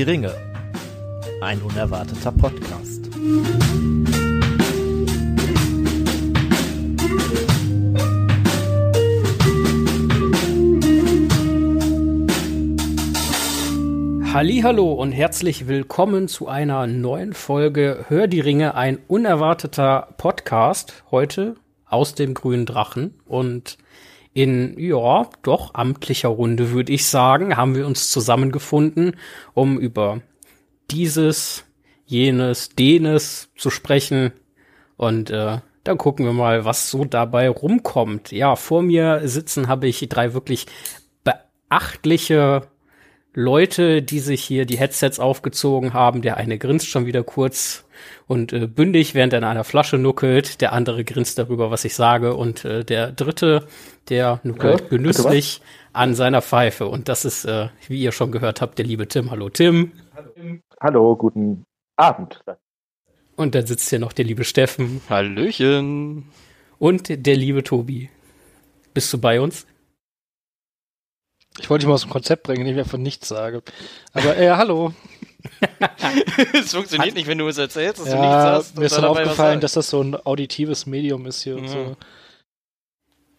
Die Ringe. Ein unerwarteter Podcast. Hallo und herzlich willkommen zu einer neuen Folge Hör die Ringe, ein unerwarteter Podcast. Heute aus dem grünen Drachen und in, ja, doch amtlicher Runde, würde ich sagen, haben wir uns zusammengefunden, um über dieses, jenes, denes zu sprechen. Und äh, dann gucken wir mal, was so dabei rumkommt. Ja, vor mir sitzen habe ich drei wirklich beachtliche Leute, die sich hier die Headsets aufgezogen haben. Der eine grinst schon wieder kurz und äh, bündig, während er in einer Flasche nuckelt. Der andere grinst darüber, was ich sage. Und äh, der dritte, der nuckelt ja, genüsslich an seiner Pfeife. Und das ist, äh, wie ihr schon gehört habt, der liebe Tim. Hallo Tim. Hallo, Hallo guten Abend. Und dann sitzt hier noch der liebe Steffen. Hallöchen. Und der liebe Tobi. Bist du bei uns? Ich wollte dich mal aus dem Konzept bringen, indem ich einfach nichts sage. Aber äh, hallo. es funktioniert Hat, nicht, wenn du es erzählst, dass ja, du nichts hast. Mir ist dann aufgefallen, dass das so ein auditives Medium ist hier mhm. und so.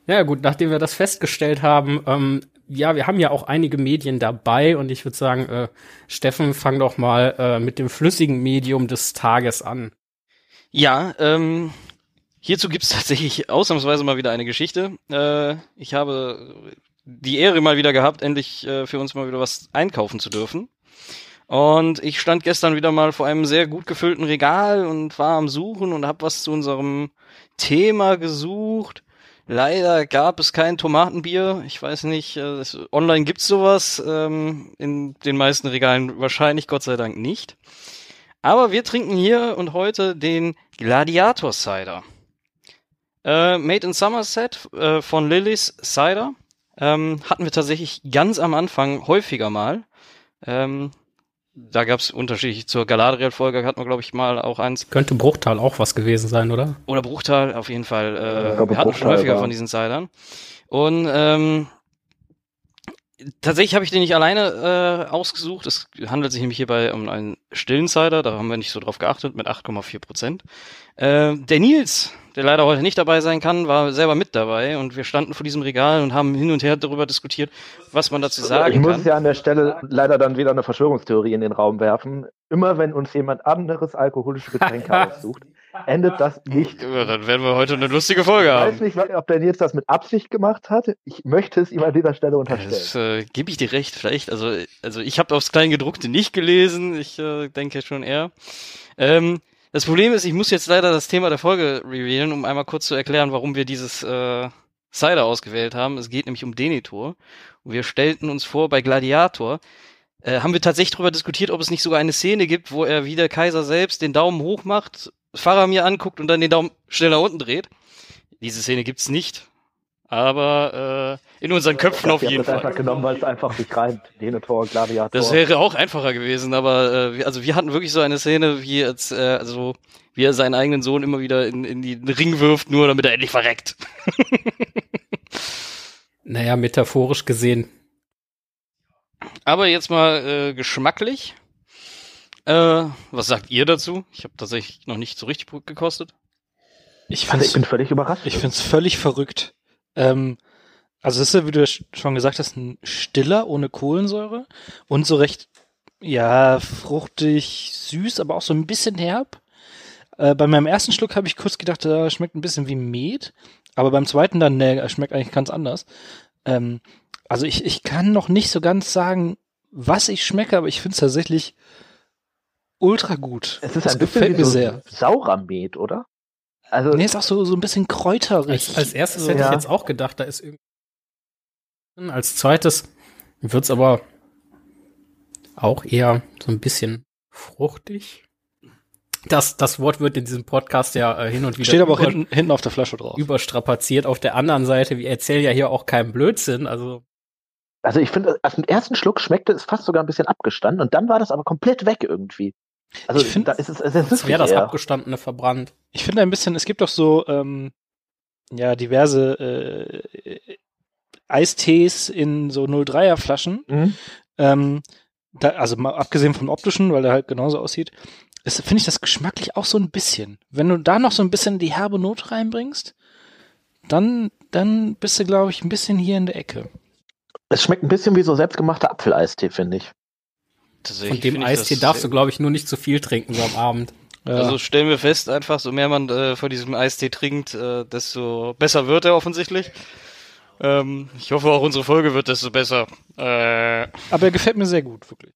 Ja, gut, nachdem wir das festgestellt haben, ähm, ja, wir haben ja auch einige Medien dabei und ich würde sagen, äh, Steffen, fang doch mal äh, mit dem flüssigen Medium des Tages an. Ja, ähm, hierzu gibt's tatsächlich ausnahmsweise mal wieder eine Geschichte. Äh, ich habe die Ehre mal wieder gehabt, endlich äh, für uns mal wieder was einkaufen zu dürfen. Und ich stand gestern wieder mal vor einem sehr gut gefüllten Regal und war am Suchen und habe was zu unserem Thema gesucht. Leider gab es kein Tomatenbier. Ich weiß nicht, äh, online gibt's sowas. Ähm, in den meisten Regalen wahrscheinlich, Gott sei Dank nicht. Aber wir trinken hier und heute den Gladiator Cider. Äh, made in Somerset äh, von Lillys Cider. Ähm, hatten wir tatsächlich ganz am Anfang häufiger mal. Ähm, da gab es unterschiedlich zur Galadriel-Folge hatten wir, glaube ich, mal auch eins. Könnte Bruchtal auch was gewesen sein, oder? Oder Bruchtal, auf jeden Fall. Äh, ja, wir hatten schon häufiger war. von diesen Sidern. Und ähm, tatsächlich habe ich den nicht alleine äh, ausgesucht. Es handelt sich nämlich hierbei um einen stillen Cider, da haben wir nicht so drauf geachtet, mit 8,4 Prozent. Äh, der Nils der leider heute nicht dabei sein kann, war selber mit dabei und wir standen vor diesem Regal und haben hin und her darüber diskutiert, was man dazu sagen kann. Ich muss ja an der Stelle leider dann wieder eine Verschwörungstheorie in den Raum werfen. Immer wenn uns jemand anderes alkoholische Getränke aussucht, endet das nicht. Ja, dann werden wir heute eine lustige Folge haben. Ich weiß nicht, ob der Nils das mit Absicht gemacht hat. Ich möchte es ihm an dieser Stelle unterstellen. Das äh, gebe ich dir recht, vielleicht. Also, also ich habe aufs Kleingedruckte nicht gelesen. Ich äh, denke schon eher. Ähm, das Problem ist, ich muss jetzt leider das Thema der Folge revealen, um einmal kurz zu erklären, warum wir dieses äh, Cider ausgewählt haben. Es geht nämlich um Denitor. Und wir stellten uns vor, bei Gladiator äh, haben wir tatsächlich darüber diskutiert, ob es nicht sogar eine Szene gibt, wo er wie der Kaiser selbst den Daumen hoch macht, Pfarrer mir anguckt und dann den Daumen schnell nach unten dreht. Diese Szene gibt's nicht aber äh, in unseren Köpfen ich auf jeden Fall. einfach genommen, weil es einfach sich reimt. Denethor, Gladiator. Das wäre auch einfacher gewesen, aber äh, also wir hatten wirklich so eine Szene, wie jetzt, äh, also wie er seinen eigenen Sohn immer wieder in, in den Ring wirft, nur damit er endlich verreckt. naja, metaphorisch gesehen. Aber jetzt mal äh, geschmacklich. Äh, was sagt ihr dazu? Ich habe tatsächlich noch nicht so richtig gekostet. Ich, also ich bin völlig überrascht. Ich finde es völlig verrückt. Ähm, also es ist ja, wie du schon gesagt hast, ein stiller ohne Kohlensäure und so recht, ja, fruchtig, süß, aber auch so ein bisschen herb. Äh, bei meinem ersten Schluck habe ich kurz gedacht, da schmeckt ein bisschen wie Met, aber beim zweiten dann, ne, schmeckt eigentlich ganz anders. Ähm, also ich, ich kann noch nicht so ganz sagen, was ich schmecke, aber ich finde es tatsächlich ultra gut. Es ist ein das bisschen wie so sehr. saurer Met, oder? Also, nee, ist auch so, so ein bisschen kräuterig. Als, als erstes hätte ja. ich jetzt auch gedacht, da ist irgendwie. Als zweites wird's aber auch eher so ein bisschen fruchtig. Das, das Wort wird in diesem Podcast ja äh, hin und wieder. Steht aber auch hinten, hinten auf der Flasche drauf. Überstrapaziert. Auf der anderen Seite, wir erzählen ja hier auch keinen Blödsinn. Also also ich finde, als im ersten Schluck schmeckte es fast sogar ein bisschen abgestanden und dann war das aber komplett weg irgendwie. Also ich find, da ist es, es ist wäre das abgestandene verbrannt. Ich finde ein bisschen, es gibt doch so ähm, ja diverse äh, Eistees in so 03er Flaschen. Mhm. Ähm, da, also mal abgesehen vom optischen, weil der halt genauso aussieht, finde ich das geschmacklich auch so ein bisschen. Wenn du da noch so ein bisschen die herbe Not reinbringst, dann, dann bist du, glaube ich, ein bisschen hier in der Ecke. Es schmeckt ein bisschen wie so selbstgemachter Apfeleistee, finde ich. Von dem Eistee darfst du, glaube ich, nur nicht zu viel trinken so am Abend. Ja. Also stellen wir fest, einfach, so mehr man äh, von diesem Eistee trinkt, äh, desto besser wird er offensichtlich. Ähm, ich hoffe auch unsere Folge wird desto besser. Äh, Aber er gefällt mir sehr gut, wirklich.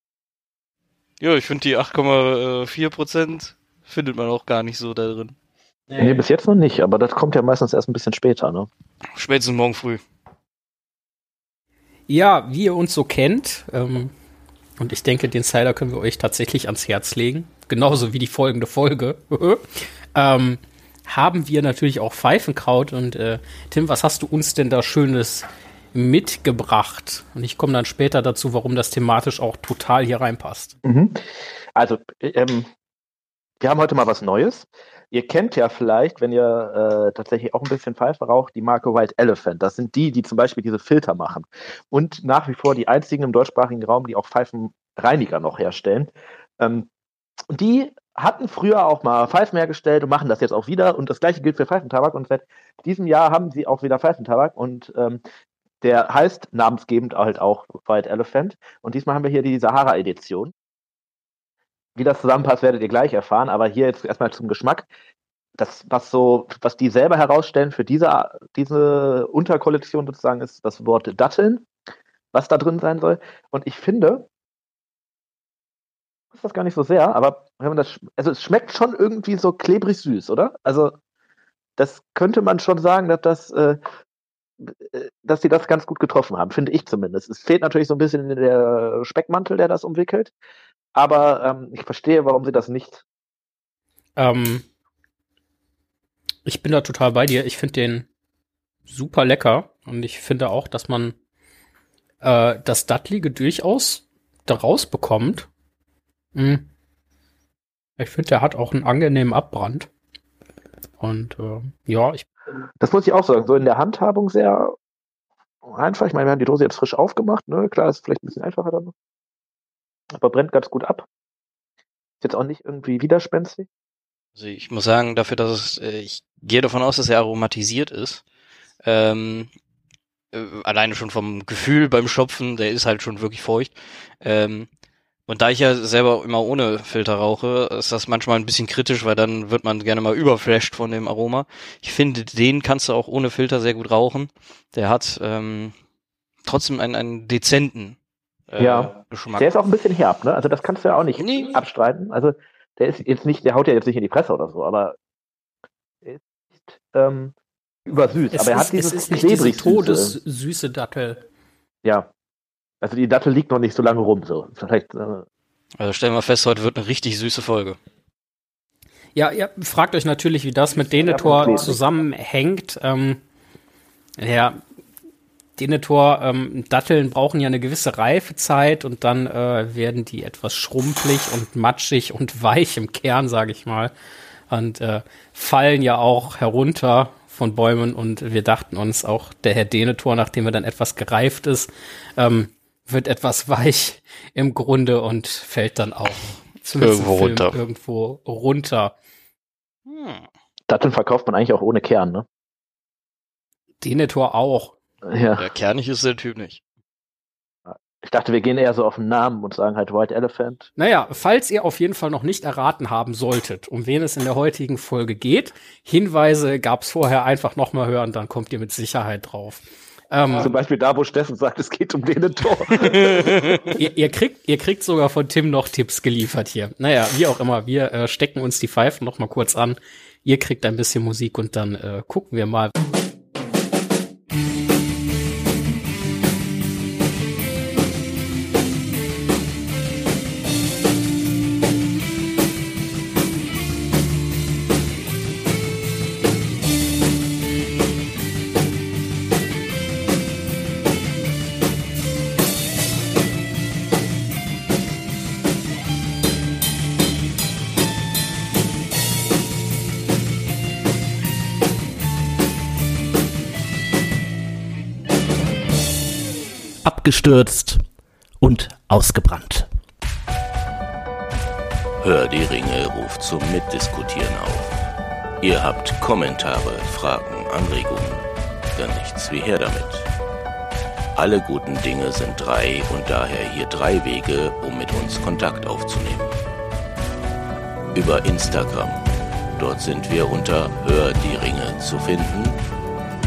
Ja, ich finde die 8,4 Prozent findet man auch gar nicht so da drin. Nee. nee, bis jetzt noch nicht, aber das kommt ja meistens erst ein bisschen später, ne? Spätestens morgen früh. Ja, wie ihr uns so kennt, ähm, und ich denke, den Cider können wir euch tatsächlich ans Herz legen, genauso wie die folgende Folge, ähm, haben wir natürlich auch Pfeifenkraut. Und äh, Tim, was hast du uns denn da Schönes mitgebracht? Und ich komme dann später dazu, warum das thematisch auch total hier reinpasst. Mhm. Also, ähm, wir haben heute mal was Neues. Ihr kennt ja vielleicht, wenn ihr äh, tatsächlich auch ein bisschen Pfeife raucht, die Marke White Elephant. Das sind die, die zum Beispiel diese Filter machen. Und nach wie vor die einzigen im deutschsprachigen Raum, die auch Pfeifenreiniger noch herstellen. Ähm, die hatten früher auch mal Pfeifen hergestellt und machen das jetzt auch wieder. Und das gleiche gilt für Pfeifentabak. Und seit diesem Jahr haben sie auch wieder Pfeifentabak. Und ähm, der heißt namensgebend halt auch White Elephant. Und diesmal haben wir hier die Sahara-Edition. Wie das zusammenpasst, werdet ihr gleich erfahren. Aber hier jetzt erstmal zum Geschmack. Das, was so, was die selber herausstellen für diese, diese Unterkollektion sozusagen, ist das Wort Datteln, was da drin sein soll. Und ich finde, ist das gar nicht so sehr, aber wenn man das, also es schmeckt schon irgendwie so klebrig süß, oder? Also das könnte man schon sagen, dass das, äh, äh dass sie das ganz gut getroffen haben, finde ich zumindest. Es fehlt natürlich so ein bisschen der Speckmantel, der das umwickelt, aber ähm, ich verstehe, warum sie das nicht. Ähm, ich bin da total bei dir. Ich finde den super lecker und ich finde auch, dass man äh, das Dudleyge durchaus daraus bekommt Mhm. Ich finde, der hat auch einen angenehmen Abbrand. Und äh, ja, ich. Das muss ich auch sagen. So in der Handhabung sehr einfach. Ich meine, wir haben die Dose jetzt frisch aufgemacht. Ne? Klar, ist vielleicht ein bisschen einfacher dann. Aber brennt ganz gut ab. Ist jetzt auch nicht irgendwie widerspenstig. Also ich muss sagen, dafür, dass es, äh, ich gehe davon aus, dass er aromatisiert ist. Ähm, äh, alleine schon vom Gefühl beim Schopfen, der ist halt schon wirklich feucht. Ähm, und da ich ja selber immer ohne Filter rauche, ist das manchmal ein bisschen kritisch, weil dann wird man gerne mal überflasht von dem Aroma. Ich finde, den kannst du auch ohne Filter sehr gut rauchen. Der hat ähm, trotzdem einen, einen dezenten äh, ja. Geschmack. Der ist auch ein bisschen herb, ne? Also das kannst du ja auch nicht nee. abstreiten. Also der ist jetzt nicht, der haut ja jetzt nicht in die Presse oder so, aber er ist ähm, übersüß. Es aber er ist, hat dieses es ist nicht diese todessüße Dackel. Ja, also die Dattel liegt noch nicht so lange rum, so. Vielleicht, äh also stellen wir fest, heute wird eine richtig süße Folge. Ja, ihr fragt euch natürlich, wie das mit Denethor zusammenhängt. Ähm, ja, Denethor, ähm, Datteln brauchen ja eine gewisse Reifezeit und dann äh, werden die etwas schrumpelig und matschig und weich im Kern, sage ich mal. Und äh, fallen ja auch herunter von Bäumen und wir dachten uns auch, der Herr Denethor, nachdem er dann etwas gereift ist, ähm, wird etwas weich im Grunde und fällt dann auch irgendwo runter. irgendwo runter. Hm. Datteln verkauft man eigentlich auch ohne Kern, ne? Denethor auch. Ja. ja, kernig ist der Typ nicht. Ich dachte, wir gehen eher so auf den Namen und sagen halt White Elephant. Naja, falls ihr auf jeden Fall noch nicht erraten haben solltet, um wen es in der heutigen Folge geht, Hinweise gab's vorher einfach nochmal hören, dann kommt ihr mit Sicherheit drauf. Ähm, Zum Beispiel da, wo Steffen sagt, es geht um den Tor. ihr, ihr, kriegt, ihr kriegt sogar von Tim noch Tipps geliefert hier. Naja, wie auch immer, wir äh, stecken uns die Pfeifen noch mal kurz an. Ihr kriegt ein bisschen Musik und dann äh, gucken wir mal. Abgestürzt und ausgebrannt. Hör die Ringe ruft zum Mitdiskutieren auf. Ihr habt Kommentare, Fragen, Anregungen. Dann nichts wie her damit. Alle guten Dinge sind drei und daher hier drei Wege, um mit uns Kontakt aufzunehmen. Über Instagram. Dort sind wir unter Hör die Ringe zu finden.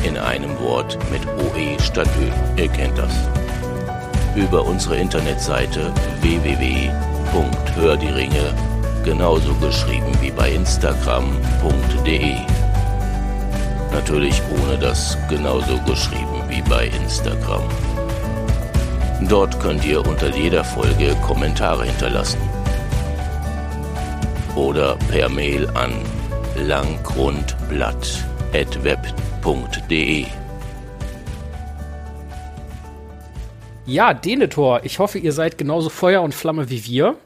In einem Wort mit OE statt Ö. Ihr kennt das. Über unsere Internetseite www.hördieringe, genauso geschrieben wie bei Instagram.de. Natürlich ohne das genauso geschrieben wie bei Instagram. Dort könnt ihr unter jeder Folge Kommentare hinterlassen. Oder per Mail an langgrundblatt.web.de. Ja, Denethor, ich hoffe, ihr seid genauso Feuer und Flamme wie wir.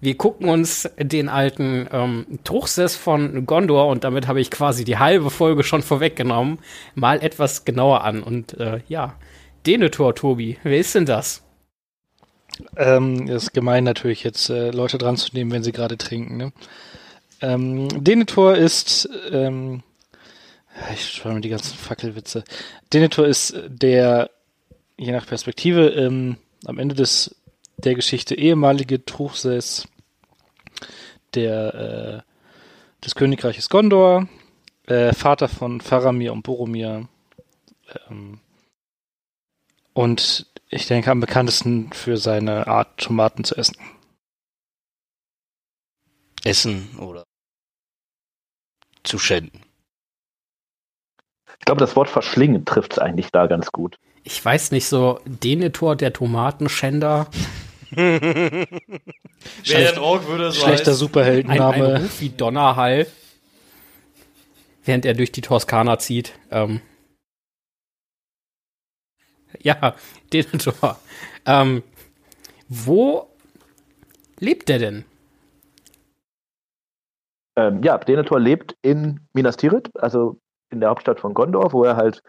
Wir gucken uns den alten ähm, Truchsess von Gondor und damit habe ich quasi die halbe Folge schon vorweggenommen, mal etwas genauer an. Und äh, ja, Denethor, Tobi, wer ist denn das? Ähm, ist gemein natürlich jetzt äh, Leute dran zu nehmen, wenn sie gerade trinken. Ne? Ähm, Denethor ist, ähm, ich schreibe mir die ganzen Fackelwitze. Denethor ist der, je nach Perspektive, ähm, am Ende des der Geschichte ehemalige Truchsess der, äh, des Königreiches Gondor, äh, Vater von Faramir und Boromir. Ähm, und ich denke am bekanntesten für seine Art, Tomaten zu essen. Essen oder zu schänden. Ich glaube, das Wort verschlingen trifft es eigentlich da ganz gut. Ich weiß nicht, so Denethor, der Tomatenschänder. Schlecht, Ork würde so Schlechter Superheldenname. Ein, ein Ruf wie Donnerhall, während er durch die Toskana zieht. Ähm. Ja, Denethor. Ähm, wo lebt der denn? Ähm, ja, Denethor lebt in Minas Tirith, also in der Hauptstadt von Gondor, wo er halt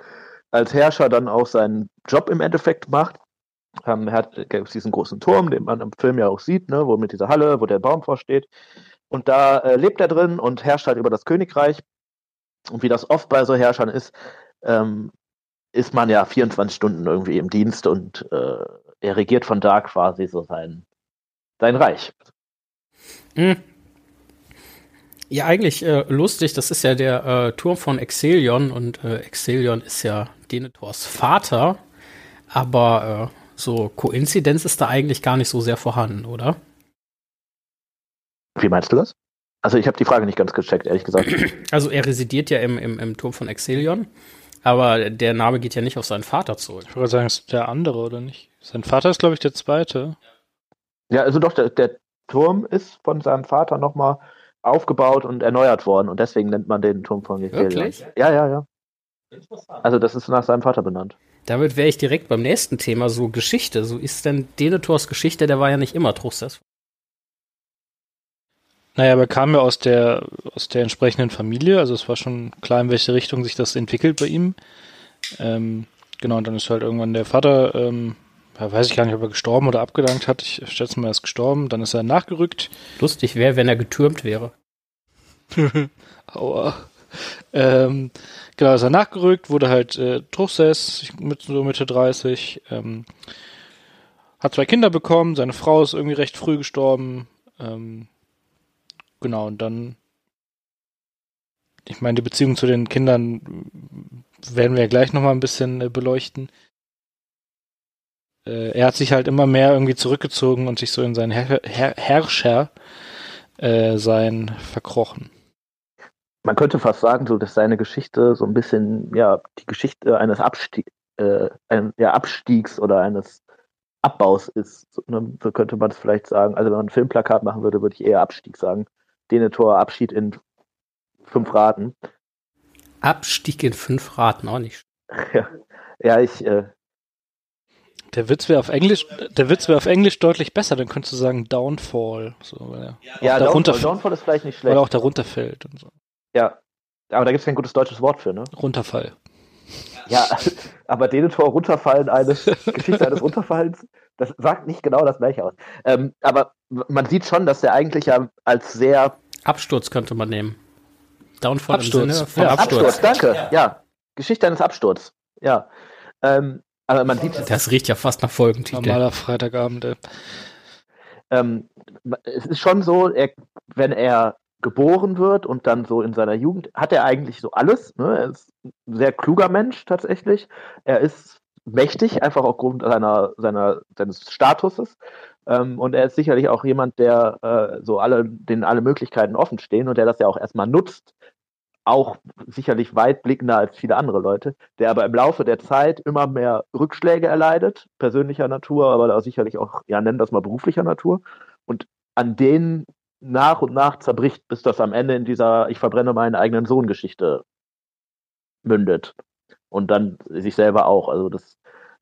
als Herrscher dann auch seinen Job im Endeffekt macht. Ähm, er hat diesen großen Turm, den man im Film ja auch sieht, ne, wo mit dieser Halle, wo der Baum vorsteht. Und da äh, lebt er drin und herrscht halt über das Königreich. Und wie das oft bei so Herrschern ist, ähm, ist man ja 24 Stunden irgendwie im Dienst und äh, er regiert von da quasi so sein, sein Reich. Mhm. Ja, eigentlich äh, lustig, das ist ja der äh, Turm von Exelion und äh, Exelion ist ja Denethors Vater, aber äh, so Koinzidenz ist da eigentlich gar nicht so sehr vorhanden, oder? Wie meinst du das? Also ich habe die Frage nicht ganz gecheckt, ehrlich gesagt. Also er residiert ja im, im, im Turm von Exelion, aber der Name geht ja nicht auf seinen Vater zurück. Ich würde sagen, es ist der andere, oder nicht? Sein Vater ist, glaube ich, der zweite. Ja, also doch, der, der Turm ist von seinem Vater nochmal aufgebaut und erneuert worden und deswegen nennt man den Turm von Exelion. Wirklich? Ja, ja, ja. Also das ist nach seinem Vater benannt. Damit wäre ich direkt beim nächsten Thema, so Geschichte. So ist denn Denethors Geschichte, der war ja nicht immer Truchsess. Naja, aber er kam ja aus der, aus der entsprechenden Familie, also es war schon klar, in welche Richtung sich das entwickelt bei ihm. Ähm, genau, und dann ist halt irgendwann der Vater, ähm, weiß ich gar nicht, ob er gestorben oder abgedankt hat. Ich schätze mal, er ist gestorben. Dann ist er nachgerückt. Lustig wäre, wenn er getürmt wäre. Aua. Ähm, genau, ist er nachgerückt, wurde halt äh, Truchsess, mit so Mitte 30, ähm, hat zwei Kinder bekommen, seine Frau ist irgendwie recht früh gestorben. Ähm, genau, und dann, ich meine, die Beziehung zu den Kindern werden wir ja gleich nochmal ein bisschen äh, beleuchten. Äh, er hat sich halt immer mehr irgendwie zurückgezogen und sich so in seinen Her Her Herrscher äh, sein verkrochen man könnte fast sagen, so dass seine Geschichte so ein bisschen ja die Geschichte eines Abstieg, äh, ein, ja, Abstiegs oder eines Abbaus ist. So, ne, so könnte man es vielleicht sagen. Also wenn man ein Filmplakat machen würde, würde ich eher Abstieg sagen. Denethor Abschied in fünf Raten. Abstieg in fünf Raten, auch nicht. ja, ja, ich. Äh, der Witz wäre auf Englisch, der Witz wäre auf Englisch deutlich besser. Dann könntest du sagen Downfall. So, weil er ja, Downfall, Downfall ist vielleicht nicht schlecht. Weil er auch darunter fällt und so. Ja, aber da gibt es kein gutes deutsches Wort für, ne? Runterfall. Ja, aber Denethor runterfallen eines, Geschichte eines Runterfallens, Das sagt nicht genau das gleiche aus. Ähm, aber man sieht schon, dass er eigentlich ja als sehr. Absturz könnte man nehmen. Downfall Absturz. im Sinne von ja, Absturz. Absturz. danke. Ja. ja. Geschichte eines Absturz. Ja. Ähm, aber man sieht. Das riecht ja fast nach Folgentitel. Normaler Freitagabend. Ähm, es ist schon so, er, wenn er geboren wird und dann so in seiner Jugend, hat er eigentlich so alles. Ne? Er ist ein sehr kluger Mensch tatsächlich. Er ist mächtig, einfach aufgrund seiner, seiner, seines Statuses. Ähm, und er ist sicherlich auch jemand, der äh, so alle, den alle Möglichkeiten offen stehen und der das ja auch erstmal nutzt, auch sicherlich weitblickender als viele andere Leute, der aber im Laufe der Zeit immer mehr Rückschläge erleidet, persönlicher Natur, aber sicherlich auch, ja, nennen das mal beruflicher Natur. Und an denen nach und nach zerbricht, bis das am Ende in dieser Ich verbrenne meinen eigenen Sohn Geschichte mündet. Und dann sich selber auch. Also das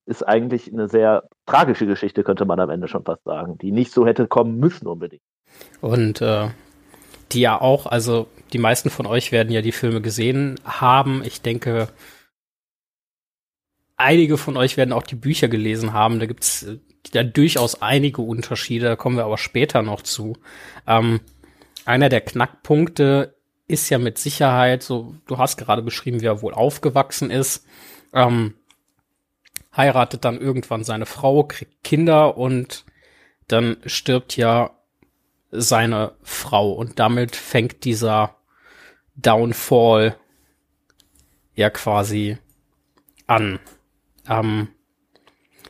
ist eigentlich eine sehr tragische Geschichte, könnte man am Ende schon fast sagen, die nicht so hätte kommen müssen unbedingt. Und äh, die ja auch, also die meisten von euch werden ja die Filme gesehen haben. Ich denke, einige von euch werden auch die Bücher gelesen haben. Da gibt's äh, ja durchaus einige Unterschiede, da kommen wir aber später noch zu. Ähm, einer der Knackpunkte ist ja mit Sicherheit, so, du hast gerade beschrieben, wie er wohl aufgewachsen ist, ähm, heiratet dann irgendwann seine Frau, kriegt Kinder und dann stirbt ja seine Frau und damit fängt dieser Downfall ja quasi an. Ähm,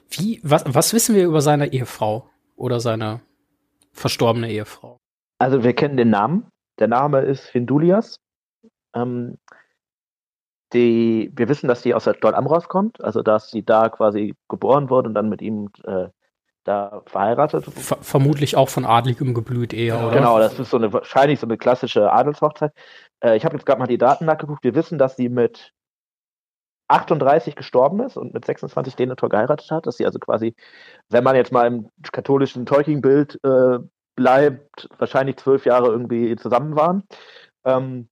wie, was, was wissen wir über seine Ehefrau oder seine verstorbene Ehefrau? Also wir kennen den Namen. Der Name ist Findulias. Ähm, die, wir wissen, dass sie aus der Stadt Amros kommt, also dass sie da quasi geboren wurde und dann mit ihm äh, da verheiratet. Ver vermutlich auch von adligem Geblüt eher, oder? Genau, das ist so eine wahrscheinlich so eine klassische Adelshochzeit. Äh, ich habe jetzt gerade mal die Daten nachgeguckt. Wir wissen, dass sie mit 38 gestorben ist und mit 26 Denethor geheiratet hat, dass sie also quasi, wenn man jetzt mal im katholischen Tolkien-Bild äh, bleibt, wahrscheinlich zwölf Jahre irgendwie zusammen waren. Ähm,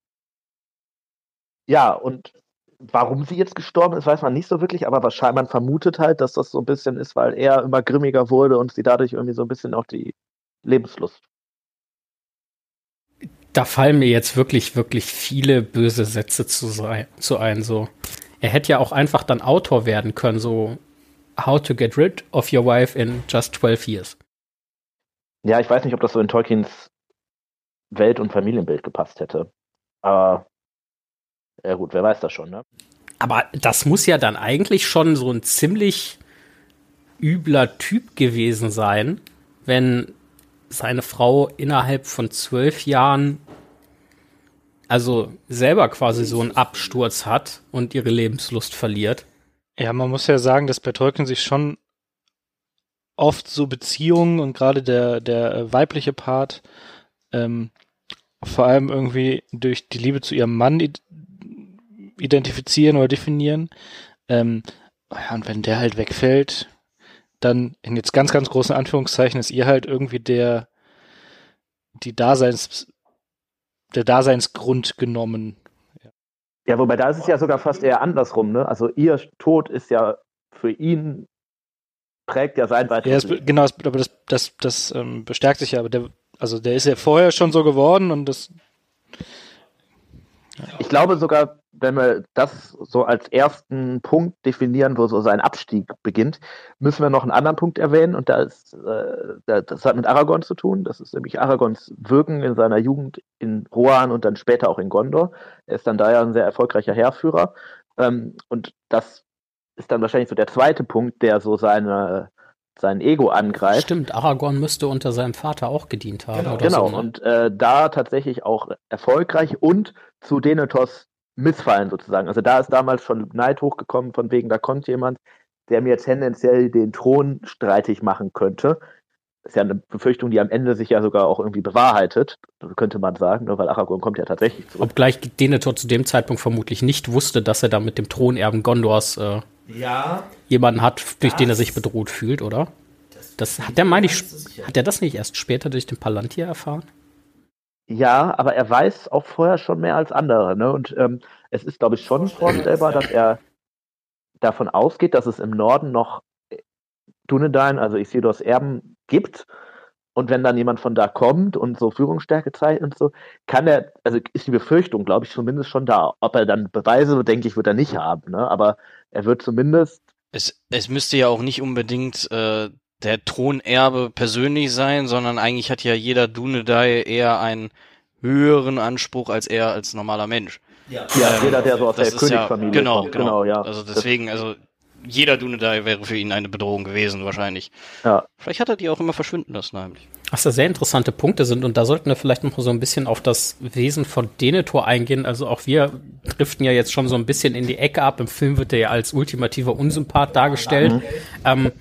ja, und warum sie jetzt gestorben ist, weiß man nicht so wirklich, aber wahrscheinlich man vermutet halt, dass das so ein bisschen ist, weil er immer grimmiger wurde und sie dadurch irgendwie so ein bisschen auch die Lebenslust. Da fallen mir jetzt wirklich, wirklich viele böse Sätze zu, sein, zu ein. So, er hätte ja auch einfach dann Autor werden können, so How to get rid of your wife in just 12 years. Ja, ich weiß nicht, ob das so in Tolkiens Welt- und Familienbild gepasst hätte. Aber ja gut, wer weiß das schon, ne? Aber das muss ja dann eigentlich schon so ein ziemlich übler Typ gewesen sein, wenn seine Frau innerhalb von zwölf Jahren also selber quasi so einen Absturz hat und ihre Lebenslust verliert. Ja, man muss ja sagen, dass bei Tolkien sich schon oft so Beziehungen und gerade der, der äh, weibliche Part ähm, vor allem irgendwie durch die Liebe zu ihrem Mann identifizieren oder definieren. Ähm, ja, und wenn der halt wegfällt, dann in jetzt ganz, ganz großen Anführungszeichen ist ihr halt irgendwie der, die Daseins, der Daseinsgrund genommen. Ja. wobei da ist es ja sogar fast eher andersrum, ne? Also ihr Tod ist ja für ihn prägt ja sein weiteres ja, Genau, aber das, das, das ähm, bestärkt sich ja, aber der, also der ist ja vorher schon so geworden und das. Ich glaube sogar, wenn wir das so als ersten Punkt definieren, wo so sein Abstieg beginnt, müssen wir noch einen anderen Punkt erwähnen und da äh, das hat mit Aragorn zu tun. Das ist nämlich Aragons Wirken in seiner Jugend in Rohan und dann später auch in Gondor. Er ist dann da ja ein sehr erfolgreicher Heerführer ähm, und das ist dann wahrscheinlich so der zweite Punkt, der so seine sein Ego angreift. Stimmt, Aragorn müsste unter seinem Vater auch gedient haben. Genau, genau. So, ne? und äh, da tatsächlich auch erfolgreich und zu Denethors Missfallen sozusagen. Also da ist damals schon Neid hochgekommen, von wegen, da kommt jemand, der mir tendenziell den Thron streitig machen könnte. Das ist ja eine Befürchtung, die am Ende sich ja sogar auch irgendwie bewahrheitet, könnte man sagen, nur weil Aragorn kommt ja tatsächlich zurück. Obgleich Denethor zu dem Zeitpunkt vermutlich nicht wusste, dass er da mit dem Thronerben Gondors äh, ja, jemanden hat, durch den er sich bedroht fühlt, oder? Das, das hat der, meine ich, hat er das nicht erst später durch den Palantir erfahren? Ja, aber er weiß auch vorher schon mehr als andere. Ne? Und ähm, es ist, glaube ich, schon vorstellbar, dass er davon ausgeht, dass es im Norden noch Dunedain, also Isidos Erben, gibt. Und wenn dann jemand von da kommt und so Führungsstärke zeigt und so, kann er, also ist die Befürchtung, glaube ich, zumindest schon da. Ob er dann Beweise, denke ich, wird er nicht haben, ne? Aber er wird zumindest. Es, es müsste ja auch nicht unbedingt äh, der Thronerbe persönlich sein, sondern eigentlich hat ja jeder Dunedai eher einen höheren Anspruch als er als normaler Mensch. Ja, ja ähm, jeder, der so aus der Königsfamilie ja, genau, kommt. Genau, genau, ja. Also deswegen, also jeder Dunedai wäre für ihn eine Bedrohung gewesen, wahrscheinlich. Ja. Vielleicht hat er die auch immer verschwinden lassen, heimlich. Was da sehr interessante Punkte sind und da sollten wir vielleicht noch so ein bisschen auf das Wesen von Denethor eingehen. Also auch wir driften ja jetzt schon so ein bisschen in die Ecke ab. Im Film wird er ja als ultimativer Unsympath dargestellt. Mhm. Ähm,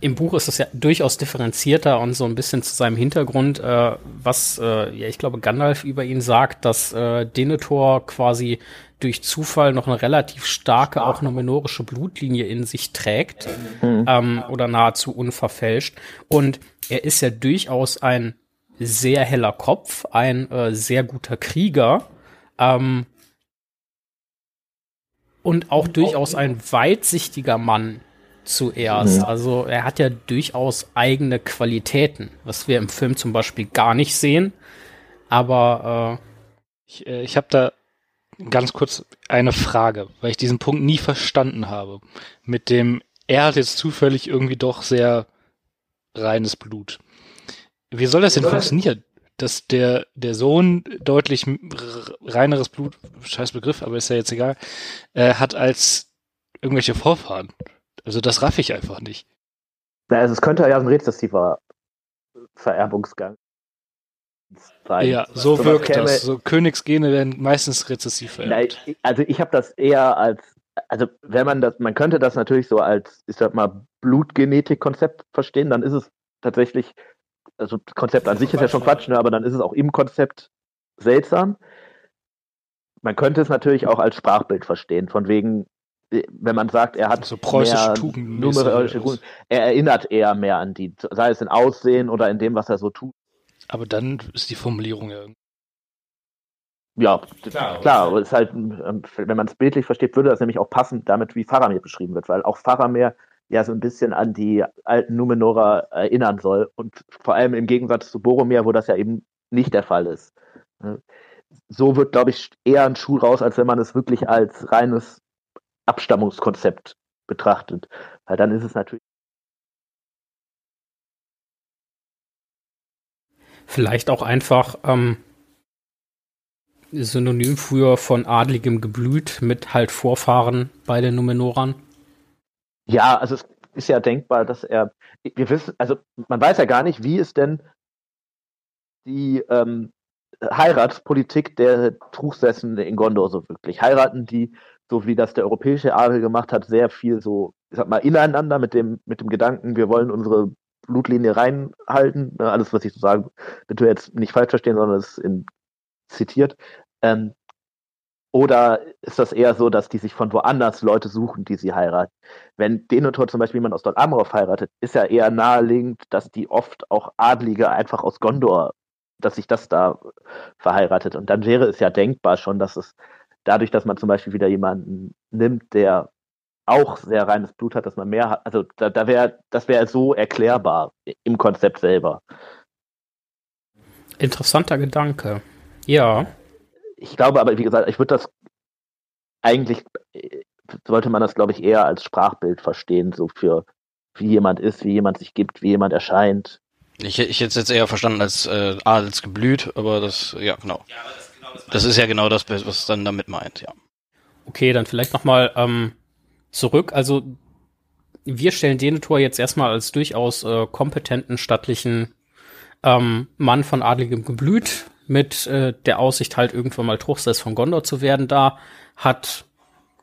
im Buch ist es ja durchaus differenzierter und so ein bisschen zu seinem Hintergrund, äh, was, äh, ja, ich glaube, Gandalf über ihn sagt, dass äh, Denethor quasi durch Zufall noch eine relativ starke, auch nomenorische Blutlinie in sich trägt mhm. ähm, oder nahezu unverfälscht. Und er ist ja durchaus ein sehr heller Kopf, ein äh, sehr guter Krieger ähm, und auch durchaus ein weitsichtiger Mann zuerst. Mhm. Also er hat ja durchaus eigene Qualitäten, was wir im Film zum Beispiel gar nicht sehen. Aber äh, ich, äh, ich habe da ganz kurz eine Frage, weil ich diesen Punkt nie verstanden habe. Mit dem, er hat jetzt zufällig irgendwie doch sehr reines Blut. Wie soll das denn funktionieren? Dass der, der Sohn deutlich reineres Blut, scheiß Begriff, aber ist ja jetzt egal, äh, hat als irgendwelche Vorfahren. Also das raff ich einfach nicht. Ja, also es könnte ja ein rezessiver Vererbungsgang sein. Ja, so, so wirkt käme, das. So Königsgene werden meistens rezessiv vererbt. Na, also ich habe das eher als, also wenn man das, man könnte das natürlich so als, ich sag mal, Blutgenetik-Konzept verstehen, dann ist es tatsächlich, also das Konzept an sich ist ja schon Quatsch, ne, aber dann ist es auch im Konzept seltsam. Man könnte es natürlich auch als Sprachbild verstehen, von wegen, wenn man sagt, er hat so preußische Tugenden, numerische Tugenden, er erinnert eher mehr an die, sei es in Aussehen oder in dem, was er so tut. Aber dann ist die Formulierung ja ja, klar, klar aber es ist halt, ähm, wenn man es bildlich versteht, würde das nämlich auch passen damit, wie Faramir beschrieben wird, weil auch Faramir ja so ein bisschen an die alten Numenora erinnern soll und vor allem im Gegensatz zu Boromir, wo das ja eben nicht der Fall ist. So wird, glaube ich, eher ein Schuh raus, als wenn man es wirklich als reines Abstammungskonzept betrachtet. Weil dann ist es natürlich. Vielleicht auch einfach ähm, Synonym früher von adligem Geblüt mit halt Vorfahren bei den Numenorern. Ja, also es ist ja denkbar, dass er, wir wissen, also man weiß ja gar nicht, wie es denn die ähm, Heiratspolitik der Truchsessen in Gondor so wirklich. Heiraten die so wie das der europäische Adel gemacht hat, sehr viel so, ich sag mal, ineinander mit dem, mit dem Gedanken, wir wollen unsere Blutlinie reinhalten. Ne, alles, was ich so sage, bitte jetzt nicht falsch verstehen, sondern es ist zitiert. Ähm, oder ist das eher so, dass die sich von woanders Leute suchen, die sie heiraten? Wenn Denethor zum Beispiel jemand aus Dol Amroth heiratet, ist ja eher naheliegend, dass die oft auch Adlige einfach aus Gondor, dass sich das da verheiratet. Und dann wäre es ja denkbar schon, dass es dadurch, dass man zum Beispiel wieder jemanden nimmt, der auch sehr reines Blut hat, dass man mehr hat, also da, da wäre, das wäre so erklärbar im Konzept selber. Interessanter Gedanke. Ja. Ich glaube aber, wie gesagt, ich würde das eigentlich, sollte man das, glaube ich, eher als Sprachbild verstehen, so für wie jemand ist, wie jemand sich gibt, wie jemand erscheint. Ich, ich hätte es jetzt eher verstanden als äh, Adelsgeblüt, aber das, ja, genau. Ja, aber das das ist ja genau das, was dann damit meint, ja. Okay, dann vielleicht nochmal ähm, zurück. Also wir stellen Denethor jetzt erstmal als durchaus äh, kompetenten, stattlichen ähm, Mann von adligem Geblüt mit äh, der Aussicht halt irgendwann mal Truchsess von Gondor zu werden da, hat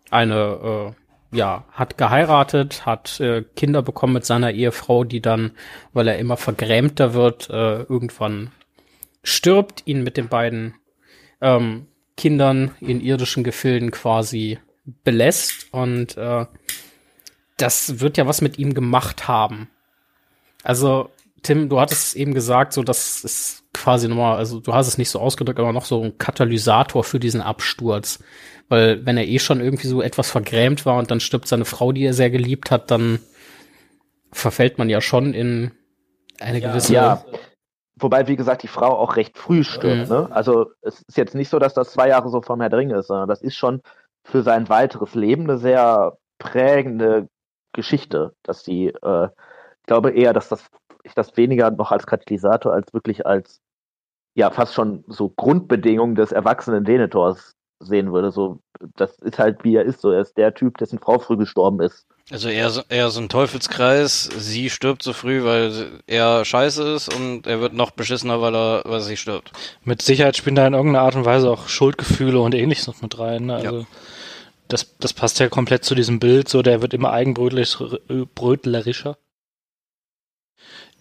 eine, äh, ja, hat geheiratet, hat äh, Kinder bekommen mit seiner Ehefrau, die dann, weil er immer vergrämter wird, äh, irgendwann stirbt, ihn mit den beiden ähm, Kindern in irdischen Gefilden quasi belässt und äh, das wird ja was mit ihm gemacht haben. Also, Tim, du hattest eben gesagt, so das ist quasi nochmal, also du hast es nicht so ausgedrückt, aber noch so ein Katalysator für diesen Absturz. Weil wenn er eh schon irgendwie so etwas vergrämt war und dann stirbt seine Frau, die er sehr geliebt hat, dann verfällt man ja schon in eine gewisse. Ja, wobei, wie gesagt, die Frau auch recht früh stirbt. Mhm. Ne? Also es ist jetzt nicht so, dass das zwei Jahre so vom Herr Dring ist, sondern das ist schon für sein weiteres Leben eine sehr prägende Geschichte, dass die, äh, ich glaube eher, dass das ich das weniger noch als Katalysator als wirklich als ja fast schon so Grundbedingung des erwachsenen Denetors sehen würde. So, das ist halt wie er ist. So, er ist der Typ, dessen Frau früh gestorben ist. Also eher so, eher so ein Teufelskreis. Sie stirbt so früh, weil er scheiße ist und er wird noch beschissener, weil er, weil sie stirbt. Mit Sicherheit spielen da in irgendeiner Art und Weise auch Schuldgefühle und ähnliches noch mit rein. Ne? Also ja. Das, das passt ja komplett zu diesem Bild. So, der wird immer eigenbrötlerischer.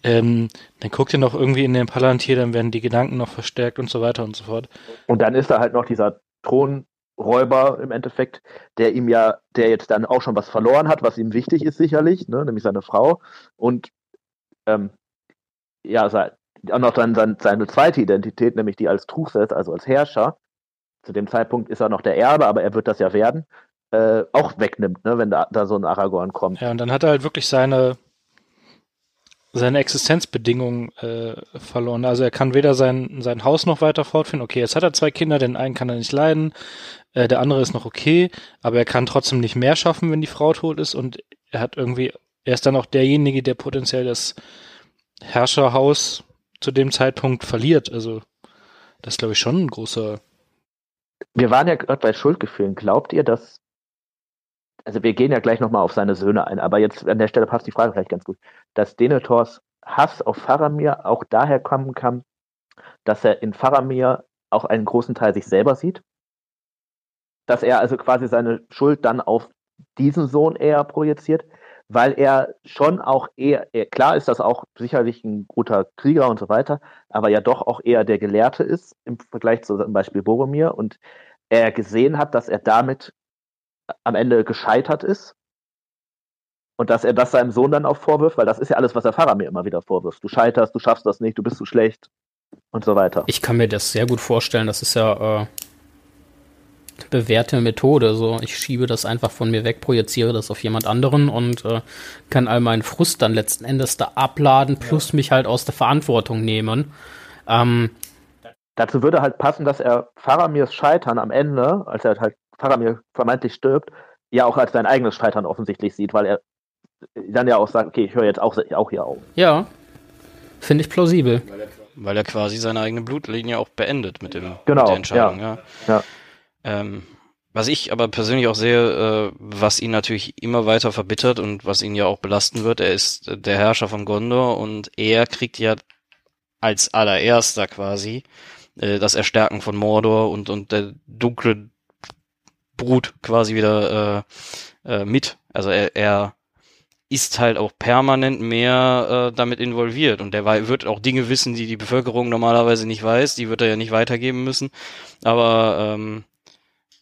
Ähm, dann guckt er noch irgendwie in den Palantir, dann werden die Gedanken noch verstärkt und so weiter und so fort. Und dann ist da halt noch dieser Thronräuber im Endeffekt, der ihm ja, der jetzt dann auch schon was verloren hat, was ihm wichtig ist sicherlich, ne, nämlich seine Frau. Und ähm, ja, auch noch dann seine zweite Identität, nämlich die als Truchsess, also als Herrscher. Zu dem Zeitpunkt ist er noch der Erbe, aber er wird das ja werden. Äh, auch wegnimmt, ne, wenn da, da so ein Aragorn kommt. Ja, und dann hat er halt wirklich seine seine Existenzbedingungen äh, verloren. Also er kann weder sein, sein Haus noch weiter fortführen. Okay, jetzt hat er zwei Kinder, den einen kann er nicht leiden, äh, der andere ist noch okay, aber er kann trotzdem nicht mehr schaffen, wenn die Frau tot ist und er hat irgendwie, er ist dann auch derjenige, der potenziell das Herrscherhaus zu dem Zeitpunkt verliert. Also das ist, glaube ich, schon ein großer. Wir waren ja gerade bei Schuldgefühlen. Glaubt ihr, dass also wir gehen ja gleich nochmal auf seine Söhne ein, aber jetzt an der Stelle passt die Frage vielleicht ganz gut, dass Denethors Hass auf Faramir auch daher kommen kann, dass er in Faramir auch einen großen Teil sich selber sieht, dass er also quasi seine Schuld dann auf diesen Sohn eher projiziert, weil er schon auch eher, eher, klar ist das auch sicherlich ein guter Krieger und so weiter, aber ja doch auch eher der Gelehrte ist im Vergleich zu zum Beispiel Boromir und er gesehen hat, dass er damit am Ende gescheitert ist. Und dass er das seinem Sohn dann auch vorwirft, weil das ist ja alles, was der Pfarrer mir immer wieder vorwirft. Du scheiterst, du schaffst das nicht, du bist zu schlecht und so weiter. Ich kann mir das sehr gut vorstellen. Das ist ja äh, bewährte Methode. So, ich schiebe das einfach von mir weg, projiziere das auf jemand anderen und äh, kann all meinen Frust dann letzten Endes da abladen, plus ja. mich halt aus der Verantwortung nehmen. Ähm, Dazu würde halt passen, dass er Faramirs Scheitern am Ende, als er halt Faramir vermeintlich stirbt, ja auch als sein eigenes Scheitern offensichtlich sieht, weil er dann ja auch sagt, okay, ich höre jetzt auch, auch hier auf. Ja, finde ich plausibel. Weil er quasi seine eigene Blutlinie auch beendet mit, dem, genau, mit der Entscheidung. Ja, ja. ja. Ähm, was ich aber persönlich auch sehe, äh, was ihn natürlich immer weiter verbittert und was ihn ja auch belasten wird, er ist der Herrscher von Gondor und er kriegt ja als allererster quasi äh, das Erstärken von Mordor und, und der dunkle Brut quasi wieder äh, äh, mit. Also er, er ist halt auch permanent mehr äh, damit involviert und der wird auch Dinge wissen, die die Bevölkerung normalerweise nicht weiß, die wird er ja nicht weitergeben müssen, aber ähm,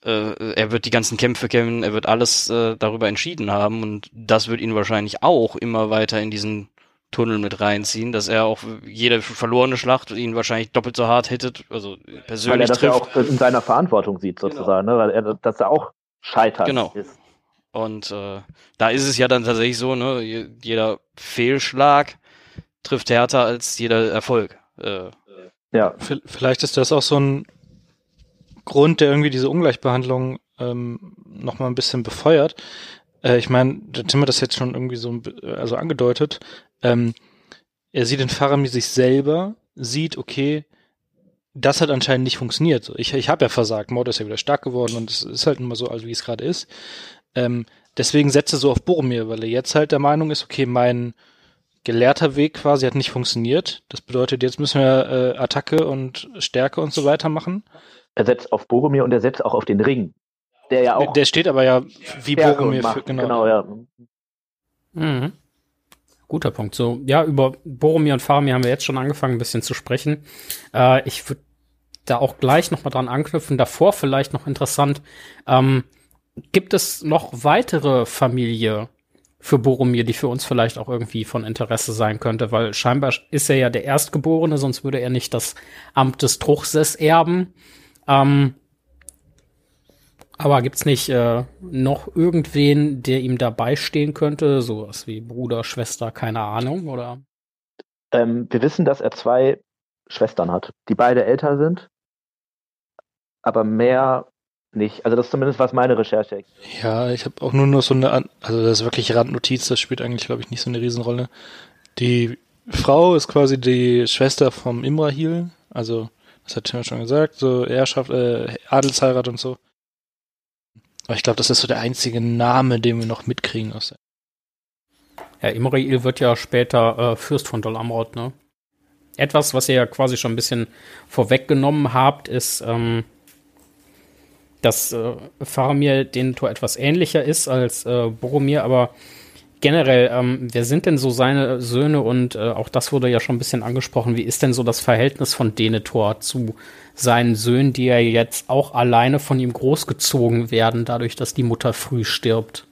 äh, er wird die ganzen Kämpfe kennen, er wird alles äh, darüber entschieden haben und das wird ihn wahrscheinlich auch immer weiter in diesen Tunnel mit reinziehen, dass er auch jede verlorene Schlacht ihn wahrscheinlich doppelt so hart hittet, also persönlich Weil er das trifft. ja auch in seiner Verantwortung sieht genau. sozusagen, genau. ne? weil er, dass er auch scheitert genau. ist. Und äh, da ist es ja dann tatsächlich so, ne, jeder Fehlschlag trifft härter als jeder Erfolg. Äh, ja. Vielleicht ist das auch so ein Grund, der irgendwie diese Ungleichbehandlung ähm, nochmal ein bisschen befeuert. Äh, ich meine, der Tim hat das jetzt schon irgendwie so also angedeutet. Ähm, er sieht in Faramir sich selber, sieht, okay, das hat anscheinend nicht funktioniert. Ich, ich habe ja versagt, Mord ist ja wieder stark geworden und es ist halt immer so, also wie es gerade ist. Ähm, deswegen setzt er so auf Boromir, weil er jetzt halt der Meinung ist, okay, mein gelehrter Weg quasi hat nicht funktioniert. Das bedeutet, jetzt müssen wir äh, Attacke und Stärke und so weiter machen. Er setzt auf Boromir und er setzt auch auf den Ring. Der ja auch. Der steht aber ja wie Boromir für, genau. genau ja. Mhm. Guter Punkt. So, ja, über Boromir und Faramir haben wir jetzt schon angefangen, ein bisschen zu sprechen. Äh, ich würde da auch gleich noch mal dran anknüpfen. Davor vielleicht noch interessant. Ähm, gibt es noch weitere Familie für Boromir, die für uns vielleicht auch irgendwie von Interesse sein könnte? Weil scheinbar ist er ja der Erstgeborene, sonst würde er nicht das Amt des Truchsess erben. Ähm, Aber gibt's nicht äh, noch irgendwen, der ihm dabei stehen könnte? Sowas wie Bruder, Schwester, keine Ahnung, oder? Ähm, wir wissen, dass er zwei Schwestern hat, die beide älter sind, aber mehr nicht. Also das ist zumindest was meine Recherche. Ja, ich habe auch nur noch so eine, also das ist wirklich Randnotiz, das spielt eigentlich, glaube ich, nicht so eine Riesenrolle. Die Frau ist quasi die Schwester vom Imrahil, also das hat Tim schon gesagt, so Erschaft, äh, Adelsheirat und so. Aber ich glaube, das ist so der einzige Name, den wir noch mitkriegen aus der. Ja, Imrahil wird ja später äh, Fürst von Dol Amrod, ne? Etwas, was ihr ja quasi schon ein bisschen vorweggenommen habt, ist, ähm, dass äh, Faramir den Tor etwas ähnlicher ist als äh, Boromir, aber generell, ähm, wer sind denn so seine Söhne und äh, auch das wurde ja schon ein bisschen angesprochen, wie ist denn so das Verhältnis von Denethor zu seinen Söhnen, die ja jetzt auch alleine von ihm großgezogen werden, dadurch, dass die Mutter früh stirbt?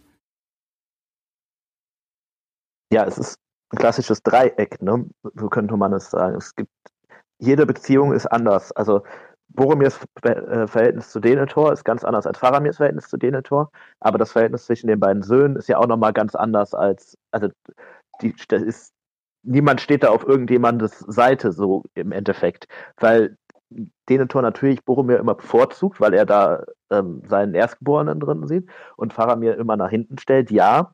Ja, es ist ein klassisches Dreieck, ne? so könnte man es sagen. Es gibt, jede Beziehung ist anders. Also Boromirs äh, Verhältnis zu Denethor ist ganz anders als Faramirs Verhältnis zu Denethor, aber das Verhältnis zwischen den beiden Söhnen ist ja auch nochmal ganz anders als, also die, das ist, niemand steht da auf irgendjemandes Seite so im Endeffekt, weil Denethor natürlich Boromir immer bevorzugt, weil er da ähm, seinen Erstgeborenen drin sieht und Faramir immer nach hinten stellt, ja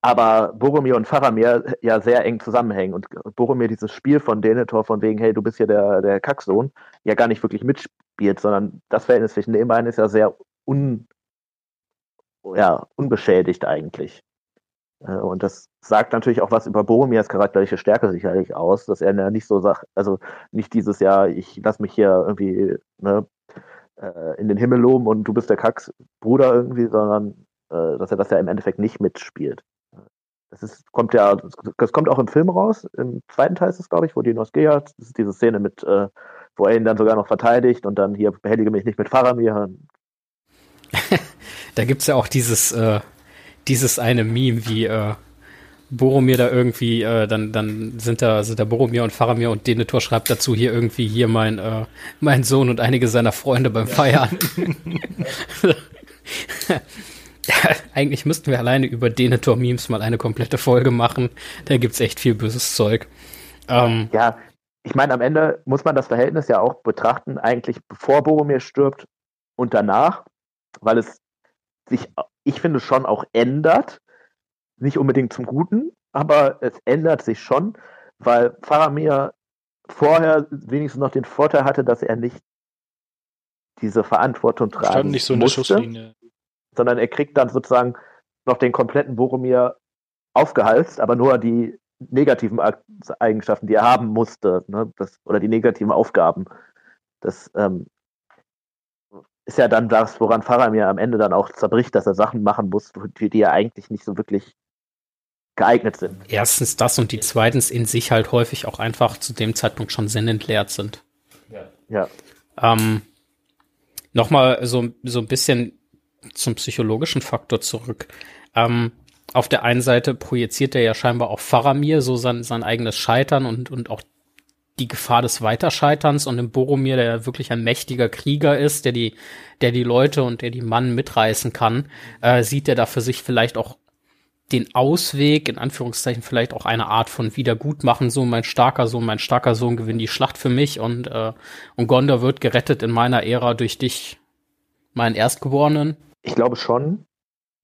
aber Boromir und Faramir ja sehr eng zusammenhängen und Boromir dieses Spiel von Denethor von wegen, hey, du bist ja der, der Kacksohn, ja gar nicht wirklich mitspielt, sondern das Verhältnis zwischen den beiden ist ja sehr un, ja, unbeschädigt eigentlich. Äh, und das sagt natürlich auch was über Boromirs charakterliche Stärke sicherlich aus, dass er nicht so sagt, also nicht dieses Jahr, ich lass mich hier irgendwie ne, äh, in den Himmel loben und du bist der Kacksbruder irgendwie, sondern äh, dass er das ja im Endeffekt nicht mitspielt. Das ist, kommt ja, das kommt auch im Film raus. Im zweiten Teil ist es, glaube ich, wo Dinos Gea, das ist diese Szene mit, äh, wo er ihn dann sogar noch verteidigt und dann hier behellige mich nicht mit Faramir. da gibt's ja auch dieses, äh, dieses eine Meme, wie äh, Boromir da irgendwie, äh, dann, dann sind da, sind da Boromir und Faramir und Denethor schreibt dazu hier irgendwie hier mein, äh, mein Sohn und einige seiner Freunde beim Feiern. eigentlich müssten wir alleine über Denethor-Memes mal eine komplette Folge machen. Da gibt's echt viel böses Zeug. Ähm, ja, ich meine, am Ende muss man das Verhältnis ja auch betrachten, eigentlich bevor Boromir stirbt und danach, weil es sich, ich finde, schon auch ändert. Nicht unbedingt zum Guten, aber es ändert sich schon, weil Faramir vorher wenigstens noch den Vorteil hatte, dass er nicht diese Verantwortung tragen Stand nicht so in musste. der Schusslinie sondern er kriegt dann sozusagen noch den kompletten Boromir aufgehalst, aber nur die negativen Eigenschaften, die er haben musste, ne, das, oder die negativen Aufgaben. Das ähm, ist ja dann das, woran Faramir am Ende dann auch zerbricht, dass er Sachen machen muss, für die er eigentlich nicht so wirklich geeignet sind. Erstens das und die zweitens in sich halt häufig auch einfach zu dem Zeitpunkt schon sinnentleert sind. Ja. ja. Ähm, Nochmal so, so ein bisschen zum psychologischen Faktor zurück. Ähm, auf der einen Seite projiziert er ja scheinbar auch Faramir so sein, sein eigenes Scheitern und, und auch die Gefahr des Weiterscheiterns und im Boromir, der ja wirklich ein mächtiger Krieger ist, der die, der die Leute und der die Mann mitreißen kann, äh, sieht er da für sich vielleicht auch den Ausweg, in Anführungszeichen vielleicht auch eine Art von Wiedergutmachen, so mein starker Sohn, mein starker Sohn gewinnt die Schlacht für mich und, äh, und Gondor wird gerettet in meiner Ära durch dich, meinen Erstgeborenen. Ich glaube schon,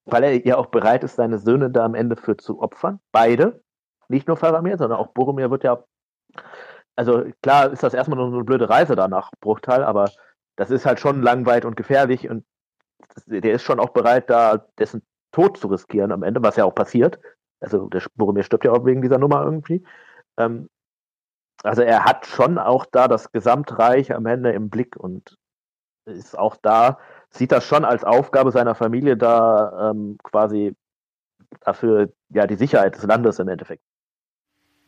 weil er ja auch bereit ist, seine Söhne da am Ende für zu opfern. Beide. Nicht nur Faramir, sondern auch Boromir wird ja. Also klar ist das erstmal nur eine blöde Reise danach, Bruchteil, aber das ist halt schon langweilig und gefährlich und der ist schon auch bereit, da dessen Tod zu riskieren am Ende, was ja auch passiert. Also der Boromir stirbt ja auch wegen dieser Nummer irgendwie. Ähm, also er hat schon auch da das Gesamtreich am Ende im Blick und ist auch da sieht das schon als Aufgabe seiner Familie, da ähm, quasi dafür ja die Sicherheit des Landes im Endeffekt.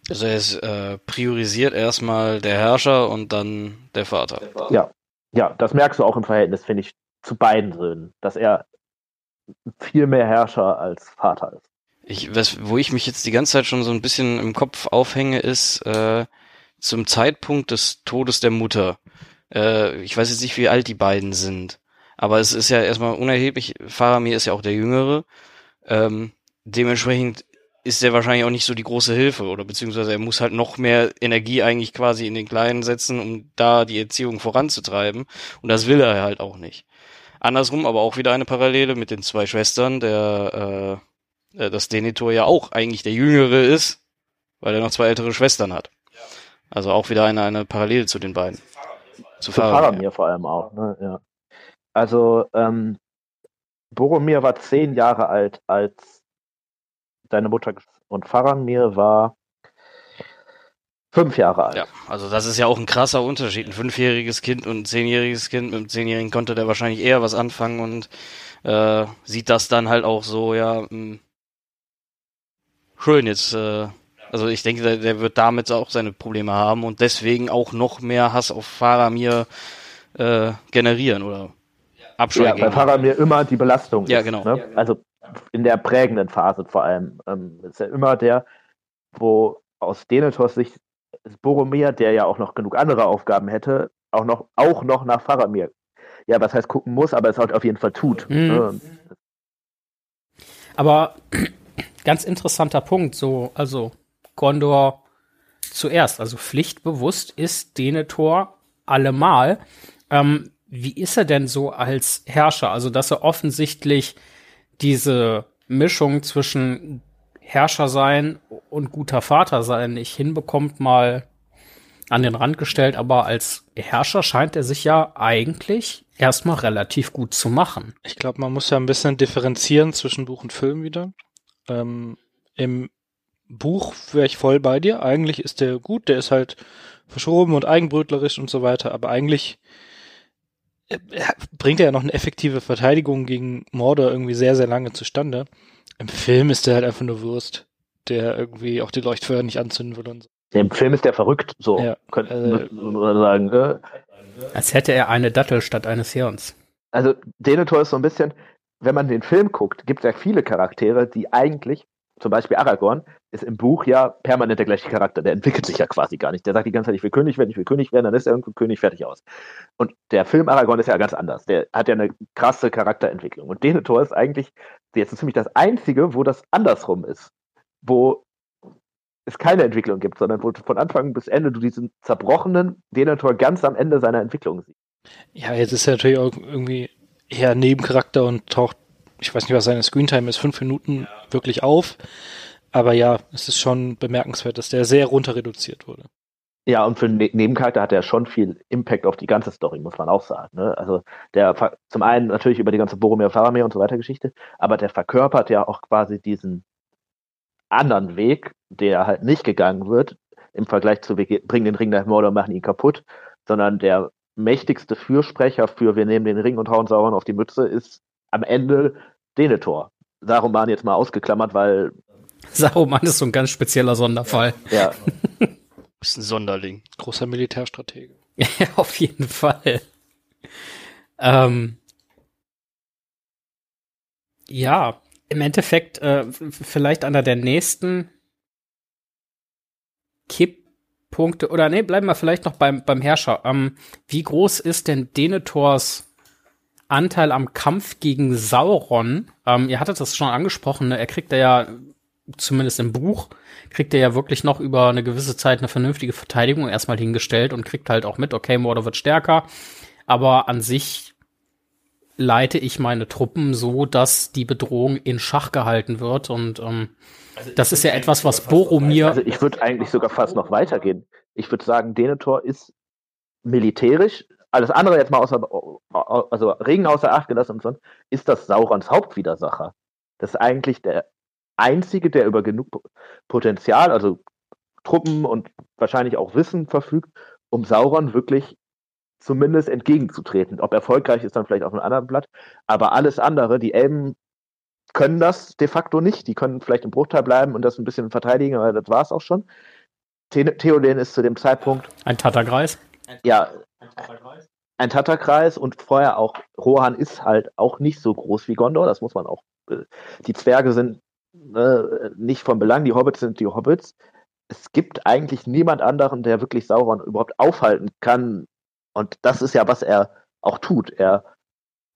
Also er ist äh, priorisiert erstmal der Herrscher und dann der Vater. Ja, ja, das merkst du auch im Verhältnis, finde ich, zu beiden Söhnen, dass er viel mehr Herrscher als Vater ist. Ich, was, wo ich mich jetzt die ganze Zeit schon so ein bisschen im Kopf aufhänge, ist äh, zum Zeitpunkt des Todes der Mutter. Äh, ich weiß jetzt nicht, wie alt die beiden sind. Aber es ist ja erstmal unerheblich. Faramir ist ja auch der Jüngere. Ähm, dementsprechend ist er wahrscheinlich auch nicht so die große Hilfe oder beziehungsweise er muss halt noch mehr Energie eigentlich quasi in den Kleinen setzen, um da die Erziehung voranzutreiben. Und das will er halt auch nicht. Andersrum aber auch wieder eine Parallele mit den zwei Schwestern, der äh, äh dass Denethor ja auch eigentlich der Jüngere ist, weil er noch zwei ältere Schwestern hat. Also auch wieder eine, eine Parallele zu den beiden. Zu, zu Faramir vor allem auch, ne? Ja. Also ähm, Boromir war zehn Jahre alt, als deine Mutter und Faramir war fünf Jahre alt. Ja, also das ist ja auch ein krasser Unterschied. Ein fünfjähriges Kind und ein zehnjähriges Kind. Mit einem zehnjährigen konnte der wahrscheinlich eher was anfangen und äh, sieht das dann halt auch so, ja, mh, hm, schön jetzt. Äh, also ich denke, der, der, wird damit auch seine Probleme haben und deswegen auch noch mehr Hass auf Faramir äh, generieren oder abschreiben. Ja, bei Faramir immer die Belastung. Ja, ist, genau. Ne? Also in der prägenden Phase vor allem. Ähm, ist ja immer der, wo aus Denethors Sicht Boromir, der ja auch noch genug andere Aufgaben hätte, auch noch, auch noch nach Faramir. Ja, was heißt gucken muss, aber es halt auf jeden Fall tut. Mhm. Ne? Aber ganz interessanter Punkt, so, also Gondor zuerst, also pflichtbewusst ist Denethor allemal. Ähm, wie ist er denn so als Herrscher? Also, dass er offensichtlich diese Mischung zwischen Herrscher sein und guter Vater sein nicht hinbekommt, mal an den Rand gestellt, aber als Herrscher scheint er sich ja eigentlich erstmal relativ gut zu machen. Ich glaube, man muss ja ein bisschen differenzieren zwischen Buch und Film wieder. Ähm, Im Buch wäre ich voll bei dir. Eigentlich ist der gut, der ist halt verschoben und eigenbrötlerisch und so weiter, aber eigentlich bringt er ja noch eine effektive Verteidigung gegen Mordor irgendwie sehr, sehr lange zustande. Im Film ist der halt einfach nur Wurst, der irgendwie auch die Leuchtfeuer nicht anzünden will und so. Im Film ist der verrückt, so ja, könnte also, man sagen. Ne? Als hätte er eine Dattel statt eines Hirns. Also Denethor ist so ein bisschen, wenn man den Film guckt, gibt es ja viele Charaktere, die eigentlich zum Beispiel Aragorn, ist im Buch ja permanent der gleiche Charakter. Der entwickelt sich ja quasi gar nicht. Der sagt die ganze Zeit, ich will König werden, ich will König werden, dann ist er irgendwo König fertig aus. Und der Film Aragorn ist ja ganz anders. Der hat ja eine krasse Charakterentwicklung. Und Denethor ist eigentlich jetzt ziemlich das Einzige, wo das andersrum ist. Wo es keine Entwicklung gibt, sondern wo von Anfang bis Ende du diesen zerbrochenen Denethor ganz am Ende seiner Entwicklung siehst. Ja, jetzt ist er natürlich auch irgendwie eher Nebencharakter und taucht ich weiß nicht, was seine Screentime ist, fünf Minuten ja. wirklich auf. Aber ja, es ist schon bemerkenswert, dass der sehr runter reduziert wurde. Ja, und für den ne-, Nebencharakter hat er schon viel Impact auf die ganze Story, muss man auch sagen. Ne? Also der zum einen natürlich über die ganze Boromir, Faramir und so weiter Geschichte, aber der verkörpert ja auch quasi diesen anderen Weg, der halt nicht gegangen wird, im Vergleich zu wir bringen den Ring nach Mordor und machen ihn kaputt, sondern der mächtigste Fürsprecher für wir nehmen den Ring und hauen Sauron auf die Mütze ist am Ende Denethor. Saruman jetzt mal ausgeklammert, weil. Saruman ist so ein ganz spezieller Sonderfall. Ja. ist ein Sonderling. Großer Militärstratege. ja, auf jeden Fall. Ähm, ja, im Endeffekt äh, vielleicht einer der nächsten Kipppunkte, oder nee, bleiben wir vielleicht noch beim, beim Herrscher. Ähm, wie groß ist denn Denethors Anteil am Kampf gegen Sauron. Ähm, ihr hattet das schon angesprochen, ne? er kriegt ja, zumindest im Buch, kriegt er ja wirklich noch über eine gewisse Zeit eine vernünftige Verteidigung erstmal hingestellt und kriegt halt auch mit, okay, Mordor wird stärker, aber an sich leite ich meine Truppen so, dass die Bedrohung in Schach gehalten wird und ähm, also das ist ja etwas, was Boromir. Also ich würde eigentlich sogar fast noch weitergehen. Ich würde sagen, Denethor ist militärisch alles andere jetzt mal außer, also Regen außer Acht gelassen und sonst, ist das Saurons Hauptwidersacher. Das ist eigentlich der einzige, der über genug Potenzial, also Truppen und wahrscheinlich auch Wissen verfügt, um Sauron wirklich zumindest entgegenzutreten. Ob erfolgreich ist dann vielleicht auf einem anderen Blatt, aber alles andere, die Elben können das de facto nicht. Die können vielleicht im Bruchteil bleiben und das ein bisschen verteidigen, aber das war es auch schon. Theoden ist zu dem Zeitpunkt ein Tatterkreis. Ja, ein Tatterkreis und vorher auch, Rohan ist halt auch nicht so groß wie Gondor, das muss man auch, äh, die Zwerge sind äh, nicht von Belang, die Hobbits sind die Hobbits. Es gibt eigentlich niemand anderen, der wirklich Sauron überhaupt aufhalten kann. Und das ist ja, was er auch tut. Er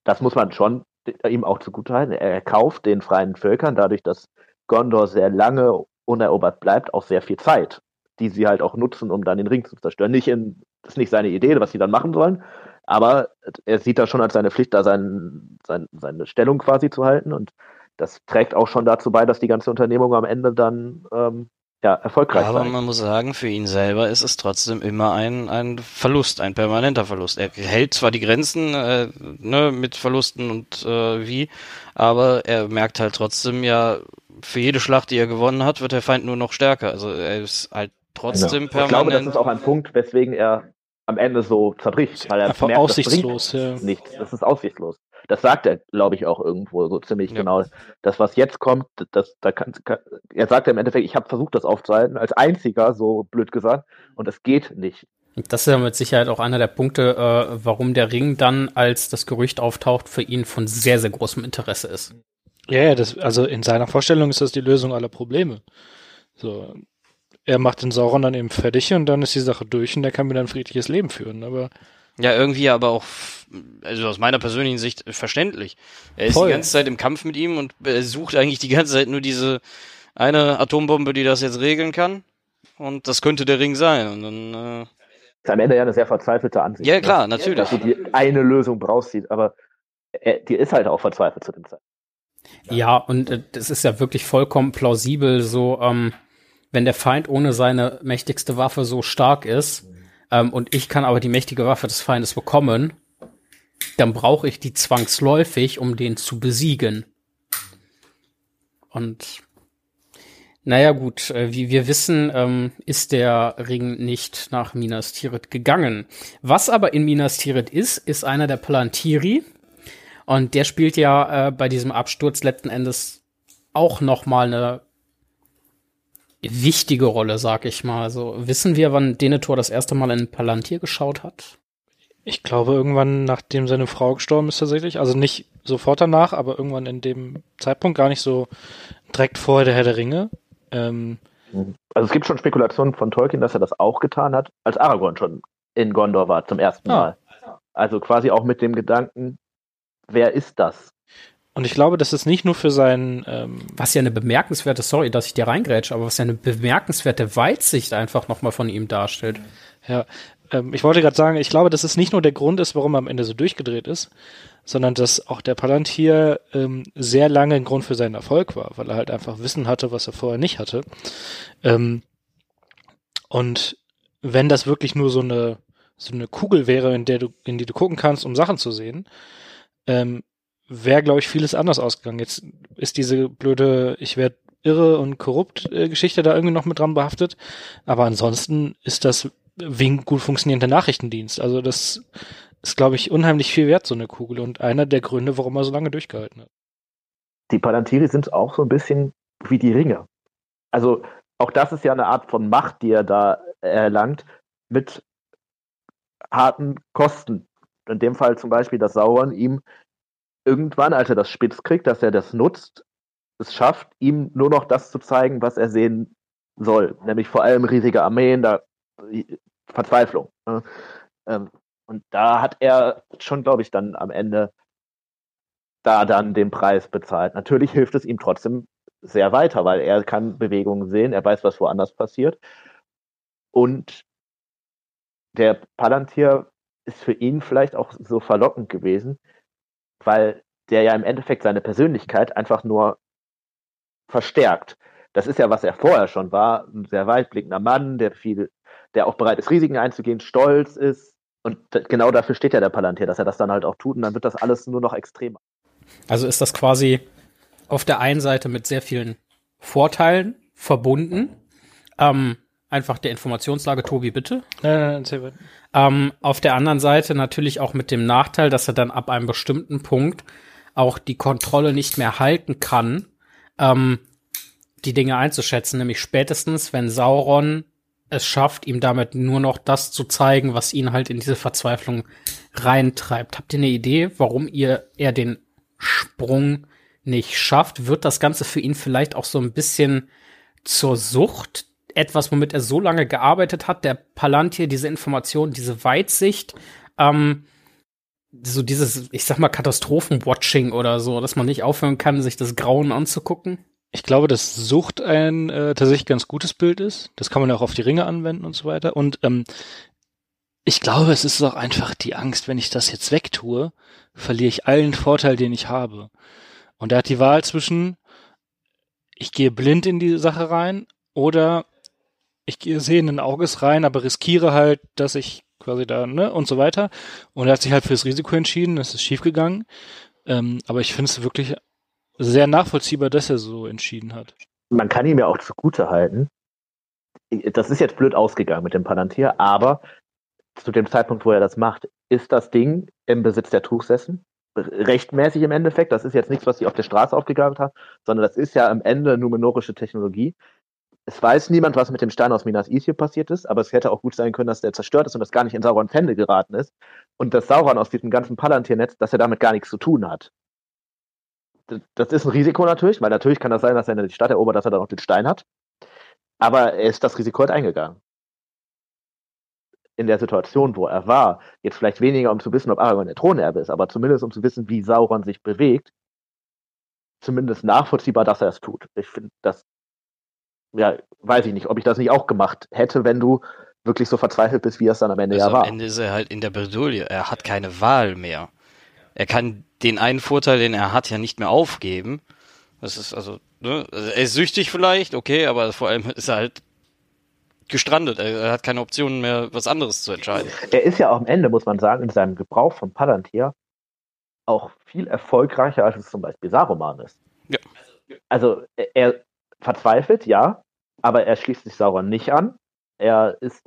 das muss man schon ihm auch zugutehalten. Er kauft den freien Völkern dadurch, dass Gondor sehr lange unerobert bleibt, auch sehr viel Zeit, die sie halt auch nutzen, um dann den Ring zu zerstören. Nicht in, das ist nicht seine Idee, was sie dann machen sollen, aber er sieht das schon als seine Pflicht, da sein, sein, seine Stellung quasi zu halten und das trägt auch schon dazu bei, dass die ganze Unternehmung am Ende dann ähm, ja, erfolgreich Aber sein. man muss sagen, für ihn selber ist es trotzdem immer ein, ein Verlust, ein permanenter Verlust. Er hält zwar die Grenzen äh, ne, mit Verlusten und äh, wie, aber er merkt halt trotzdem ja, für jede Schlacht, die er gewonnen hat, wird der Feind nur noch stärker. Also er ist halt trotzdem genau. permanent. Ich glaube, das ist auch ein Punkt, weswegen er am Ende so zerbricht, weil er Einfach merkt, aussichtslos, das ja. nichts. Das ist aussichtslos. Das sagt er, glaube ich, auch irgendwo so ziemlich ja. genau. Das, was jetzt kommt, das, da kann, kann er sagt ja im Endeffekt, ich habe versucht, das aufzuhalten, als einziger, so blöd gesagt, und es geht nicht. Das ist ja mit Sicherheit auch einer der Punkte, äh, warum der Ring dann, als das Gerücht auftaucht, für ihn von sehr, sehr großem Interesse ist. Ja, ja, das, also in seiner Vorstellung ist das die Lösung aller Probleme. So, er macht den Sauron dann eben fertig und dann ist die Sache durch und der kann wieder ein friedliches Leben führen. Aber ja, irgendwie aber auch, also aus meiner persönlichen Sicht verständlich. Er ist Voll. die ganze Zeit im Kampf mit ihm und er sucht eigentlich die ganze Zeit nur diese eine Atombombe, die das jetzt regeln kann. Und das könnte der Ring sein. Und dann, äh ist am Ende ja eine sehr verzweifelte Ansicht. Ja, klar, ne? natürlich. Dass du die eine Lösung brauchst, aber er, die ist halt auch verzweifelt zu dem Zeitpunkt. Ja, und äh, das ist ja wirklich vollkommen plausibel, so, ähm, wenn der Feind ohne seine mächtigste Waffe so stark ist, ähm, und ich kann aber die mächtige Waffe des Feindes bekommen, dann brauche ich die zwangsläufig, um den zu besiegen. Und naja gut, äh, wie wir wissen, ähm, ist der Ring nicht nach Minas Tirith gegangen. Was aber in Minas Tirith ist, ist einer der Palantiri. Und der spielt ja äh, bei diesem Absturz letzten Endes auch noch mal eine wichtige Rolle, sag ich mal. Also wissen wir, wann Denethor das erste Mal in Palantir geschaut hat? Ich glaube irgendwann, nachdem seine Frau gestorben ist tatsächlich. Also nicht sofort danach, aber irgendwann in dem Zeitpunkt, gar nicht so direkt vor der Herr der Ringe. Ähm, also es gibt schon Spekulationen von Tolkien, dass er das auch getan hat, als Aragorn schon in Gondor war zum ersten ah. Mal. Also quasi auch mit dem Gedanken, wer ist das? Und ich glaube, das ist nicht nur für seinen. Ähm was ja eine bemerkenswerte, sorry, dass ich dir reingrätsche, aber was ja eine bemerkenswerte Weitsicht einfach nochmal von ihm darstellt. Ja, ähm, ich wollte gerade sagen, ich glaube, dass es nicht nur der Grund ist, warum er am Ende so durchgedreht ist, sondern dass auch der Palantir ähm, sehr lange ein Grund für seinen Erfolg war, weil er halt einfach Wissen hatte, was er vorher nicht hatte. Ähm, und wenn das wirklich nur so eine so eine Kugel wäre, in der du in die du gucken kannst, um Sachen zu sehen, ähm, wäre, glaube ich, vieles anders ausgegangen. Jetzt ist diese blöde, ich werde irre und korrupt äh, Geschichte da irgendwie noch mit dran behaftet. Aber ansonsten ist das wegen gut funktionierender Nachrichtendienst. Also das ist, glaube ich, unheimlich viel wert, so eine Kugel. Und einer der Gründe, warum er so lange durchgehalten hat. Die Palantiri sind auch so ein bisschen wie die Ringe. Also auch das ist ja eine Art von Macht, die er da erlangt, mit harten Kosten. In dem Fall zum Beispiel, dass Sauron ihm irgendwann, als er das spitz kriegt, dass er das nutzt, es schafft, ihm nur noch das zu zeigen, was er sehen soll. Nämlich vor allem riesige Armeen, da Verzweiflung. Ne? Ähm, und da hat er schon, glaube ich, dann am Ende da dann den Preis bezahlt. Natürlich hilft es ihm trotzdem sehr weiter, weil er kann Bewegungen sehen, er weiß, was woanders passiert. Und der Palantir ist für ihn vielleicht auch so verlockend gewesen, weil der ja im Endeffekt seine Persönlichkeit einfach nur verstärkt. Das ist ja, was er vorher schon war, ein sehr weitblickender Mann, der viel, der auch bereit ist, Risiken einzugehen, stolz ist. Und genau dafür steht ja der Palantir, dass er das dann halt auch tut und dann wird das alles nur noch extremer. Also ist das quasi auf der einen Seite mit sehr vielen Vorteilen verbunden. Ähm, einfach der Informationslage, Tobi, bitte. Nein, nein, nein, ähm, auf der anderen Seite natürlich auch mit dem Nachteil, dass er dann ab einem bestimmten Punkt auch die Kontrolle nicht mehr halten kann, ähm, die Dinge einzuschätzen, nämlich spätestens, wenn Sauron es schafft, ihm damit nur noch das zu zeigen, was ihn halt in diese Verzweiflung reintreibt. Habt ihr eine Idee, warum ihr er den Sprung nicht schafft? Wird das Ganze für ihn vielleicht auch so ein bisschen zur Sucht, etwas, womit er so lange gearbeitet hat, der Palantir, diese Information, diese Weitsicht, ähm, so dieses, ich sag mal, Katastrophenwatching oder so, dass man nicht aufhören kann, sich das Grauen anzugucken? Ich glaube, dass Sucht ein äh, tatsächlich ganz gutes Bild ist. Das kann man auch auf die Ringe anwenden und so weiter. Und ähm, ich glaube, es ist auch einfach die Angst, wenn ich das jetzt wegtue, verliere ich allen Vorteil, den ich habe. Und er hat die Wahl zwischen, ich gehe blind in die Sache rein oder ich gehe sehenden Auges rein, aber riskiere halt, dass ich quasi da, ne, und so weiter. Und er hat sich halt fürs Risiko entschieden, es ist schiefgegangen. Ähm, aber ich finde es wirklich sehr nachvollziehbar, dass er so entschieden hat. Man kann ihm ja auch zugute halten. Das ist jetzt blöd ausgegangen mit dem Palantir, aber zu dem Zeitpunkt, wo er das macht, ist das Ding im Besitz der Truchsessen. Rechtmäßig im Endeffekt. Das ist jetzt nichts, was sie auf der Straße aufgegraben haben, sondern das ist ja am Ende numenorische Technologie. Es weiß niemand, was mit dem Stein aus Minas Ithil passiert ist, aber es hätte auch gut sein können, dass der zerstört ist und das gar nicht in Saurons Hände geraten ist. Und dass Sauron aus diesem ganzen Palantir-Netz, dass er damit gar nichts zu tun hat. Das ist ein Risiko natürlich, weil natürlich kann das sein, dass er die Stadt erobert, dass er dann auch den Stein hat. Aber er ist das Risiko halt eingegangen in der Situation, wo er war, jetzt vielleicht weniger, um zu wissen, ob Aragorn der Thronerbe ist, aber zumindest um zu wissen, wie Sauron sich bewegt, zumindest nachvollziehbar, dass er es tut. Ich finde das, ja, weiß ich nicht, ob ich das nicht auch gemacht hätte, wenn du wirklich so verzweifelt bist, wie er es dann am Ende also ja war. Am Ende ist er halt in der Bredouille. Er hat keine Wahl mehr. Er kann den einen Vorteil, den er hat, ja nicht mehr aufgeben. Das ist also, ne? Also er ist süchtig vielleicht, okay, aber vor allem ist er halt gestrandet. Er hat keine Optionen mehr, was anderes zu entscheiden. Er ist ja auch am Ende, muss man sagen, in seinem Gebrauch von Palantir auch viel erfolgreicher, als es zum Beispiel Saruman ist. Ja. Also er verzweifelt, ja, aber er schließt sich Sauron nicht an. Er ist,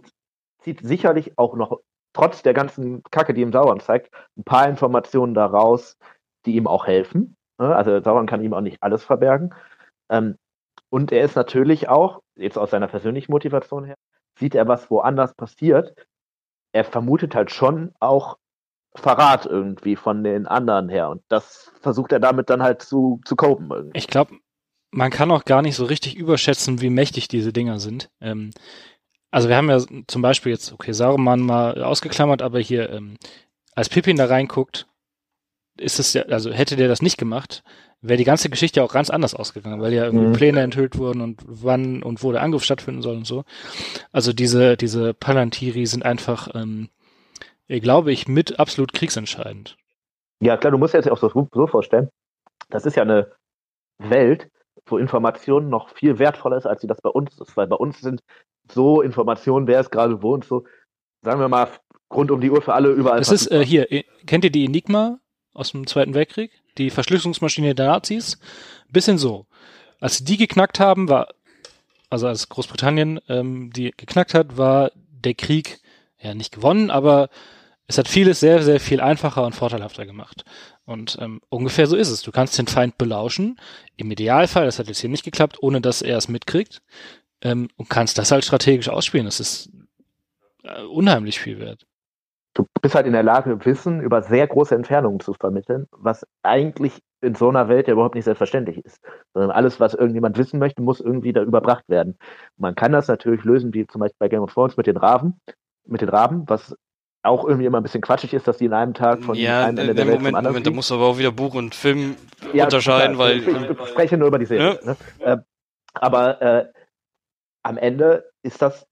zieht sicherlich auch noch, trotz der ganzen Kacke, die ihm Sauron zeigt, ein paar Informationen daraus, die ihm auch helfen. Ne? Also Sauron kann ihm auch nicht alles verbergen. Ähm, und er ist natürlich auch, jetzt aus seiner persönlichen Motivation her, sieht er, was woanders passiert. Er vermutet halt schon auch Verrat irgendwie von den anderen her. Und das versucht er damit dann halt zu, zu copen. Irgendwie. Ich glaube, man kann auch gar nicht so richtig überschätzen, wie mächtig diese Dinger sind. Ähm, also wir haben ja zum Beispiel jetzt, okay, Sauron mal ausgeklammert, aber hier, ähm, als Pippin da reinguckt, ist es ja, also hätte der das nicht gemacht, wäre die ganze Geschichte auch ganz anders ausgegangen, weil ja irgendwie mhm. Pläne enthüllt wurden und wann und wo der Angriff stattfinden soll und so. Also diese, diese Palantiri sind einfach, ähm, glaube ich, mit absolut kriegsentscheidend. Ja, klar, du musst dir jetzt auch so, so vorstellen, das ist ja eine Welt, wo Information noch viel wertvoller ist, als sie das bei uns ist, weil bei uns sind so Informationen, wer ist gerade wo und so, sagen wir mal, rund um die Uhr für alle überall. Das ist äh, hier, kennt ihr die Enigma aus dem Zweiten Weltkrieg? die Verschlüsselungsmaschine der Nazis. Bisschen so. Als sie die geknackt haben, war, also als Großbritannien ähm, die geknackt hat, war der Krieg ja nicht gewonnen, aber es hat vieles sehr, sehr viel einfacher und vorteilhafter gemacht. Und ähm, ungefähr so ist es. Du kannst den Feind belauschen. Im Idealfall, das hat jetzt hier nicht geklappt, ohne dass er es mitkriegt. Ähm, und kannst das halt strategisch ausspielen. Das ist äh, unheimlich viel wert du bist halt in der Lage, Wissen über sehr große Entfernungen zu vermitteln, was eigentlich in so einer Welt ja überhaupt nicht selbstverständlich ist. Sondern alles, was irgendjemand wissen möchte, muss irgendwie da überbracht werden. Man kann das natürlich lösen, wie zum Beispiel bei Game of Thrones mit den Raben, mit den Raben, was auch irgendwie immer ein bisschen quatschig ist, dass die in einem Tag von ja, einem Ende der Welt Moment, zum Moment, da musst du aber auch wieder Buch und Film ja, unterscheiden, klar, weil ich, ich, spreche nur über die Serie. Ja? Ne? Äh, aber äh, am Ende ist das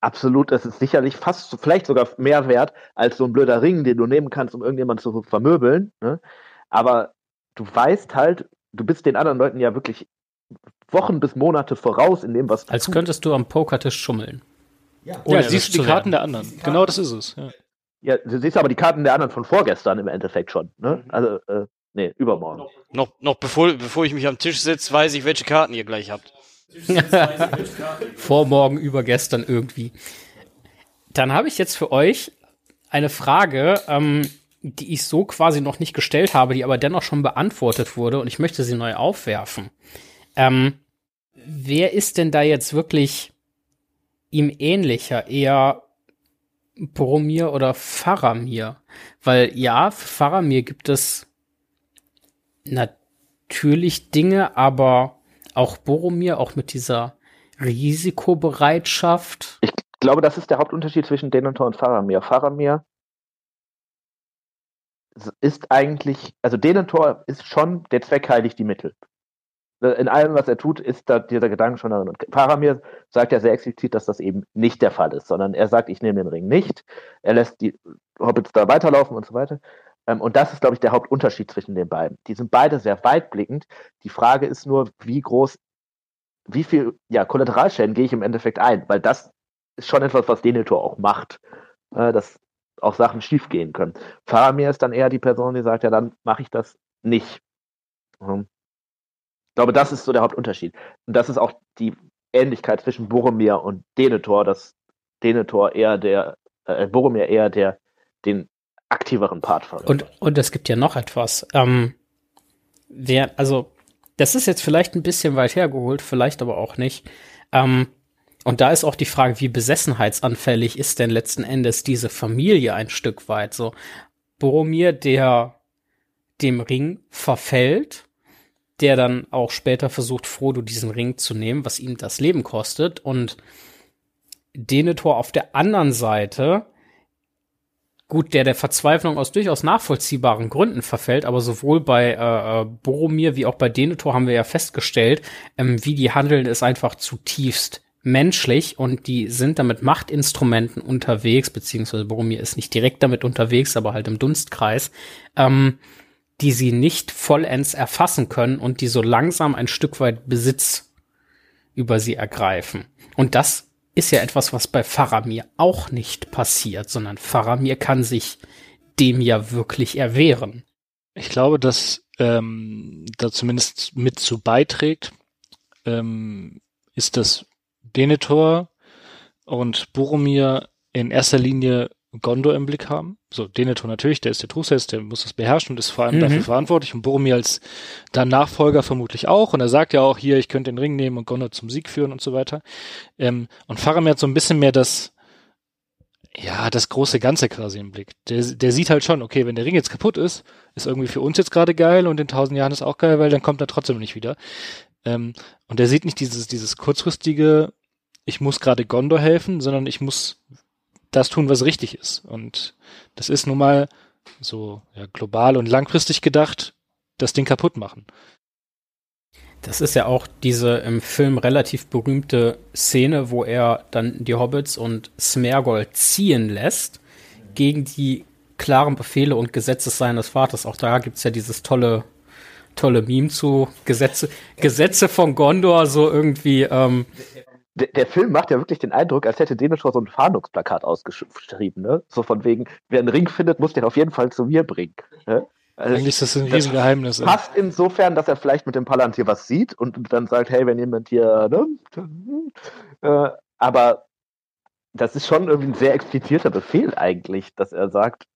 absolut, das ist sicherlich fast, vielleicht sogar mehr wert als so ein blöder Ring, den du nehmen kannst, um irgendjemanden zu vermöbeln. Ne? Aber du weißt halt, du bist den anderen Leuten ja wirklich Wochen bis Monate voraus in dem, was du Als tust. könntest du am Pokertisch schummeln. Ja, ja siehst du die Karten der anderen. Genau das ist es. Ja. ja. du siehst aber die Karten der anderen von vorgestern im Endeffekt schon. Ne? Mhm. Also, äh, nee, übermorgen. Noch, noch bevor, bevor ich mich am Tisch sitze, weiß ich, welche Karten ihr gleich habt. Vormorgen, übergestern irgendwie. Dann habe ich jetzt für euch eine Frage, ähm, die ich so quasi noch nicht gestellt habe, die aber dennoch schon beantwortet wurde und ich möchte sie neu aufwerfen. Ähm, wer ist denn da jetzt wirklich ihm ähnlicher? Eher Boromir oder Faramir? Weil ja, für Faramir gibt es natürlich Dinge, aber auch Boromir, auch mit dieser Risikobereitschaft. Ich glaube, das ist der Hauptunterschied zwischen Denethor und Faramir. Faramir ist eigentlich, also Denethor ist schon der Zweck heiligt die Mittel. In allem, was er tut, ist da dieser Gedanke schon darin. Und Paramir sagt ja sehr explizit, dass das eben nicht der Fall ist, sondern er sagt, ich nehme den Ring nicht. Er lässt die Hobbits da weiterlaufen und so weiter. Ähm, und das ist, glaube ich, der Hauptunterschied zwischen den beiden. Die sind beide sehr weitblickend. Die Frage ist nur, wie groß, wie viel ja, Kollateralschäden gehe ich im Endeffekt ein, weil das ist schon etwas, was Denethor auch macht. Äh, dass auch Sachen schiefgehen können. Faramir ist dann eher die Person, die sagt, ja, dann mache ich das nicht. Ähm, ich glaube, das ist so der Hauptunterschied. Und das ist auch die Ähnlichkeit zwischen Boromir und Denethor, dass Denethor eher der, äh, Boromir eher der, den aktiveren Part verwendet. Und, und es gibt ja noch etwas. Ähm, wer, also, das ist jetzt vielleicht ein bisschen weit hergeholt, vielleicht aber auch nicht. Ähm, und da ist auch die Frage, wie besessenheitsanfällig ist denn letzten Endes diese Familie ein Stück weit so. Boromir, der dem Ring verfällt, der dann auch später versucht, Frodo diesen Ring zu nehmen, was ihm das Leben kostet. Und Denethor auf der anderen Seite, gut, der der Verzweiflung aus durchaus nachvollziehbaren Gründen verfällt, aber sowohl bei äh, äh Boromir wie auch bei Denethor haben wir ja festgestellt, ähm, wie die handeln, ist einfach zutiefst menschlich und die sind damit Machtinstrumenten unterwegs, beziehungsweise Boromir ist nicht direkt damit unterwegs, aber halt im Dunstkreis, ähm, die sie nicht vollends erfassen können und die so langsam ein Stück weit Besitz über sie ergreifen. Und das ist ja etwas, was bei Faramir auch nicht passiert, sondern Faramir kann sich dem ja wirklich erwehren. Ich glaube, dass ähm, da zumindest mit zu beiträgt, ähm, ist das Denethor und Boromir in erster Linie Gondor im Blick haben. So, Denethor natürlich, der ist der Truchsess, der muss das beherrschen und ist vor allem mhm. dafür verantwortlich und Boromir als dann Nachfolger vermutlich auch und er sagt ja auch hier, ich könnte den Ring nehmen und Gondor zum Sieg führen und so weiter. Ähm, und Faramir hat so ein bisschen mehr das, ja, das große Ganze quasi im Blick. Der, der sieht halt schon, okay, wenn der Ring jetzt kaputt ist, ist irgendwie für uns jetzt gerade geil und in tausend Jahren ist auch geil, weil dann kommt er trotzdem nicht wieder. Ähm, und der sieht nicht dieses, dieses kurzfristige, ich muss gerade Gondor helfen, sondern ich muss das tun, was richtig ist. Und das ist nun mal so ja, global und langfristig gedacht, das Ding kaputt machen. Das ist ja auch diese im Film relativ berühmte Szene, wo er dann die Hobbits und Smergol ziehen lässt gegen die klaren Befehle und Gesetze seines Vaters. Auch da gibt's ja dieses tolle, tolle Meme zu Gesetze, Gesetze von Gondor, so irgendwie. Ähm, der, der, Film macht ja wirklich den Eindruck, als hätte Denethor so ein Fahndungsplakat ausgeschrieben, ne? So von wegen, wer einen Ring findet, muss den auf jeden Fall zu mir bringen. Ne? Also Eigentlich ist das ein Riesengeheimnis. Das passt insofern, dass er vielleicht mit dem Palantir was sieht und dann sagt, hey, wenn jemand hier, ne? Äh, aber das ist schon irgendwie ein sehr explizierter Befehl eigentlich, dass er sagt,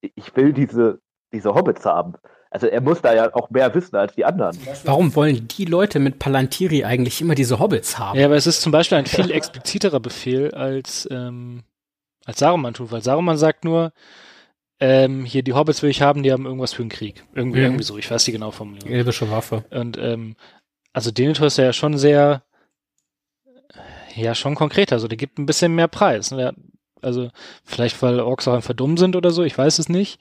ich will diese, diese Hobbits haben. Also er muss da ja auch mehr wissen als die anderen. Warum wollen die Leute mit Palantiri eigentlich immer diese Hobbits haben? Ja, aber es ist zum Beispiel ein viel expliziterer Befehl als, ähm, als Saruman tut, weil Saruman sagt nur, ähm, hier die Hobbits will ich haben, die haben irgendwas für den Krieg. Irgendwie, mhm. irgendwie so, ich weiß die genau Formulierung. Elbische Waffe. Und ähm, also Denethor ist ja schon sehr, ja, schon konkreter. Also der gibt ein bisschen mehr Preis. Ne? Also vielleicht, weil Orks auch einfach dumm sind oder so, ich weiß es nicht.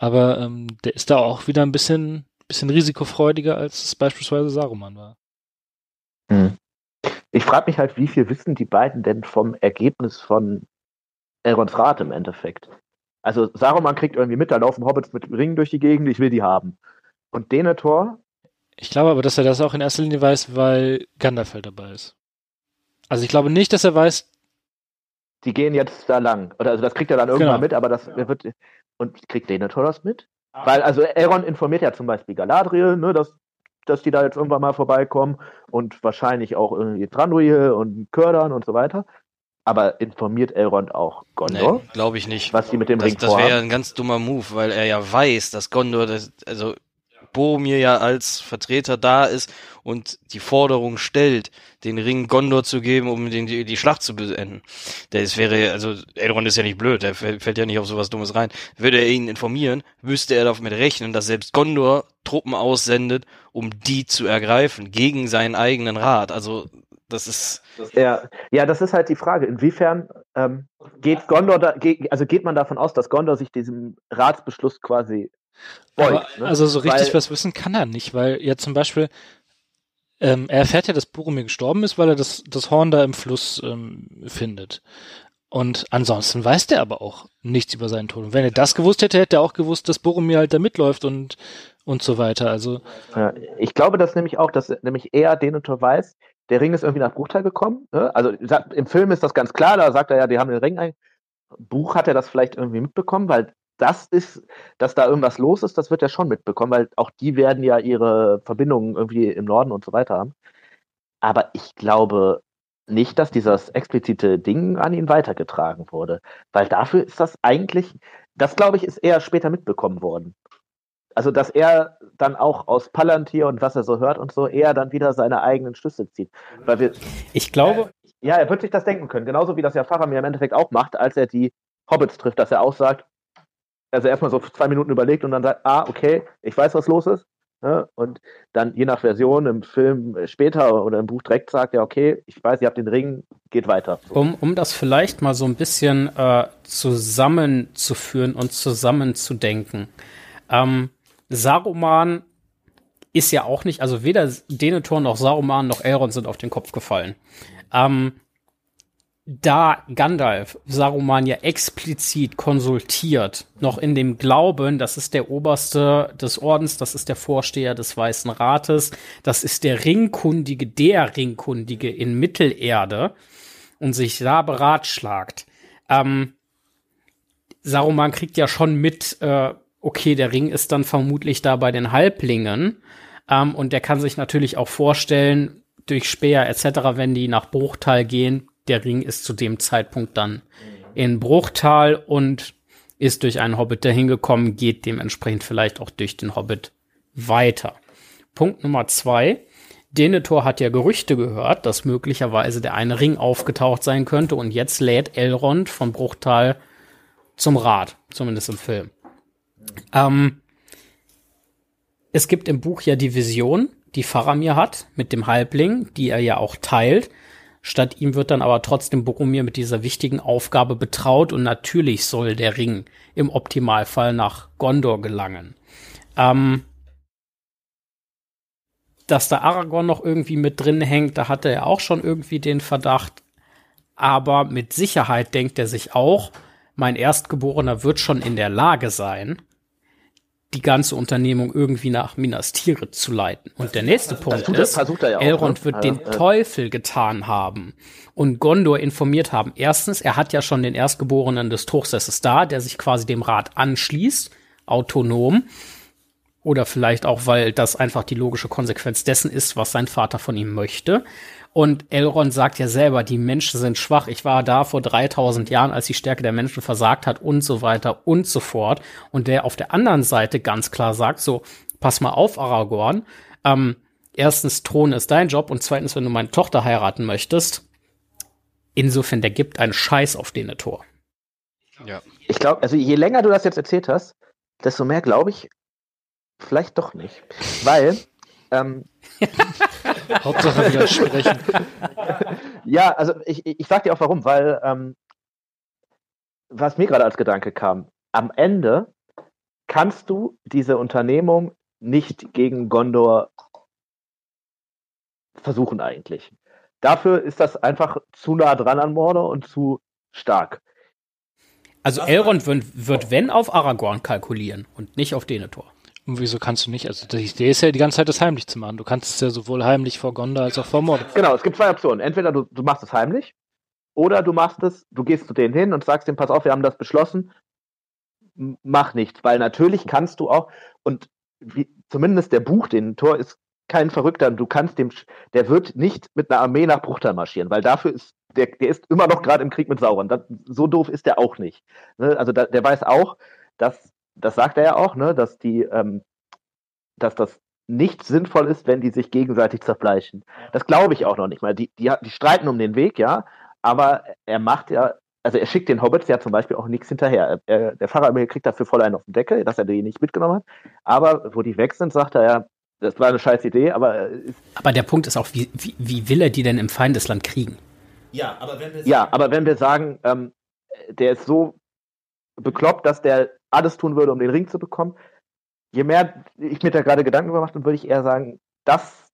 Aber ähm, der ist da auch wieder ein bisschen, bisschen risikofreudiger, als es beispielsweise Saruman war. Hm. Ich frage mich halt, wie viel wissen die beiden denn vom Ergebnis von Elrons Rat im Endeffekt? Also Saruman kriegt irgendwie mit, da laufen Hobbits mit Ringen durch die Gegend, ich will die haben. Und Denethor? Ich glaube aber, dass er das auch in erster Linie weiß, weil Gandalf halt dabei ist. Also ich glaube nicht, dass er weiß. Die gehen jetzt da lang. Oder also das kriegt er dann irgendwann genau. mit, aber das wird. Und kriegt Denethor das mit? Ah. Weil, also Elrond informiert ja zum Beispiel Galadriel, ne, dass, dass die da jetzt irgendwann mal vorbeikommen und wahrscheinlich auch irgendwie Thranduil und Kördan und so weiter. Aber informiert Elrond auch Gondor? Nee, glaube ich nicht. Was die mit dem das, Ring Das wäre ja ein ganz dummer Move, weil er ja weiß, dass Gondor, das, also Boromir ja als Vertreter da ist und die Forderung stellt, den Ring Gondor zu geben, um den, die, die Schlacht zu beenden. Das wäre, also Elrond ist ja nicht blöd, der fällt ja nicht auf sowas Dummes rein. Würde er ihn informieren, müsste er damit rechnen, dass selbst Gondor Truppen aussendet, um die zu ergreifen, gegen seinen eigenen Rat. Also Das ist. Ja, ja, das ist halt die Frage. Inwiefern ähm, geht Gondor da, geht, also geht man davon aus, dass Gondor sich diesem Ratsbeschluss quasi beugt? Aber, ne? Also so richtig weil, was wissen kann er nicht, weil ja zum Beispiel ähm, er erfährt ja, dass Boromir gestorben ist, weil er das, das Horn da im Fluss ähm, findet. Und ansonsten weiß der aber auch nichts über seinen Tod. Und wenn er das gewusst hätte, hätte er auch gewusst, dass Boromir halt da mitläuft und, und so weiter. Also. Ja, ich glaube das nämlich auch, dass nämlich er Denethor weiß, der Ring ist irgendwie nach Bruchteil gekommen. Ne? Also im Film ist das ganz klar, da sagt er ja, die haben den Ring ein. Buch hat er das vielleicht irgendwie mitbekommen, weil das ist, dass da irgendwas los ist, das wird er schon mitbekommen, weil auch die werden ja ihre Verbindungen irgendwie im Norden und so weiter haben. Aber ich glaube nicht, dass dieses explizite Ding an ihn weitergetragen wurde, weil dafür ist das eigentlich, das glaube ich, ist eher später mitbekommen worden. Also, dass er dann auch aus Palantir und was er so hört und so, eher dann wieder seine eigenen Schlüsse zieht. Weil wir, ich glaube. Äh, ja, er wird sich das denken können. Genauso wie das ja Pfarrer mir im Endeffekt auch macht, als er die Hobbits trifft, dass er auch sagt, also erstmal so zwei Minuten überlegt und dann sagt, ah, okay, ich weiß, was los ist. Ja, und dann je nach Version im Film später oder im Buch direkt sagt er, okay, ich weiß, ihr habt den Ring, geht weiter. Um, um das vielleicht mal so ein bisschen äh, zusammenzuführen und zusammenzudenken. Ähm, Saruman ist ja auch nicht, also weder Denethor noch Saruman noch Elrond sind auf den Kopf gefallen. Ähm, da Gandalf Saruman ja explizit konsultiert, noch in dem Glauben, das ist der Oberste des Ordens, das ist der Vorsteher des Weißen Rates, das ist der Ringkundige, der Ringkundige in Mittelerde und sich da beratschlagt. Ähm, Saruman kriegt ja schon mit, äh, okay, der Ring ist dann vermutlich da bei den Halblingen. Ähm, und der kann sich natürlich auch vorstellen, durch Speer etc., wenn die nach Bruchtal gehen, der Ring ist zu dem Zeitpunkt dann in Bruchtal und ist durch einen Hobbit dahin gekommen, geht dementsprechend vielleicht auch durch den Hobbit weiter. Punkt Nummer zwei. Denethor hat ja Gerüchte gehört, dass möglicherweise der eine Ring aufgetaucht sein könnte und jetzt lädt Elrond von Bruchtal zum Rat, zumindest im Film. Ähm, es gibt im Buch ja die Vision, die Faramir hat mit dem Halbling, die er ja auch teilt. Statt ihm wird dann aber trotzdem Boromir mit dieser wichtigen Aufgabe betraut und natürlich soll der Ring im Optimalfall nach Gondor gelangen. Ähm, dass da Aragorn noch irgendwie mit drin hängt, da hatte er auch schon irgendwie den Verdacht. Aber mit Sicherheit denkt er sich auch, mein Erstgeborener wird schon in der Lage sein, die ganze Unternehmung irgendwie nach Minas Tirith zu leiten. Und der nächste Punkt ist, ja Elrond auch, ne? wird den ja. Teufel getan haben und Gondor informiert haben. Erstens, er hat ja schon den Erstgeborenen des Truchsesses da, der sich quasi dem Rat anschließt, autonom. Oder vielleicht auch, weil das einfach die logische Konsequenz dessen ist, was sein Vater von ihm möchte. Und Elrond sagt ja selber, die Menschen sind schwach. Ich war da vor 3000 Jahren, als die Stärke der Menschen versagt hat und so weiter und so fort. Und der auf der anderen Seite ganz klar sagt, so, pass mal auf, Aragorn. Ähm, erstens, Thron ist dein Job und zweitens, wenn du meine Tochter heiraten möchtest, insofern, der gibt einen Scheiß auf den Tor. Ja. Ich glaube, also je länger du das jetzt erzählt hast, desto mehr glaube ich, vielleicht doch nicht. Weil ähm, Hauptsache widersprechen. ja, also ich, ich sag dir auch warum, weil ähm, was mir gerade als Gedanke kam, am Ende kannst du diese Unternehmung nicht gegen Gondor versuchen eigentlich. Dafür ist das einfach zu nah dran an Mordor und zu stark. Also Elrond wird, wird, wenn, auf Aragorn kalkulieren und nicht auf Denethor. Und wieso kannst du nicht? Also die Idee ist ja die ganze Zeit, das heimlich zu machen. Du kannst es ja sowohl heimlich vor Gonda als auch vor Mordor. Genau, es gibt zwei Optionen. Entweder du, du machst es heimlich oder du machst es, du gehst zu denen hin und sagst dem, pass auf, wir haben das beschlossen, mach nichts. Weil natürlich kannst du auch, und wie, zumindest der Buch, den Tor ist kein Verrückter, du kannst dem, der wird nicht mit einer Armee nach Bruchtal marschieren, weil dafür ist, der, der ist immer noch gerade im Krieg mit Sauron. Das, so doof ist der auch nicht. Ne? Also da, der weiß auch, dass das sagt er ja auch, ne, dass die, ähm, dass das nicht sinnvoll ist, wenn die sich gegenseitig zerfleischen. Das glaube ich auch noch nicht mal. Die, die, die streiten um den Weg, ja, aber er macht ja, also er schickt den Hobbits ja zum Beispiel auch nichts hinterher. Er, der Pfarrer kriegt dafür voll einen auf den Deckel, dass er die nicht mitgenommen hat. Aber wo die weg sind, sagt er ja, das war eine scheiß Idee, aber. Äh, aber der Punkt ist auch, wie, wie, wie will er die denn im Feindesland kriegen? Ja, aber wenn wir sagen, ja, aber wenn wir sagen ähm, der ist so bekloppt, dass der alles tun würde, um den Ring zu bekommen, je mehr ich mir da gerade Gedanken gemacht habe, würde ich eher sagen, das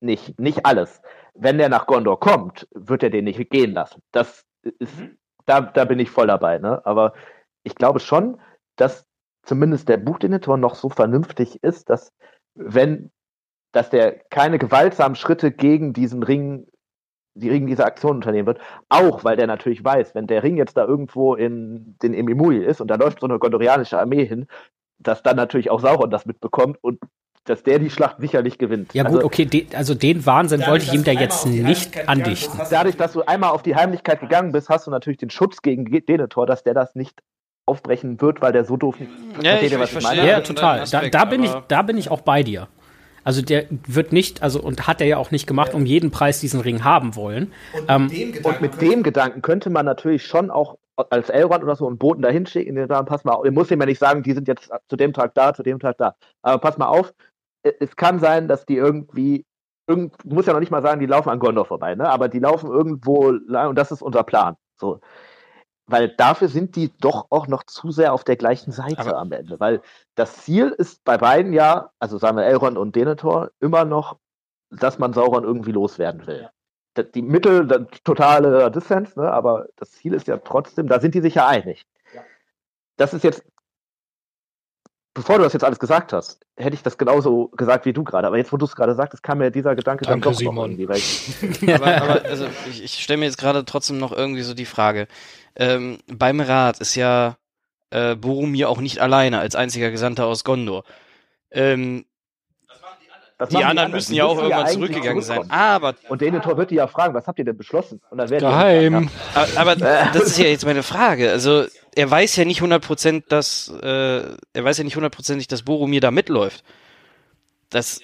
nicht, nicht alles. Wenn der nach Gondor kommt, wird er den nicht gehen lassen. Das ist, mhm. da, da bin ich voll dabei, ne? Aber ich glaube schon, dass zumindest der Bucheditor noch so vernünftig ist, dass wenn, dass der keine gewaltsamen Schritte gegen diesen Ring, gegen diese Aktion unternehmen wird, auch weil der natürlich weiß, wenn der Ring jetzt da irgendwo in den Emimui ist und da läuft so eine gondorianische Armee hin, dass dann natürlich auch Sauron das mitbekommt und dass der die Schlacht sicherlich gewinnt. Ja gut, also, okay, de, also den Wahnsinn wollte ich ihm da jetzt nicht andichten. Dadurch, dass du einmal auf die Heimlichkeit gegangen bist, hast du natürlich den Schutz gegen Denethor, dass der das nicht aufbrechen wird, weil der so doof ja, ich, ich, ich Ja, total. Da, da, bin ich, da bin ich auch bei dir. Also der wird nicht, also und hat er ja auch nicht gemacht, um jeden Preis diesen Ring haben wollen. Und mit, ähm, dem, und mit dem Gedanken könnte man natürlich schon auch als Elrond oder so einen Boten dahin schicken, den sagen, pass mal auf, ihr muss ihm ja nicht sagen, die sind jetzt zu dem Tag da, zu dem Tag da. Aber pass mal auf, es kann sein, dass die irgendwie, irgend, du musst ja noch nicht mal sagen, die laufen an Gondor vorbei, ne? Aber die laufen irgendwo lang und das ist unser Plan. So weil dafür sind die doch auch noch zu sehr auf der gleichen Seite Aber am Ende. Weil das Ziel ist bei beiden ja, also sagen wir Elrond und Denethor, immer noch, dass man Sauron irgendwie loswerden will. Ja. Die Mittel, totale Dissens, ne? aber das Ziel ist ja trotzdem, da sind die sich ja einig. Ja. Das ist jetzt, bevor du das jetzt alles gesagt hast, hätte ich das genauso gesagt wie du gerade. Aber jetzt, wo du es gerade sagst, kam mir dieser Gedanke Danke, dann doch Simon. noch irgendwie recht. aber, aber also, ich, ich stelle mir jetzt gerade trotzdem noch irgendwie so die Frage, ähm, beim Rat ist ja äh, Boromir auch nicht alleine als einziger Gesandter aus Gondor. Ähm, die, die anderen müssen ja auch irgendwann ja zurückgegangen sein. Aber und Denethor wird die ja fragen, was habt ihr denn beschlossen? Und dann werden Geheim. Aber, aber das ist ja jetzt meine Frage. Also er weiß ja nicht 100%, dass äh, er weiß ja nicht hundertprozentig, dass Boromir da mitläuft. Das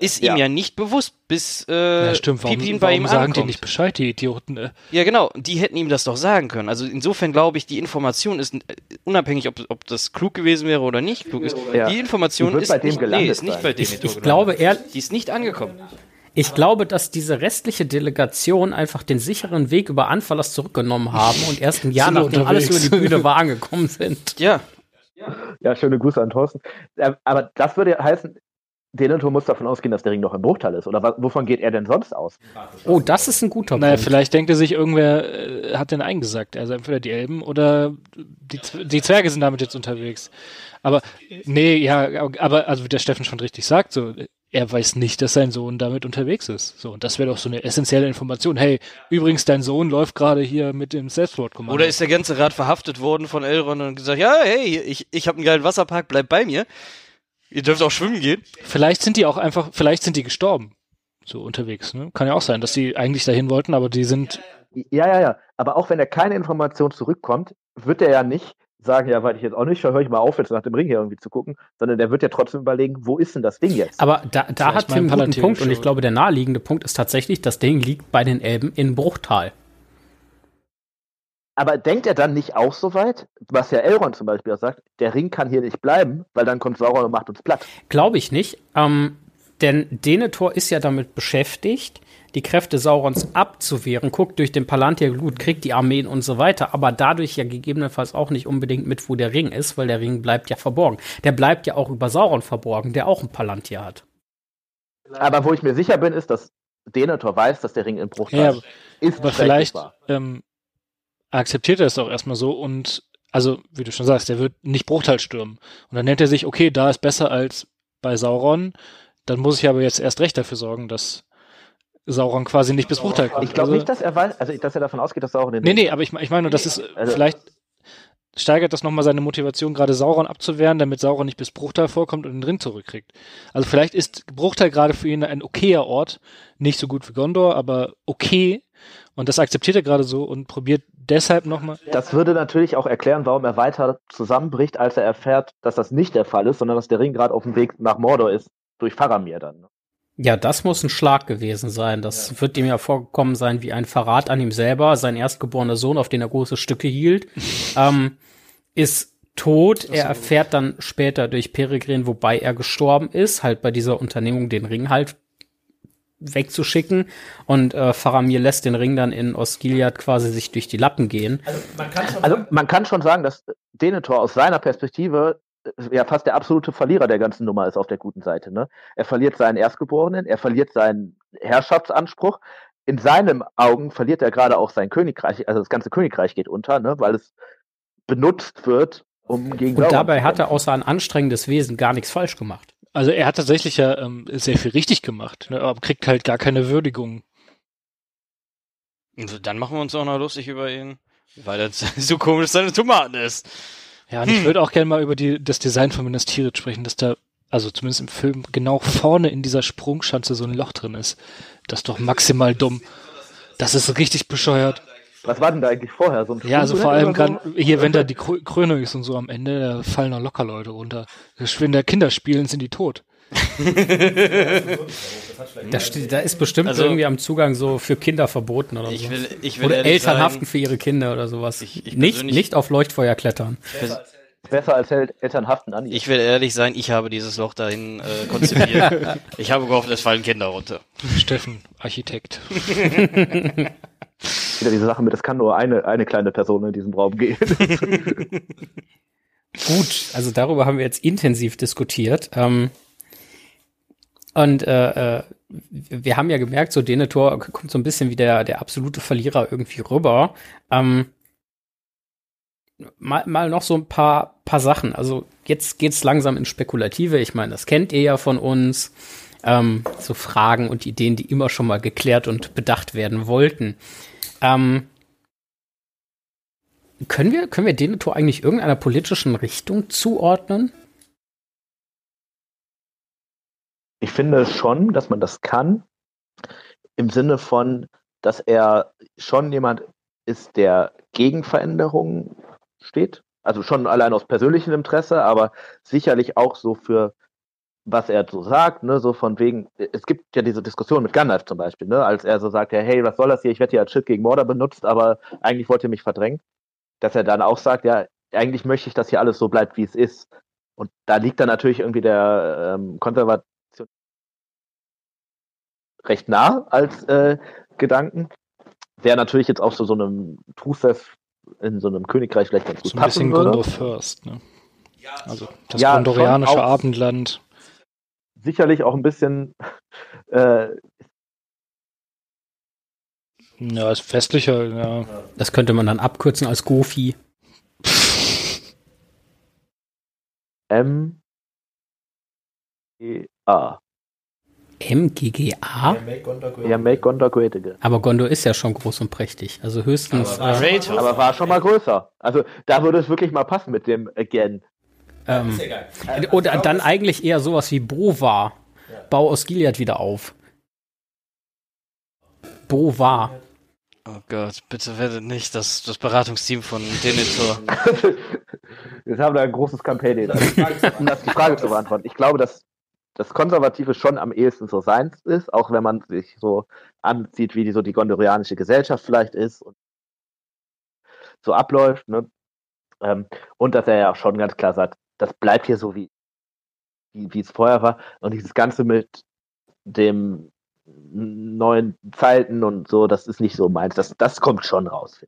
ist ihm ja, nicht bewusst, bis äh, ja, stimmt. Warum, Pippin bei warum ihm sagen ankommt. die nicht Bescheid, die Idioten? Äh? Ja, genau. Die hätten ihm das doch sagen können. Also insofern glaube ich, die Information ist äh, unabhängig, ob, ob das klug gewesen wäre oder nicht klug ist. Ja. Die Information die ist, nicht, nee, ist nicht bei dem. Ich, ich glaube, er, die ist nicht angekommen. Ich glaube, dass diese restliche Delegation einfach den sicheren Weg über Anfallers zurückgenommen haben und erst ein Jahr nachdem alles über die Bühne war angekommen sind. Ja. Ja, schöne Grüße an Thorsten. Äh, aber das würde heißen, Denethor muss davon ausgehen, dass der Ring noch im Bruchteil ist. Oder wovon geht er denn sonst aus? Oh, das ist ein guter Punkt. Naja, vielleicht denkt er sich, irgendwer äh, hat den eingesagt. Also entweder die Elben oder die, die Zwerge sind damit jetzt unterwegs. Aber nee, ja, aber also wie der Steffen schon richtig sagt, so er weiß nicht, dass sein Sohn damit unterwegs ist. So, und das wäre doch so eine essentielle Information. Hey, übrigens, dein Sohn läuft gerade hier mit dem Self-Lord-Kommando. Oder ist der ganze Rat verhaftet worden von Elrond und gesagt, ja, hey, ich, ich habe einen geilen Wasserpark, bleib bei mir. Ihr dürft auch schwimmen gehen. Vielleicht sind die auch einfach, vielleicht sind die gestorben. So unterwegs. Ne? Kann ja auch sein, dass die eigentlich dahin wollten, aber die sind. Ja, ja, ja. Aber auch wenn er keine Information zurückkommt, wird er ja nicht sagen, ja, weil ich jetzt auch nicht, höre ich mal auf, jetzt nach dem Ring hier irgendwie zu gucken, sondern der wird ja trotzdem überlegen, wo ist denn das Ding jetzt? Aber da, da hat Tim einen guten Punkt und ich glaube, der naheliegende Punkt ist tatsächlich, das Ding liegt bei den Elben in Bruchtal. Aber denkt er dann nicht auch so weit, was ja Elrond zum Beispiel auch sagt, der Ring kann hier nicht bleiben, weil dann kommt Sauron und macht uns platt? Glaube ich nicht. Ähm, denn Denethor ist ja damit beschäftigt, die Kräfte Saurons abzuwehren, guckt durch den Palantir-Glut, kriegt die Armeen und so weiter, aber dadurch ja gegebenenfalls auch nicht unbedingt mit, wo der Ring ist, weil der Ring bleibt ja verborgen. Der bleibt ja auch über Sauron verborgen, der auch ein Palantir hat. Aber wo ich mir sicher bin, ist, dass Denethor weiß, dass der Ring in Bruch ja, ist. Aber vielleicht ähm, akzeptiert er es auch erstmal so und also, wie du schon sagst, der wird nicht Bruchteil stürmen. Und dann nennt er sich, okay, da ist besser als bei Sauron. Dann muss ich aber jetzt erst recht dafür sorgen, dass Sauron quasi nicht bis Bruchteil kommt. Ich glaube also, nicht, dass er weiß, also dass er davon ausgeht, dass Sauron den. Nee, nee, aber ich, ich meine nur, das ist also, vielleicht steigert das nochmal seine Motivation, gerade Sauron abzuwehren, damit Sauron nicht bis Bruchteil vorkommt und den Ring zurückkriegt. Also vielleicht ist Bruchteil gerade für ihn ein okayer Ort, nicht so gut wie Gondor, aber okay. Und das akzeptiert er gerade so und probiert deshalb nochmal. Das würde natürlich auch erklären, warum er weiter zusammenbricht, als er erfährt, dass das nicht der Fall ist, sondern dass der Ring gerade auf dem Weg nach Mordor ist, durch Faramir dann. Ja, das muss ein Schlag gewesen sein. Das ja. wird ihm ja vorgekommen sein wie ein Verrat an ihm selber. Sein erstgeborener Sohn, auf den er große Stücke hielt, ähm, ist tot. Er erfährt dann später durch Peregrin, wobei er gestorben ist, halt bei dieser Unternehmung den Ring halt wegzuschicken und äh, Faramir lässt den Ring dann in Osgiliath quasi sich durch die Lappen gehen. Also man kann schon, also, man kann schon sagen, dass Denethor aus seiner Perspektive ja fast der absolute Verlierer der ganzen Nummer ist auf der guten Seite. Ne? Er verliert seinen Erstgeborenen, er verliert seinen Herrschaftsanspruch. In seinen Augen verliert er gerade auch sein Königreich, also das ganze Königreich geht unter, ne? weil es benutzt wird, um gegen Und dabei hat er außer ein anstrengendes Wesen gar nichts falsch gemacht. Also er hat tatsächlich ja ähm, sehr viel richtig gemacht, ne, aber kriegt halt gar keine Würdigung. Also dann machen wir uns auch noch lustig über ihn, weil er so komisch seine Tomaten ist. Ja, und hm. ich würde auch gerne mal über die, das Design von Minas Tirith sprechen, dass da, also zumindest im Film, genau vorne in dieser Sprungschanze so ein Loch drin ist. Das ist doch maximal dumm. Das ist richtig bescheuert. Was war denn da eigentlich vorher? So ein ja, also vor allem so? hier, wenn da die Krönung ist und so am Ende, da fallen da locker Leute runter. Wenn da Kinder spielen, sind die tot. da, steht, da, ist bestimmt also, irgendwie am Zugang so für Kinder verboten oder ich so. Will, ich will oder Eltern haften für ihre Kinder oder sowas. Ich, ich nicht, nicht auf Leuchtfeuer klettern. Besser als Eltern haften an. Ich will ehrlich sein, ich habe dieses Loch dahin äh, konzipiert. ich habe gehofft, es fallen Kinder runter. Steffen, Architekt. Wieder diese Sache mit, es kann nur eine, eine kleine Person in diesem Raum gehen. Gut, also darüber haben wir jetzt intensiv diskutiert. Ähm, und äh, äh, wir haben ja gemerkt, so Denethor kommt so ein bisschen wie der, der absolute Verlierer irgendwie rüber. Ähm, mal, mal noch so ein paar, paar Sachen. Also jetzt geht's langsam ins Spekulative. Ich meine, das kennt ihr ja von uns. Ähm, so Fragen und Ideen, die immer schon mal geklärt und bedacht werden wollten. Ähm, können wir, können wir Denethor eigentlich irgendeiner politischen Richtung zuordnen? Ich finde schon, dass man das kann, im Sinne von, dass er schon jemand ist, der gegen Veränderungen steht. Also schon allein aus persönlichem Interesse, aber sicherlich auch so für was er so sagt, ne, so von wegen, es gibt ja diese Diskussion mit Gandalf zum Beispiel, ne, als er so sagt, ja, hey, was soll das hier, ich werde hier als Shit gegen Mordor benutzt, aber eigentlich wollt ihr mich verdrängen, dass er dann auch sagt, ja, eigentlich möchte ich, dass hier alles so bleibt, wie es ist. Und da liegt dann natürlich irgendwie der ähm, Konservation recht nah als äh, Gedanken, der natürlich jetzt auch so, so einem Trusef in so einem Königreich vielleicht ganz gut so ein bisschen würde. Gondor First, ne? Also das ja, gondorianische Abendland sicherlich auch ein bisschen äh, ja, ist festlicher, ja. Das könnte man dann abkürzen als Gofi. M G A. MGGA? Ja, Make Gondor Great Again. Aber Gondor ist ja schon groß und prächtig. Also höchstens. Aber, äh, aber war schon mal größer. Also da würde es wirklich mal passen mit dem Again. Ähm, oder dann eigentlich eher sowas wie Bova. Ja. Bau aus Gilead wieder auf. Bova. Oh Gott, bitte werdet nicht das, das Beratungsteam von Denethor. Jetzt haben wir ein großes Campaign, um das die Frage zu beantworten. Ich glaube, dass das Konservative schon am ehesten so seins ist, auch wenn man sich so anzieht, wie die, so die gondorianische Gesellschaft vielleicht ist und so abläuft. Ne? Ähm, und dass er ja auch schon ganz klar sagt, das bleibt hier so, wie, wie, wie es vorher war. Und dieses Ganze mit dem neuen Zeiten und so, das ist nicht so meins. Das, das kommt schon raus.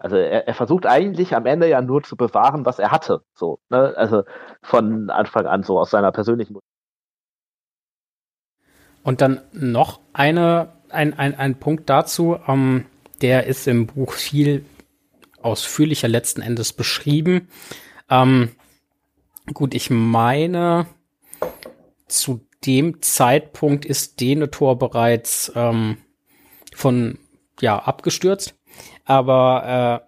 Also er, er, versucht eigentlich am Ende ja nur zu bewahren, was er hatte. So, ne? Also von Anfang an so aus seiner persönlichen. Und dann noch eine, ein, ein, ein Punkt dazu, ähm, der ist im Buch viel ausführlicher letzten Endes beschrieben. Ähm, gut, ich meine, zu dem Zeitpunkt ist Denethor bereits ähm, von ja abgestürzt, aber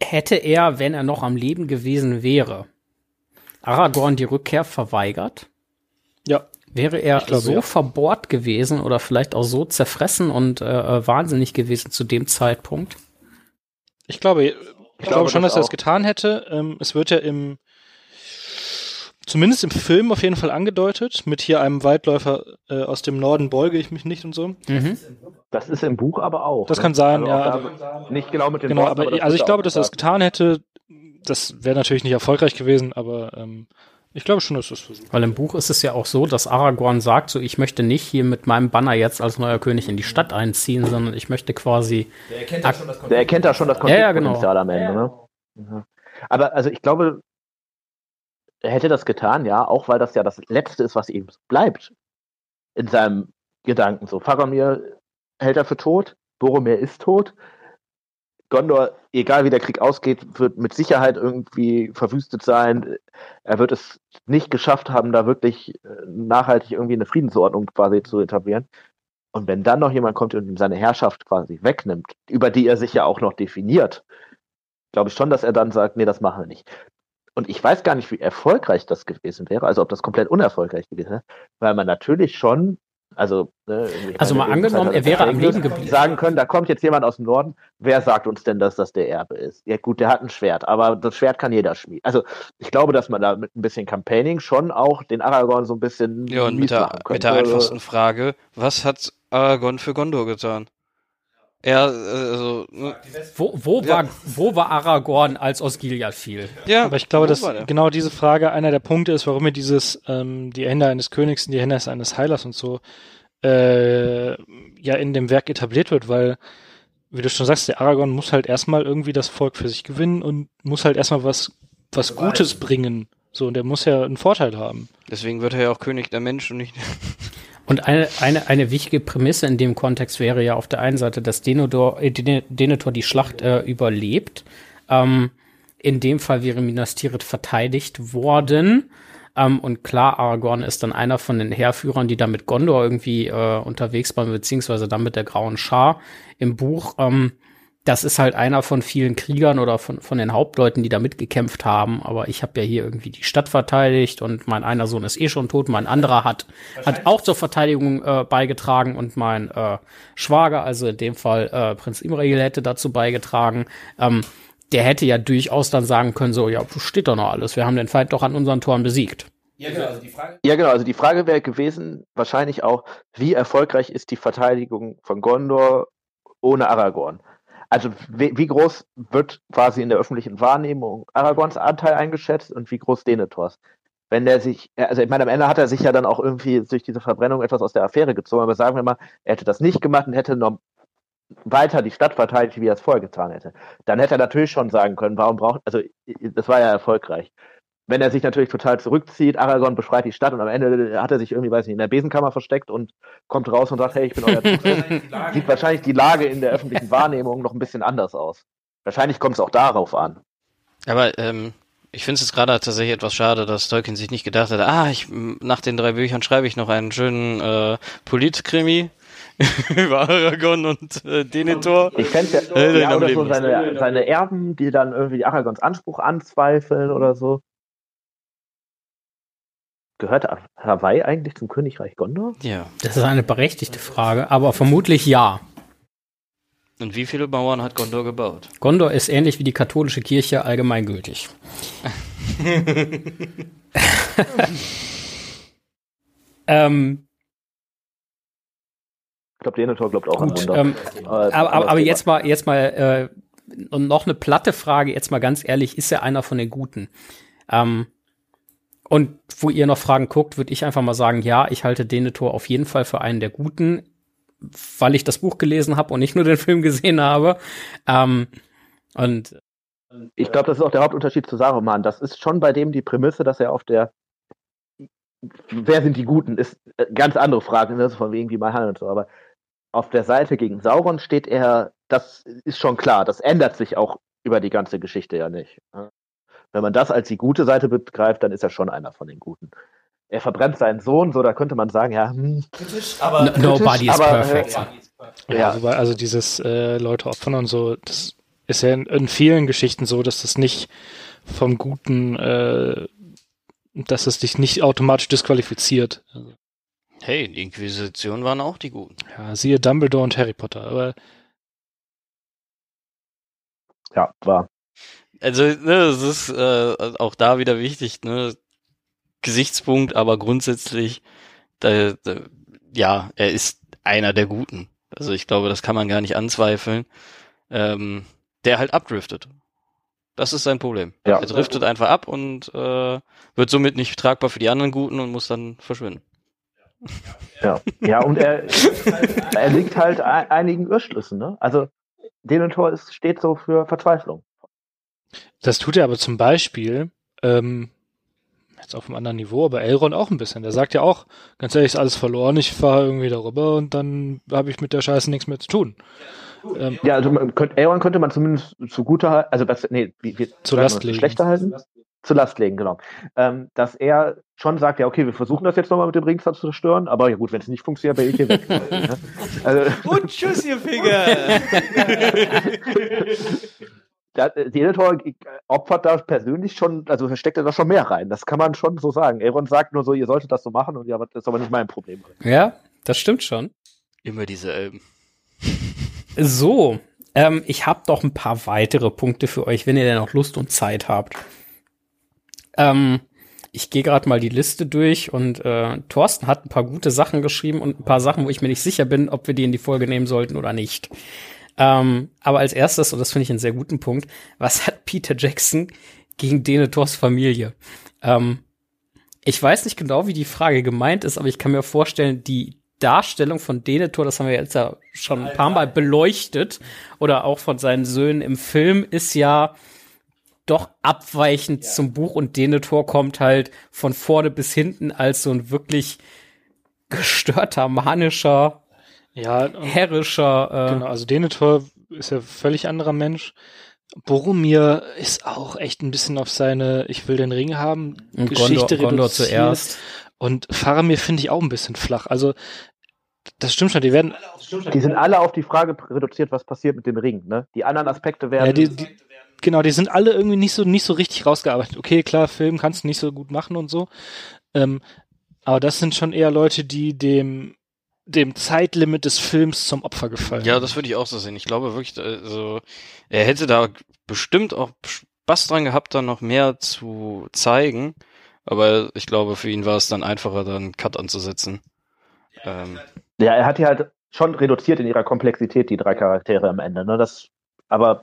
äh, hätte er, wenn er noch am Leben gewesen wäre, Aragorn die Rückkehr verweigert? Ja. Wäre er glaube, so ja. verbohrt gewesen oder vielleicht auch so zerfressen und äh, äh wahnsinnig gewesen zu dem Zeitpunkt? Ich glaube, ich, glaube, glaube schon, dass er es getan hätte. Ähm, es wird ja im, zumindest im Film auf jeden Fall angedeutet, mit hier einem Waldläufer äh, aus dem Norden beuge ich mich nicht und so. Mhm. Das ist im Buch aber auch. Das ne? kann sein, also ja. Aber, nicht genau mit dem Genau, Worten, aber, aber also ich glaube, dass er es getan hätte, das wäre natürlich nicht erfolgreich gewesen, aber ähm, ich glaube schon, dass das versucht. Weil im Buch ist es ja auch so, dass Aragorn sagt, so ich möchte nicht hier mit meinem Banner jetzt als neuer König in die Stadt einziehen, sondern ich möchte quasi. Der erkennt da schon das Konflikt. Der erkennt da schon das Konfliktpotenzial ja, ja, genau. am Ende, ne? Ja. Aber also ich glaube, er hätte das getan, ja, auch weil das ja das Letzte ist, was ihm bleibt in seinem Gedanken. So, Faramir hält er für tot, Boromir ist tot, Gondor, egal wie der Krieg ausgeht, wird mit Sicherheit irgendwie verwüstet sein. Er wird es nicht geschafft haben, da wirklich äh, nachhaltig irgendwie eine Friedensordnung quasi zu etablieren. Und wenn dann noch jemand kommt und ihm seine Herrschaft quasi wegnimmt, über die er sich ja auch noch definiert, glaube ich schon, dass er dann sagt, nee, das machen wir nicht. Und ich weiß gar nicht, wie erfolgreich das gewesen wäre, also ob das komplett unerfolgreich gewesen wäre, weil man natürlich schon, also ne, also mal angenommen, er wäre am Leben geblieben, sagen können, da kommt jetzt jemand aus dem Norden, wer sagt uns denn, dass das der Erbe ist? Ja gut, der hat ein Schwert, aber das Schwert kann jeder schmieden. Also ich glaube, dass man da mit ein bisschen Campaigning schon auch den Aragorn so ein bisschen ja und mit der, mit der einfachsten Frage, was hat Aragorn für Gondor getan? Er, also, ne? wo, wo, ja. war, wo war Aragorn, als Osgiliath fiel? Ja, aber ich glaube, dass genau diese Frage einer der Punkte ist, warum er dieses, ähm, die Hände eines Königs und die Hände eines Heilers und so, äh, ja in dem Werk etabliert wird, weil, wie du schon sagst, der Aragorn muss halt erstmal irgendwie das Volk für sich gewinnen und muss halt erstmal was, was Gutes bringen. So, und der muss ja einen Vorteil haben. Deswegen wird er ja auch König der Menschen und nicht. Und eine, eine, eine wichtige Prämisse in dem Kontext wäre ja auf der einen Seite, dass Denethor, äh, Denethor die Schlacht äh, überlebt. Ähm, in dem Fall wäre Minas Tirith verteidigt worden. Ähm, und klar, Aragorn ist dann einer von den Heerführern, die da mit Gondor irgendwie äh, unterwegs waren, beziehungsweise dann mit der Grauen Schar im Buch. Ähm, das ist halt einer von vielen Kriegern oder von, von den Hauptleuten, die da mitgekämpft haben. Aber ich habe ja hier irgendwie die Stadt verteidigt und mein einer Sohn ist eh schon tot, mein anderer hat, hat auch zur Verteidigung äh, beigetragen und mein äh, Schwager, also in dem Fall äh, Prinz Imrail, hätte dazu beigetragen. Ähm, der hätte ja durchaus dann sagen können, so, ja, steht doch noch alles, wir haben den Feind doch an unseren Toren besiegt. Ja, genau, also die Frage, ja, genau, also die Frage wäre gewesen, wahrscheinlich auch, wie erfolgreich ist die Verteidigung von Gondor ohne Aragorn? Also wie, wie, groß wird quasi in der öffentlichen Wahrnehmung Aragons Anteil eingeschätzt und wie groß Denethors? Wenn der sich, also ich meine, am Ende hat er sich ja dann auch irgendwie durch diese Verbrennung etwas aus der Affäre gezogen, aber sagen wir mal, er hätte das nicht gemacht und hätte noch weiter die Stadt verteidigt, wie er es vorher getan hätte. Dann hätte er natürlich schon sagen können, warum braucht, also das war ja erfolgreich wenn er sich natürlich total zurückzieht, Aragorn beschreit die Stadt und am Ende hat er sich irgendwie, weiß nicht, in der Besenkammer versteckt und kommt raus und sagt, hey, ich bin euer Zufall. Sieht wahrscheinlich die Lage in der öffentlichen Wahrnehmung noch ein bisschen anders aus. Wahrscheinlich kommt es auch darauf an. Aber ähm, ich finde es jetzt gerade tatsächlich etwas schade, dass Tolkien sich nicht gedacht hat, ah, ich, nach den drei Büchern schreibe ich noch einen schönen äh, Politkrimi über Aragorn und äh, Denethor. Ich fände ja, äh, ja oder so seine, seine Erben, die dann irgendwie Aragons Anspruch anzweifeln oder so. Gehört Hawaii eigentlich zum Königreich Gondor? Ja. Das ist eine berechtigte Frage, aber vermutlich ja. Und wie viele Bauern hat Gondor gebaut? Gondor ist ähnlich wie die katholische Kirche allgemeingültig. ähm, ich glaube, Denethor glaubt auch gut, an Wunder. Ähm, aber, aber, aber jetzt mal, jetzt mal äh, und noch eine platte Frage, jetzt mal ganz ehrlich, ist er einer von den Guten? Ähm, und wo ihr noch Fragen guckt, würde ich einfach mal sagen, ja, ich halte Denethor auf jeden Fall für einen der guten, weil ich das Buch gelesen habe und nicht nur den Film gesehen habe. Ähm, und ich glaube, das ist auch der Hauptunterschied zu Saruman. Das ist schon bei dem die Prämisse, dass er auf der Wer sind die Guten? Ist eine ganz andere Frage, ne? von wegen wie mal und so. Aber auf der Seite gegen Sauron steht er, das ist schon klar. Das ändert sich auch über die ganze Geschichte ja nicht. Ne? Wenn man das als die gute Seite begreift, dann ist er schon einer von den Guten. Er verbrennt seinen Sohn, so da könnte man sagen, ja, hm, kritisch, aber no, nobody is perfect. Äh, ja, also, also dieses äh, Leute opfern und so, das ist ja in, in, vielen Geschichten so, dass das nicht vom Guten, äh, dass es dich nicht automatisch disqualifiziert. Also. Hey, die Inquisition waren auch die Guten. Ja, siehe Dumbledore und Harry Potter, aber ja, war. Also, ne, es ist äh, auch da wieder wichtig, ne? Gesichtspunkt, aber grundsätzlich, da, da, ja, er ist einer der Guten. Also ich glaube, das kann man gar nicht anzweifeln. Ähm, der halt abdriftet. Das ist sein Problem. Ja. Er driftet einfach ab und äh, wird somit nicht tragbar für die anderen Guten und muss dann verschwinden. Ja, ja und er, er liegt halt einigen Irrschlüssen. Ne? Also Denethor ist, steht so für Verzweiflung. Das tut er aber zum Beispiel, ähm, jetzt auf einem anderen Niveau, aber Elrond auch ein bisschen. Der sagt ja auch, ganz ehrlich, ist alles verloren, ich fahre irgendwie darüber und dann habe ich mit der Scheiße nichts mehr zu tun. Ähm, ja, also man könnte, Elrond könnte man zumindest zugute also das, nee, wie, wie zu Last legen. schlechter halten. Zu Last legen, genau. Ähm, dass er schon sagt, ja, okay, wir versuchen das jetzt nochmal mit dem Ring zu zerstören, aber ja gut, wenn es nicht funktioniert, bin ich hier weg. also, und tschüss, ihr Finger! der Editor opfert da persönlich schon, also steckt er da schon mehr rein. Das kann man schon so sagen. Aaron sagt nur so, ihr solltet das so machen und ja, das ist aber nicht mein Problem. Ja, das stimmt schon. Immer diese Elben. So, ähm, ich habe doch ein paar weitere Punkte für euch, wenn ihr denn noch Lust und Zeit habt. Ähm, ich gehe gerade mal die Liste durch und äh, Thorsten hat ein paar gute Sachen geschrieben und ein paar Sachen, wo ich mir nicht sicher bin, ob wir die in die Folge nehmen sollten oder nicht. Ähm, aber als erstes, und das finde ich einen sehr guten Punkt, was hat Peter Jackson gegen Denethors Familie? Ähm, ich weiß nicht genau, wie die Frage gemeint ist, aber ich kann mir vorstellen, die Darstellung von Denethor, das haben wir jetzt ja schon ein paar Mal beleuchtet, oder auch von seinen Söhnen im Film, ist ja doch abweichend ja. zum Buch und Denethor kommt halt von vorne bis hinten als so ein wirklich gestörter, manischer ja, herrischer. Äh, genau, also Denethor ist ja völlig anderer Mensch. Boromir ist auch echt ein bisschen auf seine Ich will den Ring haben und Geschichte Gondor, Gondor zuerst. Und Faramir finde ich auch ein bisschen flach. Also das stimmt schon, die werden. Die sind alle auf die Frage reduziert, was passiert mit dem Ring. Ne? Die anderen Aspekte werden. Ja, die, die, genau, die sind alle irgendwie nicht so nicht so richtig rausgearbeitet. Okay, klar, Film kannst du nicht so gut machen und so. Ähm, aber das sind schon eher Leute, die dem dem Zeitlimit des Films zum Opfer gefallen. Ja, das würde ich auch so sehen. Ich glaube wirklich, also er hätte da bestimmt auch Spaß dran gehabt, dann noch mehr zu zeigen. Aber ich glaube, für ihn war es dann einfacher, dann Cut anzusetzen. Ähm. Ja, er hat die halt schon reduziert in ihrer Komplexität, die drei Charaktere am Ende. Ne? Das, aber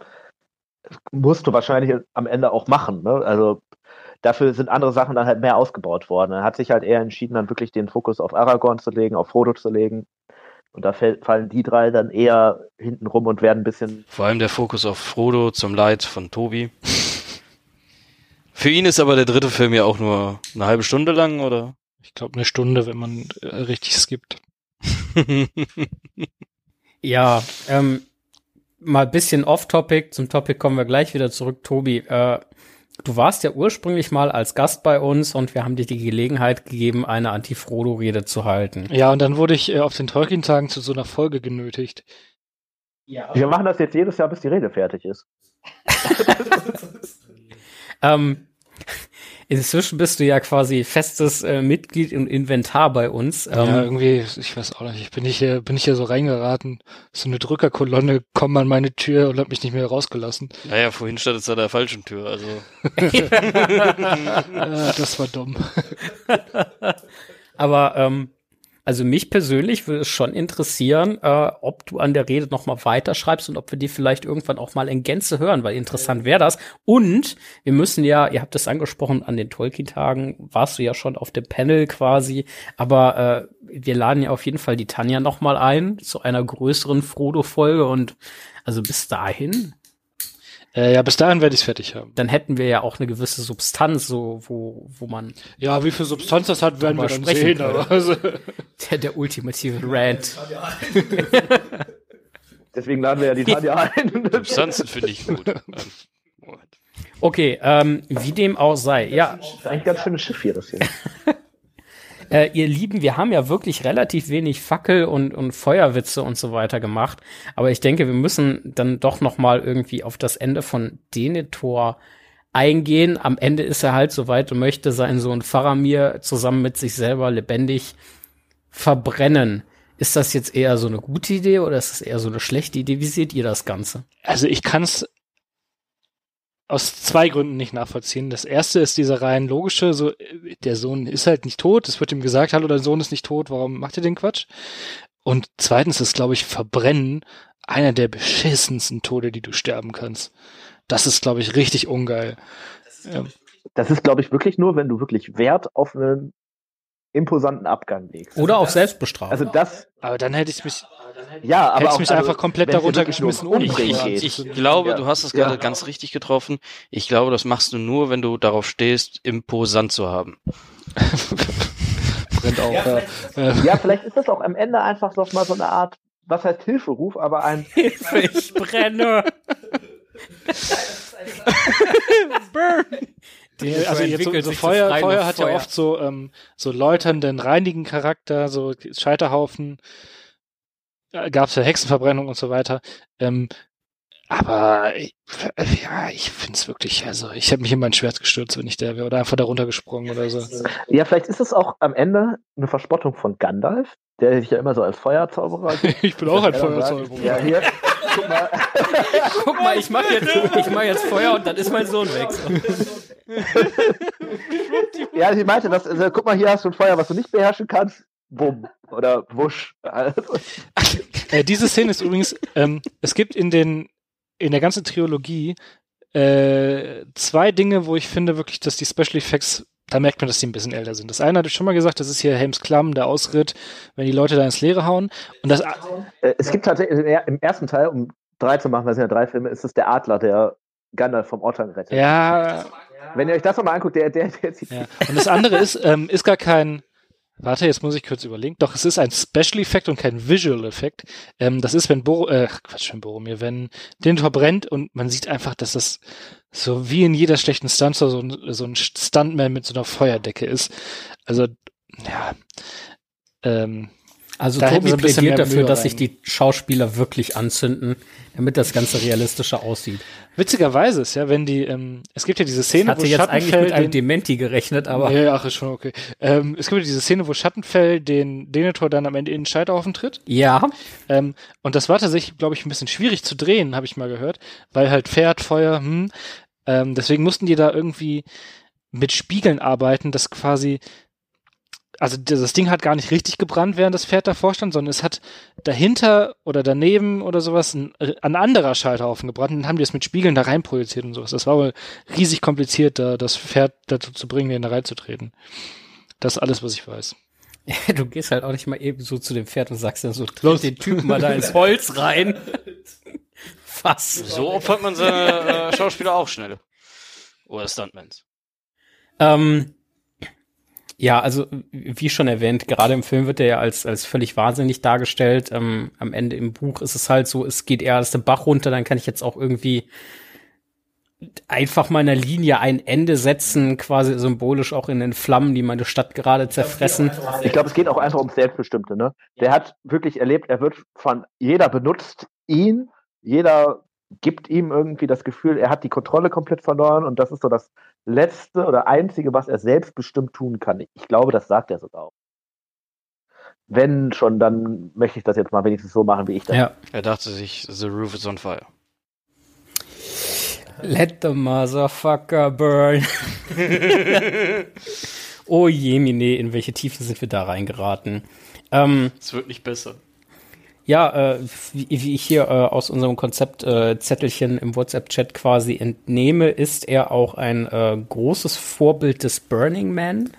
musst du wahrscheinlich am Ende auch machen. Ne? Also dafür sind andere Sachen dann halt mehr ausgebaut worden. Er hat sich halt eher entschieden, dann wirklich den Fokus auf Aragorn zu legen, auf Frodo zu legen. Und da fallen die drei dann eher hinten rum und werden ein bisschen. Vor allem der Fokus auf Frodo zum Leid von Tobi. Für ihn ist aber der dritte Film ja auch nur eine halbe Stunde lang, oder? Ich glaube eine Stunde, wenn man äh, richtig skippt. ja, ähm, mal bisschen off-topic. Zum Topic kommen wir gleich wieder zurück. Tobi, äh, Du warst ja ursprünglich mal als Gast bei uns und wir haben dir die Gelegenheit gegeben, eine Anti-Frodo-Rede zu halten. Ja, und dann wurde ich äh, auf den Tolkien-Tagen zu so einer Folge genötigt. Ja. Wir machen das jetzt jedes Jahr, bis die Rede fertig ist. ähm, Inzwischen bist du ja quasi festes äh, Mitglied im Inventar bei uns. Ähm, ja, irgendwie, ich weiß auch nicht, ich bin nicht hier, bin ich hier so reingeraten. So eine Drückerkolonne kommt an meine Tür und hat mich nicht mehr rausgelassen. Naja, vorhin stand es an der falschen Tür, also. ja, das war dumm. Aber ähm, also mich persönlich würde es schon interessieren, äh, ob du an der Rede noch mal weiterschreibst und ob wir die vielleicht irgendwann auch mal in Gänze hören, weil interessant wäre das. Und wir müssen ja, ihr habt es angesprochen, an den Tolkien-Tagen warst du ja schon auf dem Panel quasi, aber äh, wir laden ja auf jeden Fall die Tanja noch mal ein zu einer größeren Frodo-Folge und also bis dahin äh, ja, bis dahin werde ich es fertig haben. Dann hätten wir ja auch eine gewisse Substanz, so wo, wo man. Ja, wie viel Substanz das hat, werden wir dann sehen. Aber also. der, der ultimative Rant. Deswegen laden wir ja die Tanja ein. Substanzen finde ich gut. Okay, ähm, wie dem auch sei. Ja. Das ist eigentlich ein ganz schönes Schiff hier, das hier. Äh, ihr Lieben, wir haben ja wirklich relativ wenig Fackel und, und Feuerwitze und so weiter gemacht. Aber ich denke, wir müssen dann doch noch mal irgendwie auf das Ende von Denethor eingehen. Am Ende ist er halt so weit und möchte seinen Sohn Faramir zusammen mit sich selber lebendig verbrennen. Ist das jetzt eher so eine gute Idee oder ist das eher so eine schlechte Idee? Wie seht ihr das Ganze? Also ich kann es aus zwei Gründen nicht nachvollziehen. Das erste ist dieser rein logische, so, der Sohn ist halt nicht tot, es wird ihm gesagt, hallo, dein Sohn ist nicht tot, warum macht ihr den Quatsch? Und zweitens ist, glaube ich, Verbrennen einer der beschissensten Tode, die du sterben kannst. Das ist, glaube ich, richtig ungeil. Das ist, glaube ich, wirklich nur, wenn du wirklich Wert auf einen imposanten Abgang legst. Oder auf Selbstbestrafung. Also das. Aber dann hätte ich mich. Ja, aber hätte ich mich also, einfach komplett darunter geschmissen. Um ich, ich, ich glaube, ja. du hast es gerade ja. ganz richtig getroffen. Ich glaube, das machst du nur, wenn du darauf stehst, imposant zu haben. Brennt auch. Ja, ja. ja, vielleicht ist das auch am Ende einfach noch mal so eine Art, was heißt Hilferuf, aber ein Hilfe, ich brenne. Burn. Den also jetzt so, so Feuer, Feuer hat Feuer. ja oft so ähm, so läuternden, reinigen Charakter, so Scheiterhaufen. Äh, Gab es ja Hexenverbrennung und so weiter. Ähm, aber äh, ja, ich finde es wirklich, also ich hätte mich in mein Schwert gestürzt, wenn ich der wäre, oder einfach darunter gesprungen oder so. Ja, vielleicht ist es auch am Ende eine Verspottung von Gandalf, der sich ja immer so als Feuerzauberer Ich bin auch ein Feuerzauberer. Ja, hier, guck mal. guck mal, ich mache jetzt, ich mach jetzt Feuer und dann ist mein Sohn weg. ja, ich meinte, das, also, guck mal, hier hast du ein Feuer, was du nicht beherrschen kannst. Bumm. Oder wusch. äh, diese Szene ist übrigens, ähm, es gibt in den in der ganzen Trilogie äh, zwei Dinge, wo ich finde wirklich, dass die Special Effects, da merkt man, dass die ein bisschen älter sind. Das eine hatte ich schon mal gesagt, das ist hier Helms Klamm, der Ausritt, wenn die Leute da ins Leere hauen. Und das äh, es gibt tatsächlich im ersten Teil, um drei zu machen, weil es sind ja drei Filme, ist es der Adler, der Gandalf vom Ortang rettet. Ja. Wenn ihr euch das nochmal anguckt, der, der, der zieht. Ja. Und das andere ist, ähm, ist gar kein, Warte, jetzt muss ich kurz überlegen. Doch, es ist ein Special Effekt und kein Visual Effekt. Ähm, das ist, wenn Bor äh, Quatsch, wenn Boromir, wenn den verbrennt und man sieht einfach, dass das so wie in jeder schlechten Stunt so, so ein Stuntman mit so einer Feuerdecke ist. Also, ja. Ähm, also da Tobi plädiert dafür, dass sich die Schauspieler wirklich anzünden, damit das Ganze realistischer aussieht. Witzigerweise ist ja, wenn die, ähm, es gibt ja diese Szene, ich hatte wo jetzt eigentlich mit einem Dementi gerechnet, aber. Ja, ach, ist schon okay. Ähm, es gibt ja diese Szene, wo Schattenfell den Denethor dann am Ende in den Scheiterhaufen tritt. Ja. Ähm, und das war tatsächlich, glaube ich, ein bisschen schwierig zu drehen, habe ich mal gehört, weil halt Pferd, Feuer, hm. Ähm, deswegen mussten die da irgendwie mit Spiegeln arbeiten, dass quasi also das Ding hat gar nicht richtig gebrannt, während das Pferd davor stand, sondern es hat dahinter oder daneben oder sowas ein, ein anderer Scheiterhaufen gebrannt und dann haben die das mit Spiegeln da rein projiziert und sowas. Das war wohl riesig kompliziert, da das Pferd dazu zu bringen, in da reinzutreten. Das ist alles, was ich weiß. Ja, du gehst halt auch nicht mal eben so zu dem Pferd und sagst dann so, los den Typen mal da ins Holz rein. Was? So opfert man seine äh, Schauspieler auch schnell. Oder Stuntmans. Ähm, ja, also wie schon erwähnt, gerade im Film wird er ja als, als völlig wahnsinnig dargestellt. Ähm, am Ende im Buch ist es halt so, es geht eher als der Bach runter, dann kann ich jetzt auch irgendwie einfach meiner Linie ein Ende setzen, quasi symbolisch auch in den Flammen, die meine Stadt gerade zerfressen. Ich glaube, es geht auch einfach ums Selbstbestimmte. Ne? Der hat wirklich erlebt, er wird von jeder benutzt, ihn, jeder gibt ihm irgendwie das Gefühl, er hat die Kontrolle komplett verloren und das ist so das Letzte oder Einzige, was er selbstbestimmt tun kann. Ich glaube, das sagt er sogar auch. Wenn schon, dann möchte ich das jetzt mal wenigstens so machen, wie ich das. Ja. Er dachte sich, the roof is on fire. Let the motherfucker burn. oh je, Mine, in welche Tiefen sind wir da reingeraten? Ähm, es wird nicht besser. Ja, äh, wie, wie ich hier äh, aus unserem Konzept äh, Zettelchen im WhatsApp-Chat quasi entnehme, ist er auch ein äh, großes Vorbild des Burning Man.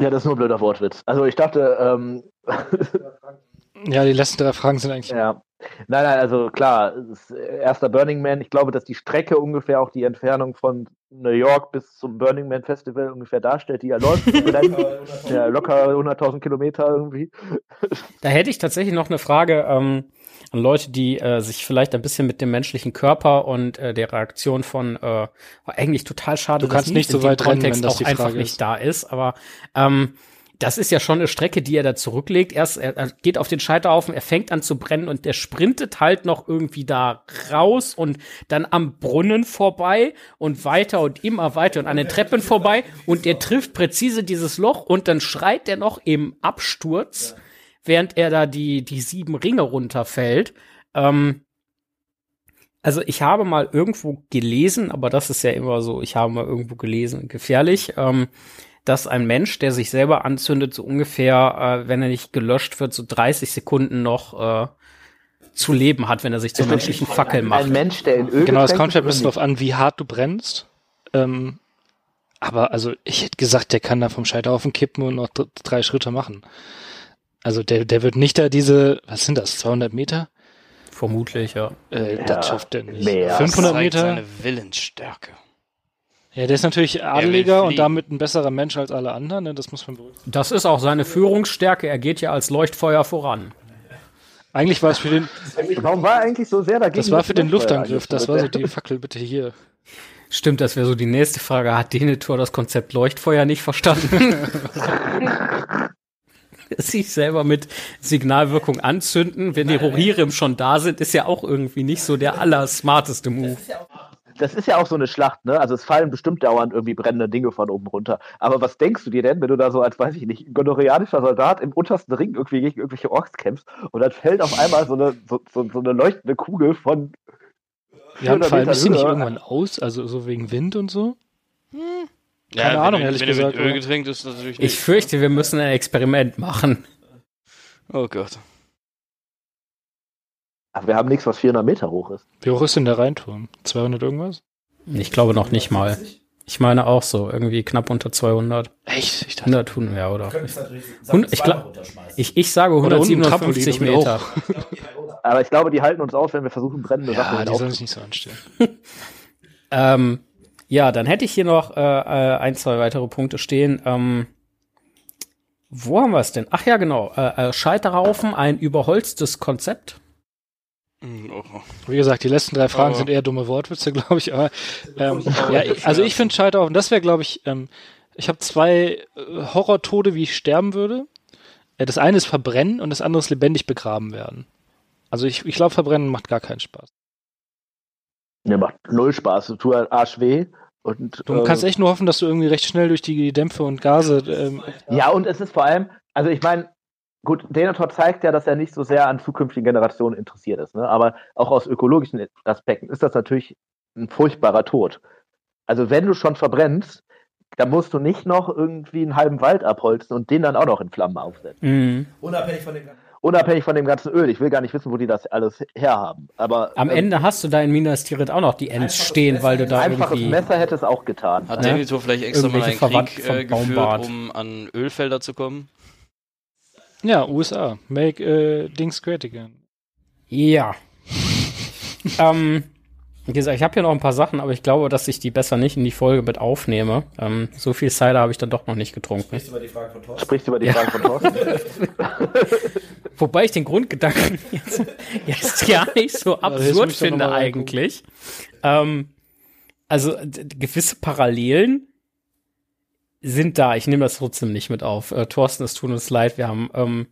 Ja, das ist nur ein blöder Wortwitz. Also ich dachte, ähm, Ja, die letzten drei Fragen sind eigentlich. Ja. Nein, nein, also klar, erster Burning Man. Ich glaube, dass die Strecke ungefähr auch die Entfernung von New York bis zum Burning Man Festival ungefähr darstellt, die er läuft. ja, locker 100.000 Kilometer irgendwie. Da hätte ich tatsächlich noch eine Frage ähm, an Leute, die äh, sich vielleicht ein bisschen mit dem menschlichen Körper und äh, der Reaktion von äh, eigentlich total schade, du kannst nicht so weit Kontext rennen, auch einfach ist. nicht da ist, aber ähm, das ist ja schon eine Strecke, die er da zurücklegt. Erst er, er geht auf den Scheiterhaufen, er fängt an zu brennen und der sprintet halt noch irgendwie da raus und dann am Brunnen vorbei und weiter und immer weiter und an den Treppen vorbei und er trifft präzise dieses Loch und dann schreit er noch im Absturz, ja. während er da die, die sieben Ringe runterfällt. Ähm, also ich habe mal irgendwo gelesen, aber das ist ja immer so, ich habe mal irgendwo gelesen, gefährlich, ähm, dass ein Mensch, der sich selber anzündet, so ungefähr, äh, wenn er nicht gelöscht wird, so 30 Sekunden noch äh, zu leben hat, wenn er sich zur menschlichen Fackel macht. Ein Mensch, der in Öl Genau, es kommt ja ein bisschen darauf an, wie hart du brennst. Ähm, aber also ich hätte gesagt, der kann da vom Scheiterhaufen kippen und noch drei Schritte machen. Also der, der wird nicht da diese, was sind das, 200 Meter? Vermutlich, ja. Äh, Ja, das schafft er nicht. mehr. 500 Zeigt Meter? seine Willensstärke. Ja, der ist natürlich Adeliger und damit ein besserer Mensch als alle anderen, ne? das muss man berücksichtigen. Das ist auch seine Führungsstärke. Er geht ja als Leuchtfeuer voran. Eigentlich war es für den, Warum war er eigentlich so sehr dagegen? das war für den Luftangriff, das war so die Fackel bitte hier. Stimmt, das wäre so die nächste Frage. Hat Denethor das Konzept Leuchtfeuer nicht verstanden? Sich selber mit Signalwirkung anzünden, wenn die Rohirrim schon da sind, ist ja auch irgendwie nicht so der allersmarteste Move. das ist ja auch so eine Schlacht, ne? Also es fallen bestimmt dauernd irgendwie brennende Dinge von oben runter. Aber was denkst du dir denn, wenn du da so als, weiß ich nicht, gondorianischer Soldat im untersten Ring irgendwie gegen irgendwelche Orks kämpfst und dann fällt auf einmal so eine, so, so, so eine leuchtende Kugel von Ja, und 400 vor allem ist sie nicht irgendwann aus, also so wegen Wind und so? Ja, Keine wenn Ahnung, du- ehrlich wenn du gesagt, mit Öl getränkt ist, natürlich Ich nicht. fürchte, wir müssen ein Experiment machen. Oh Gott. Ach, wir haben nichts, was 400 Meter hoch ist. Wie hoch ist denn der Rheinturm? 200 irgendwas? Ich glaube noch nicht mal. Ich meine auch so, irgendwie knapp unter 200. Echt? Ich dachte, 100 tun wir, oder? Natürlich Hund- ich glaub-. Ich, ich sage Oder unten 157 Trampolin, Meter. Aber ich glaube, die halten uns aus, wenn wir versuchen, brennende ja, Sachen die auf. sollen sich nicht so anstellen. Ähm, ja, dann hätte ich hier noch äh, äh, ein, zwei weitere Punkte stehen. Ähm, wo haben wir es denn? Ach ja, genau. Äh, äh, Scheiterhaufen, ein überholztes Konzept. Hm, oh. Wie gesagt, die letzten drei Fragen Oh. sind eher dumme Wortwitze, glaube ich. Aber ähm, ja, ich- also ich finde Scheiterhaufen, das wäre, glaube ich, ähm, ich habe zwei äh, Horrortode, wie ich sterben würde. Äh, das eine ist verbrennen und das andere ist lebendig begraben werden. Also ich, ich glaube, verbrennen macht gar keinen Spaß. Mir macht null Spaß. Du tust halt Arsch weh. Und, Du äh, kannst echt nur hoffen, dass du irgendwie recht schnell durch die Dämpfe und Gase. Ähm, Ja, und es ist vor allem, also ich meine, gut, Denethor zeigt ja, dass er nicht so sehr an zukünftigen Generationen interessiert ist, ne? aber auch aus ökologischen Aspekten ist das natürlich ein furchtbarer Tod. Also wenn du schon verbrennst, dann musst du nicht noch irgendwie einen halben Wald abholzen und den dann auch noch in Flammen aufsetzen. Mhm. Unabhängig von dem Unabhängig von dem ganzen Öl. Ich will gar nicht wissen, wo die das alles herhaben. Aber Am ähm, Ende hast du da in Minas Tirith auch noch die Ends stehen, weil du da einfaches irgendwie. Messer hätte es auch getan. Hat Ne? Denethor vielleicht extra mal einen Krieg äh, geführt, um an Ölfelder zu kommen? Ja, USA. Make äh, Dings great again. Ja. ähm, wie gesagt, ich habe hier noch ein paar Sachen, aber ich glaube, dass ich die besser nicht in die Folge mit aufnehme. Ähm, so viel Cider habe ich dann doch noch nicht getrunken. sprichst über die Frage von Thorsten. Sprichst du über die Ja. Frage von Thorsten? Wobei ich den Grundgedanken jetzt, jetzt gar nicht so absurd noch finde eigentlich. Ähm, also gewisse Parallelen sind da. Ich nehme das trotzdem nicht mit auf. Äh, Thorsten, es tut uns leid. Wir haben ähm,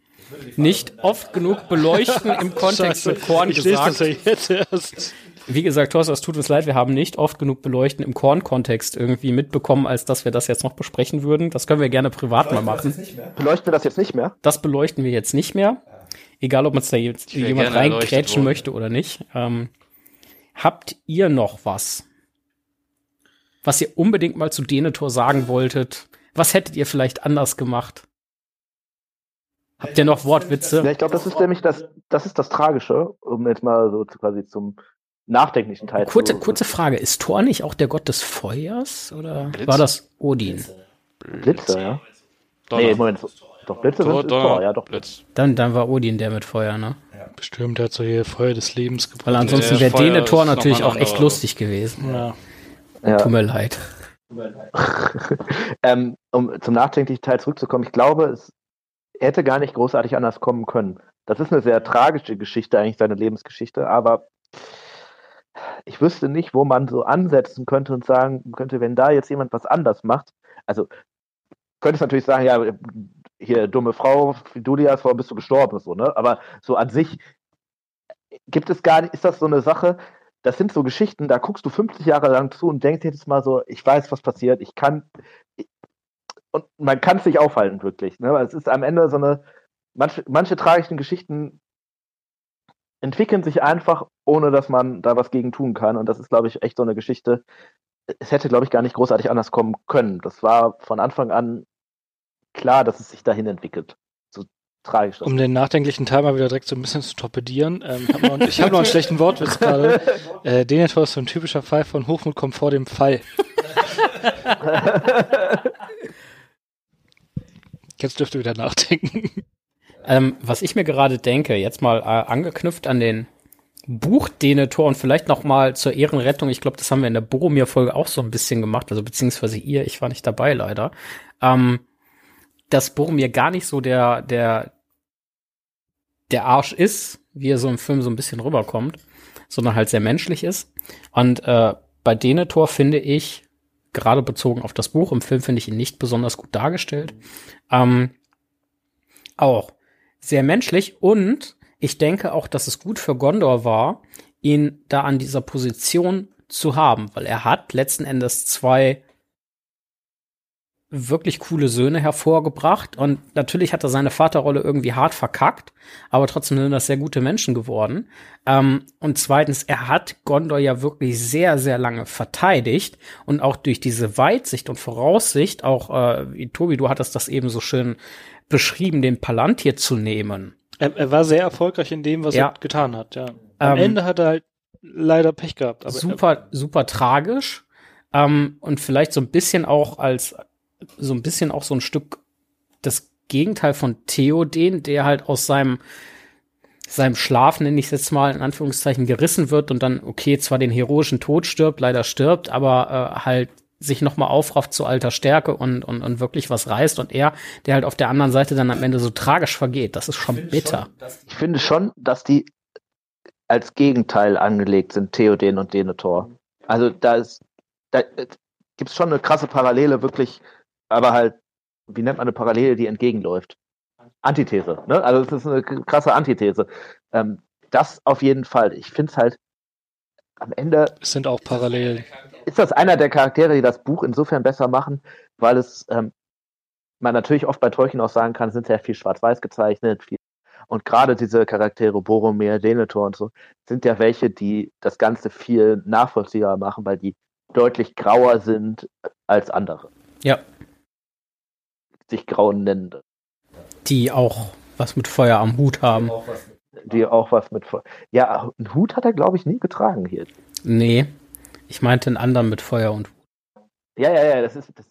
nicht oft genug beleuchten im Kontext mit Korn ich lese das gesagt. ja jetzt erst. Wie gesagt, Thorsten, es tut uns leid. Wir haben nicht oft genug beleuchten im Korn-Kontext irgendwie mitbekommen, als dass wir das jetzt noch besprechen würden. Das können wir gerne privat mal Leuchtet das machen. Beleuchten wir das jetzt nicht mehr? Das beleuchten wir jetzt nicht mehr. Egal, ob uns da jetzt jemand reingrätschen worden. möchte oder nicht. Ähm, habt ihr noch was, was ihr unbedingt mal zu Denethor sagen wolltet? Was hättet ihr vielleicht anders gemacht? Habt ihr noch Ja, Wortwitze? ich glaube, das ist nämlich das, das ist das Tragische, um jetzt mal so zu, quasi zum nachdenklichen Teil Kurze, zu, kurze Frage. Ist Thor nicht auch der Gott des Feuers? Oder Blitz. war das Odin? Blitze, ja. Donner. Nee, Moment. Doch, Blitze Tor, sind Tor, ja, doch. Blitz. Dann, dann war Odin der mit Feuer, ne? Bestimmt, der hat so hier Feuer des Lebens gebracht. Weil ansonsten wäre Denethor ist noch natürlich auch echt lustig gewesen. Ja. Ja. Tut mir leid. ähm, um zum nachdenklichen Teil zurückzukommen, ich glaube, es hätte gar nicht großartig anders kommen können. Das ist eine sehr tragische Geschichte, eigentlich seine Lebensgeschichte, aber ich wüsste nicht, wo man so ansetzen könnte und sagen könnte, wenn da jetzt jemand was anders macht, also könnte es natürlich sagen, ja, hier dumme Frau, Fidulias, warum bist du gestorben, so, ne? Aber so an sich gibt es gar nicht, ist das so eine Sache, das sind so Geschichten, da guckst du 50 Jahre lang zu und denkst jedes Mal so, ich weiß, was passiert, ich kann, ich, und man kann es nicht aufhalten, wirklich. Ne? Es ist am Ende so eine, manche, manche tragischen Geschichten entwickeln sich einfach, ohne dass man da was gegen tun kann. Und das ist, glaube ich, echt so eine Geschichte. Es hätte, glaube ich, gar nicht großartig anders kommen können. Das war von Anfang an klar, dass es sich dahin entwickelt. Tragisch. Um den nachdenklichen Teil mal wieder direkt so ein bisschen zu torpedieren. Ähm, hab noch, ich habe noch einen schlechten Wortwitz gerade. Äh, Denethor ist so ein typischer Fall von Hochmut kommt vor dem Fall. Jetzt dürft ihr wieder nachdenken. Ähm, was ich mir gerade denke, jetzt mal äh, angeknüpft an den Buchdenetor und vielleicht noch mal zur Ehrenrettung. Ich glaube, das haben wir in der Boromir-Folge auch so ein bisschen gemacht, also beziehungsweise ihr, ich war nicht dabei leider. Ähm, dass Boromir gar nicht so der, der, der Arsch ist, wie er so im Film so ein bisschen rüberkommt, sondern halt sehr menschlich ist. Und äh, bei Denethor finde ich, gerade bezogen auf das Buch, im Film finde ich ihn nicht besonders gut dargestellt, ähm, auch sehr menschlich und ich denke auch, dass es gut für Gondor war, ihn da an dieser Position zu haben, weil er hat letzten Endes zwei wirklich coole Söhne hervorgebracht und natürlich hat er seine Vaterrolle irgendwie hart verkackt, aber trotzdem sind das sehr gute Menschen geworden. Ähm, und zweitens, er hat Gondor ja wirklich sehr, sehr lange verteidigt und auch durch diese Weitsicht und Voraussicht, auch äh, wie Tobi, du hattest das eben so schön beschrieben, den Palantir zu nehmen. Er, er war sehr erfolgreich in dem, was ja. er getan hat, ja. Am ähm, Ende hat er halt leider Pech gehabt. super, super tragisch. Ähm, und vielleicht so ein bisschen auch als so ein bisschen auch so ein Stück das Gegenteil von Theoden, der halt aus seinem seinem Schlaf, nenne ich es jetzt mal, in Anführungszeichen gerissen wird und dann, okay, zwar den heroischen Tod stirbt, leider stirbt, aber äh, halt sich nochmal aufrafft zu alter Stärke und, und, und wirklich was reißt und er, der halt auf der anderen Seite dann am Ende so tragisch vergeht. Das ist schon ich bitter. Schon, ich finde schon, dass die als Gegenteil angelegt sind, Theoden und Denethor. Also da ist, da gibt es schon eine krasse Parallele wirklich aber halt, wie nennt man eine Parallele, die entgegenläuft? Antithese. Ne? Also es ist eine krasse Antithese. Ähm, das auf jeden Fall. Ich finde es halt am Ende. Es sind auch Parallelen. Ist das einer der Charaktere, die das Buch insofern besser machen, weil es ähm, man natürlich oft bei Tolkien auch sagen kann, sind sehr viel schwarz-weiß gezeichnet. Viel, und gerade diese Charaktere, Boromir, Denethor und so, sind ja welche, die das Ganze viel nachvollziehbar machen, weil die deutlich grauer sind als andere. Ja sich Grauen nennen. Die auch was mit Feuer am Hut haben. Die auch was mit Feuer. Ja, einen Hut hat er, glaube ich, nie getragen hier. Nee. Ich meinte einen anderen mit Feuer und Hut. Ja, ja, ja, das ist. Das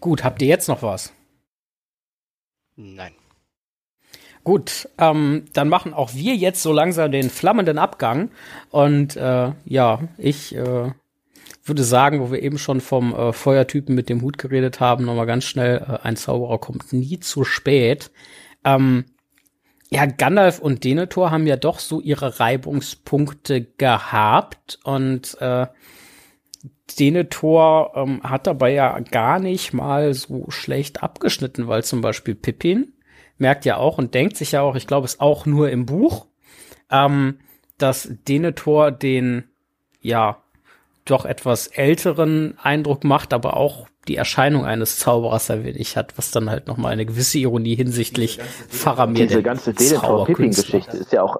Gut, habt ihr jetzt noch was? Nein. Gut, ähm, dann machen auch wir jetzt so langsam den flammenden Abgang. Und äh, ja, ich äh, würde sagen, wo wir eben schon vom äh, Feuertypen mit dem Hut geredet haben, nochmal ganz schnell, äh, ein Zauberer kommt nie zu spät. Ähm, ja, Gandalf und Denethor haben ja doch so ihre Reibungspunkte gehabt und äh, Denethor ähm, hat dabei ja gar nicht mal so schlecht abgeschnitten, weil zum Beispiel Pippin merkt ja auch und denkt sich ja auch, ich glaube, es auch nur im Buch, ähm, dass Denethor den, ja, doch etwas älteren Eindruck macht, aber auch die Erscheinung eines Zauberers ein wenig hat, was dann halt nochmal eine gewisse Ironie hinsichtlich Faramir. Diese ganze Denethor-Pippin-Geschichte ist ja auch,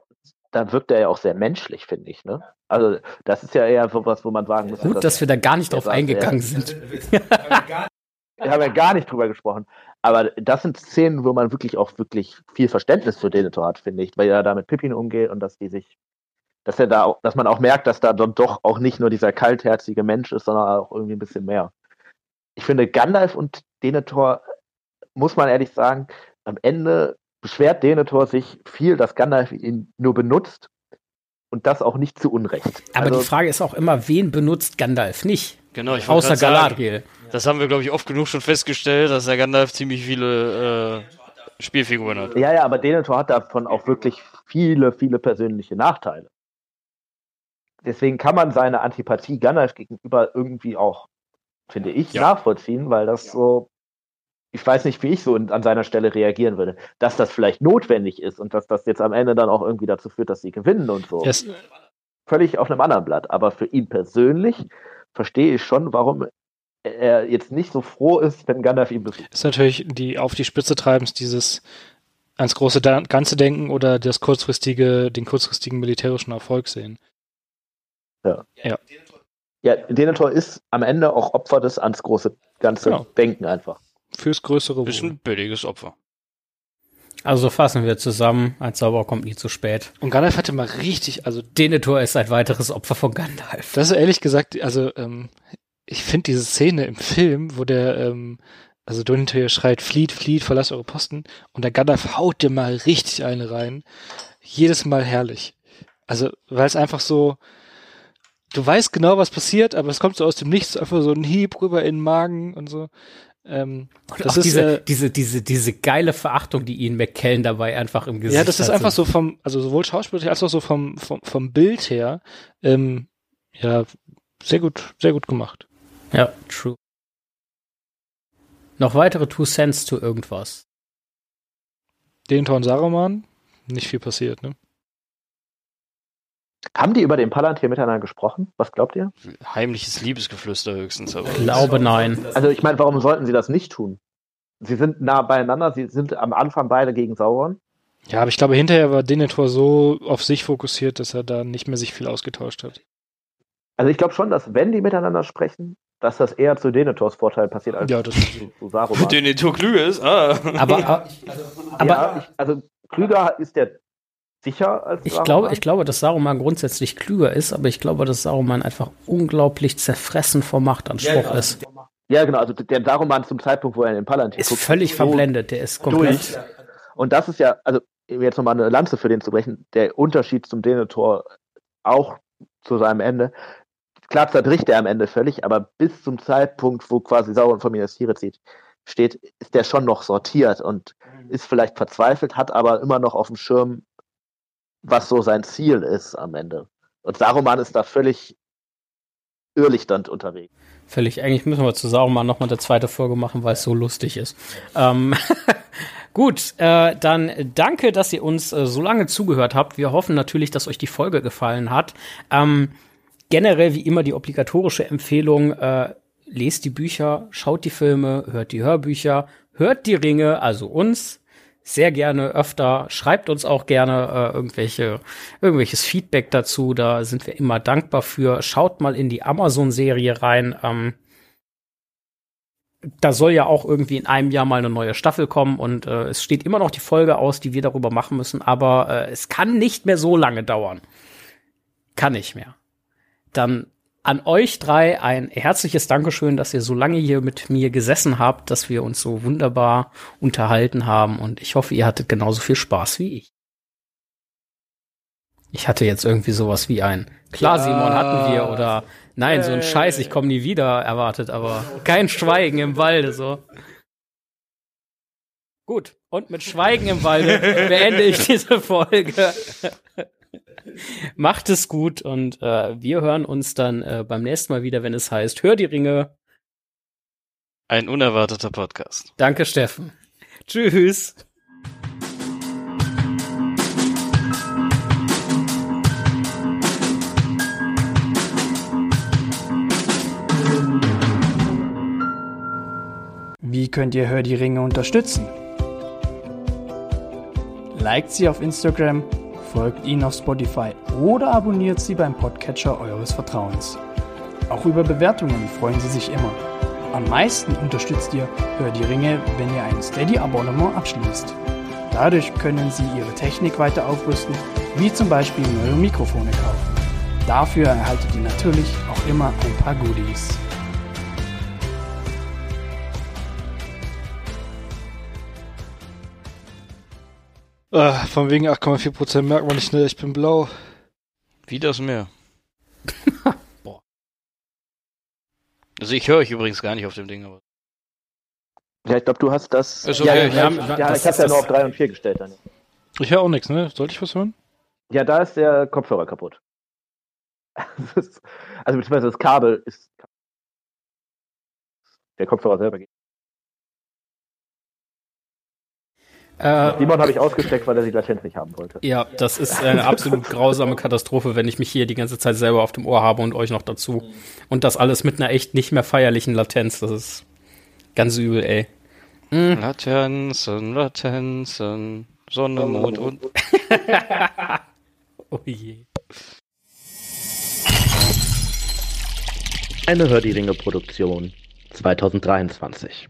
da wirkt er ja auch sehr menschlich, finde ich, ne? Also, das ist ja eher so was, wo man sagen muss. Gut, dass, dass wir da gar nicht drauf eingegangen sind. wir haben ja gar nicht drüber gesprochen. Aber das sind Szenen, wo man wirklich auch wirklich viel Verständnis für Denethor hat, finde ich, weil er da mit Pippin umgeht und dass die sich dass er da auch, dass man auch merkt, dass da dann doch auch nicht nur dieser kaltherzige Mensch ist, sondern auch irgendwie ein bisschen mehr. Ich finde, Gandalf und Denethor, muss man ehrlich sagen, am Ende beschwert Denethor sich viel, dass Gandalf ihn nur benutzt und das auch nicht zu Unrecht. Aber also, die Frage ist auch immer, wen benutzt Gandalf nicht? Genau, ich Außer Galadriel. Sagen, das haben wir, glaube ich, oft genug schon festgestellt, dass der Gandalf ziemlich viele äh, Spielfiguren hat. Ja, ja, aber Denethor hat davon auch wirklich viele, viele persönliche Nachteile deswegen kann man seine Antipathie Gandalf gegenüber irgendwie auch, finde ich, ja. nachvollziehen, weil das so, ich weiß nicht, wie ich so an seiner Stelle reagieren würde. Dass das vielleicht notwendig ist und dass das jetzt am Ende dann auch irgendwie dazu führt, dass sie gewinnen und so. Yes. Völlig auf einem anderen Blatt. Aber für ihn persönlich verstehe ich schon, warum er jetzt nicht so froh ist, wenn Gandalf ihn besiegt. Ist natürlich die auf die Spitze treibens dieses ans große Ganze denken oder das kurzfristige, den kurzfristigen militärischen Erfolg sehen. Ja. ja. Ja, Denethor ist am Ende auch Opfer des ans große ganze genau. Denken einfach. Fürs größere Wohl. Ist ein billiges Opfer. Also fassen wir zusammen, ein Zauberer kommt nie zu spät. Und Gandalf hatte mal richtig, also Denethor ist ein weiteres Opfer von Gandalf. Das ist ehrlich gesagt, also ähm, ich finde diese Szene im Film, wo der, ähm, also Denethor schreit, flieht, flieht, verlasst eure Posten und der Gandalf haut dir mal richtig eine rein. Jedes Mal herrlich. Also, weil es einfach so, du weißt genau, was passiert, aber es kommt so aus dem Nichts, einfach so ein Hieb rüber in den Magen und so. Ähm, das ist diese, äh, diese, diese, diese geile Verachtung, die Ian McKellen dabei einfach im Gesicht hat. Ja, das ist einfach so vom, also sowohl schauspielerisch als auch so vom, vom, vom Bild her, ähm, ja, sehr gut, sehr gut gemacht. Ja, true. Noch weitere Two Cents zu irgendwas. Den Ton Saruman, nicht viel passiert, ne? Haben die über den Palantir miteinander gesprochen? Was glaubt ihr? Heimliches Liebesgeflüster höchstens. Aber ich glaube nein. Also ich meine, warum sollten sie das nicht tun? Sie sind nah beieinander, sie sind am Anfang beide gegen Sauron. Ja, aber ich glaube, hinterher war Denethor so auf sich fokussiert, dass er da nicht mehr sich viel ausgetauscht hat. Also ich glaube schon, dass wenn die miteinander sprechen, dass das eher zu Denethors Vorteil passiert als ja, das zu, zu Saruman. Denethor klüger ist, ah. Aber, aber, aber ja, ich, also klüger ist der sicher als ich? Glaube, ich glaube, dass Saruman grundsätzlich klüger ist, aber ich glaube, dass Saruman einfach unglaublich zerfressen vor Machtanspruch ja, ja. ist. Ja, genau. Also der Saruman zum Zeitpunkt, wo er in den Palantir ist guckt, völlig so verblendet. Der ist komplett. Durch. Und das ist ja, also jetzt nochmal eine Lanze für den zu brechen, der Unterschied zum Denethor auch zu seinem Ende. Klar zerbricht er am Ende völlig, aber bis zum Zeitpunkt, wo quasi Sauron von Minas Tirith zieht, steht, ist der schon noch sortiert und ist vielleicht verzweifelt, hat aber immer noch auf dem Schirm, was so sein Ziel ist am Ende. Und Saruman ist da völlig irrlichternd unterwegs. Völlig. Eigentlich müssen wir zu Saruman nochmal eine zweite Folge machen, weil es so lustig ist. Ähm, gut, äh, dann danke, dass ihr uns äh, so lange zugehört habt. Wir hoffen natürlich, dass euch die Folge gefallen hat. Ähm, generell wie immer die obligatorische Empfehlung, äh, lest die Bücher, schaut die Filme, hört die Hörbücher, hört die Ringe, also uns sehr gerne öfter. Schreibt uns auch gerne äh, irgendwelche, irgendwelches Feedback dazu. Da sind wir immer dankbar für. Schaut mal in die Amazon-Serie rein. Ähm, da soll ja auch irgendwie in einem Jahr mal eine neue Staffel kommen und äh, es steht immer noch die Folge aus, die wir darüber machen müssen, aber äh, es kann nicht mehr so lange dauern. Kann nicht mehr. Dann an euch drei ein herzliches Dankeschön, dass ihr so lange hier mit mir gesessen habt, dass wir uns so wunderbar unterhalten haben und ich hoffe, ihr hattet genauso viel Spaß wie ich. Ich hatte jetzt irgendwie sowas wie ein Klar, Simon hatten wir oder nein, so ein Scheiß, ich komme nie wieder erwartet, aber kein Schweigen im Walde so. Gut, und mit Schweigen im Walde beende ich diese Folge. Macht es gut und äh, wir hören uns dann äh, beim nächsten Mal wieder, wenn es heißt, hör die Ringe. Ein unerwarteter Podcast. Danke, Steffen. Tschüss. Wie könnt ihr Hör die Ringe unterstützen? Liked sie auf Instagram folgt ihnen auf Spotify oder abonniert sie beim Podcatcher eures Vertrauens. Auch über Bewertungen freuen sie sich immer. Am meisten unterstützt ihr Hör die Ringe, wenn ihr ein Steady-Abonnement abschließt. Dadurch können sie ihre Technik weiter aufrüsten, wie zum Beispiel neue Mikrofone kaufen. Dafür erhaltet ihr natürlich auch immer ein paar Goodies. Ah, von wegen 8,4% merkt man nicht schnell, ich bin blau. Wie das Meer. Boah. Also ich höre euch übrigens gar nicht auf dem Ding, aber. Ja, ich glaube, du hast das. Ist okay. ja, ja, haben, ja, ja ich habe ja nur auf 3 und 4 gestellt. Dann. Ich höre auch nichts, ne? Sollte ich was hören? Ja, da ist der Kopfhörer kaputt. also beziehungsweise das Kabel ist. Der Kopfhörer selber geht. Äh, Simon habe ich ausgesteckt, weil er die Latenz nicht haben wollte. Ja, das ist eine absolut grausame Katastrophe, wenn ich mich hier die ganze Zeit selber auf dem Ohr habe und euch noch dazu. Und das alles mit einer echt nicht mehr feierlichen Latenz. Das ist ganz übel, ey. Mhm. Latenzen, Latenzen, Sonne, Mond und. oh je. Eine Hör die Ringe Produktion 2023.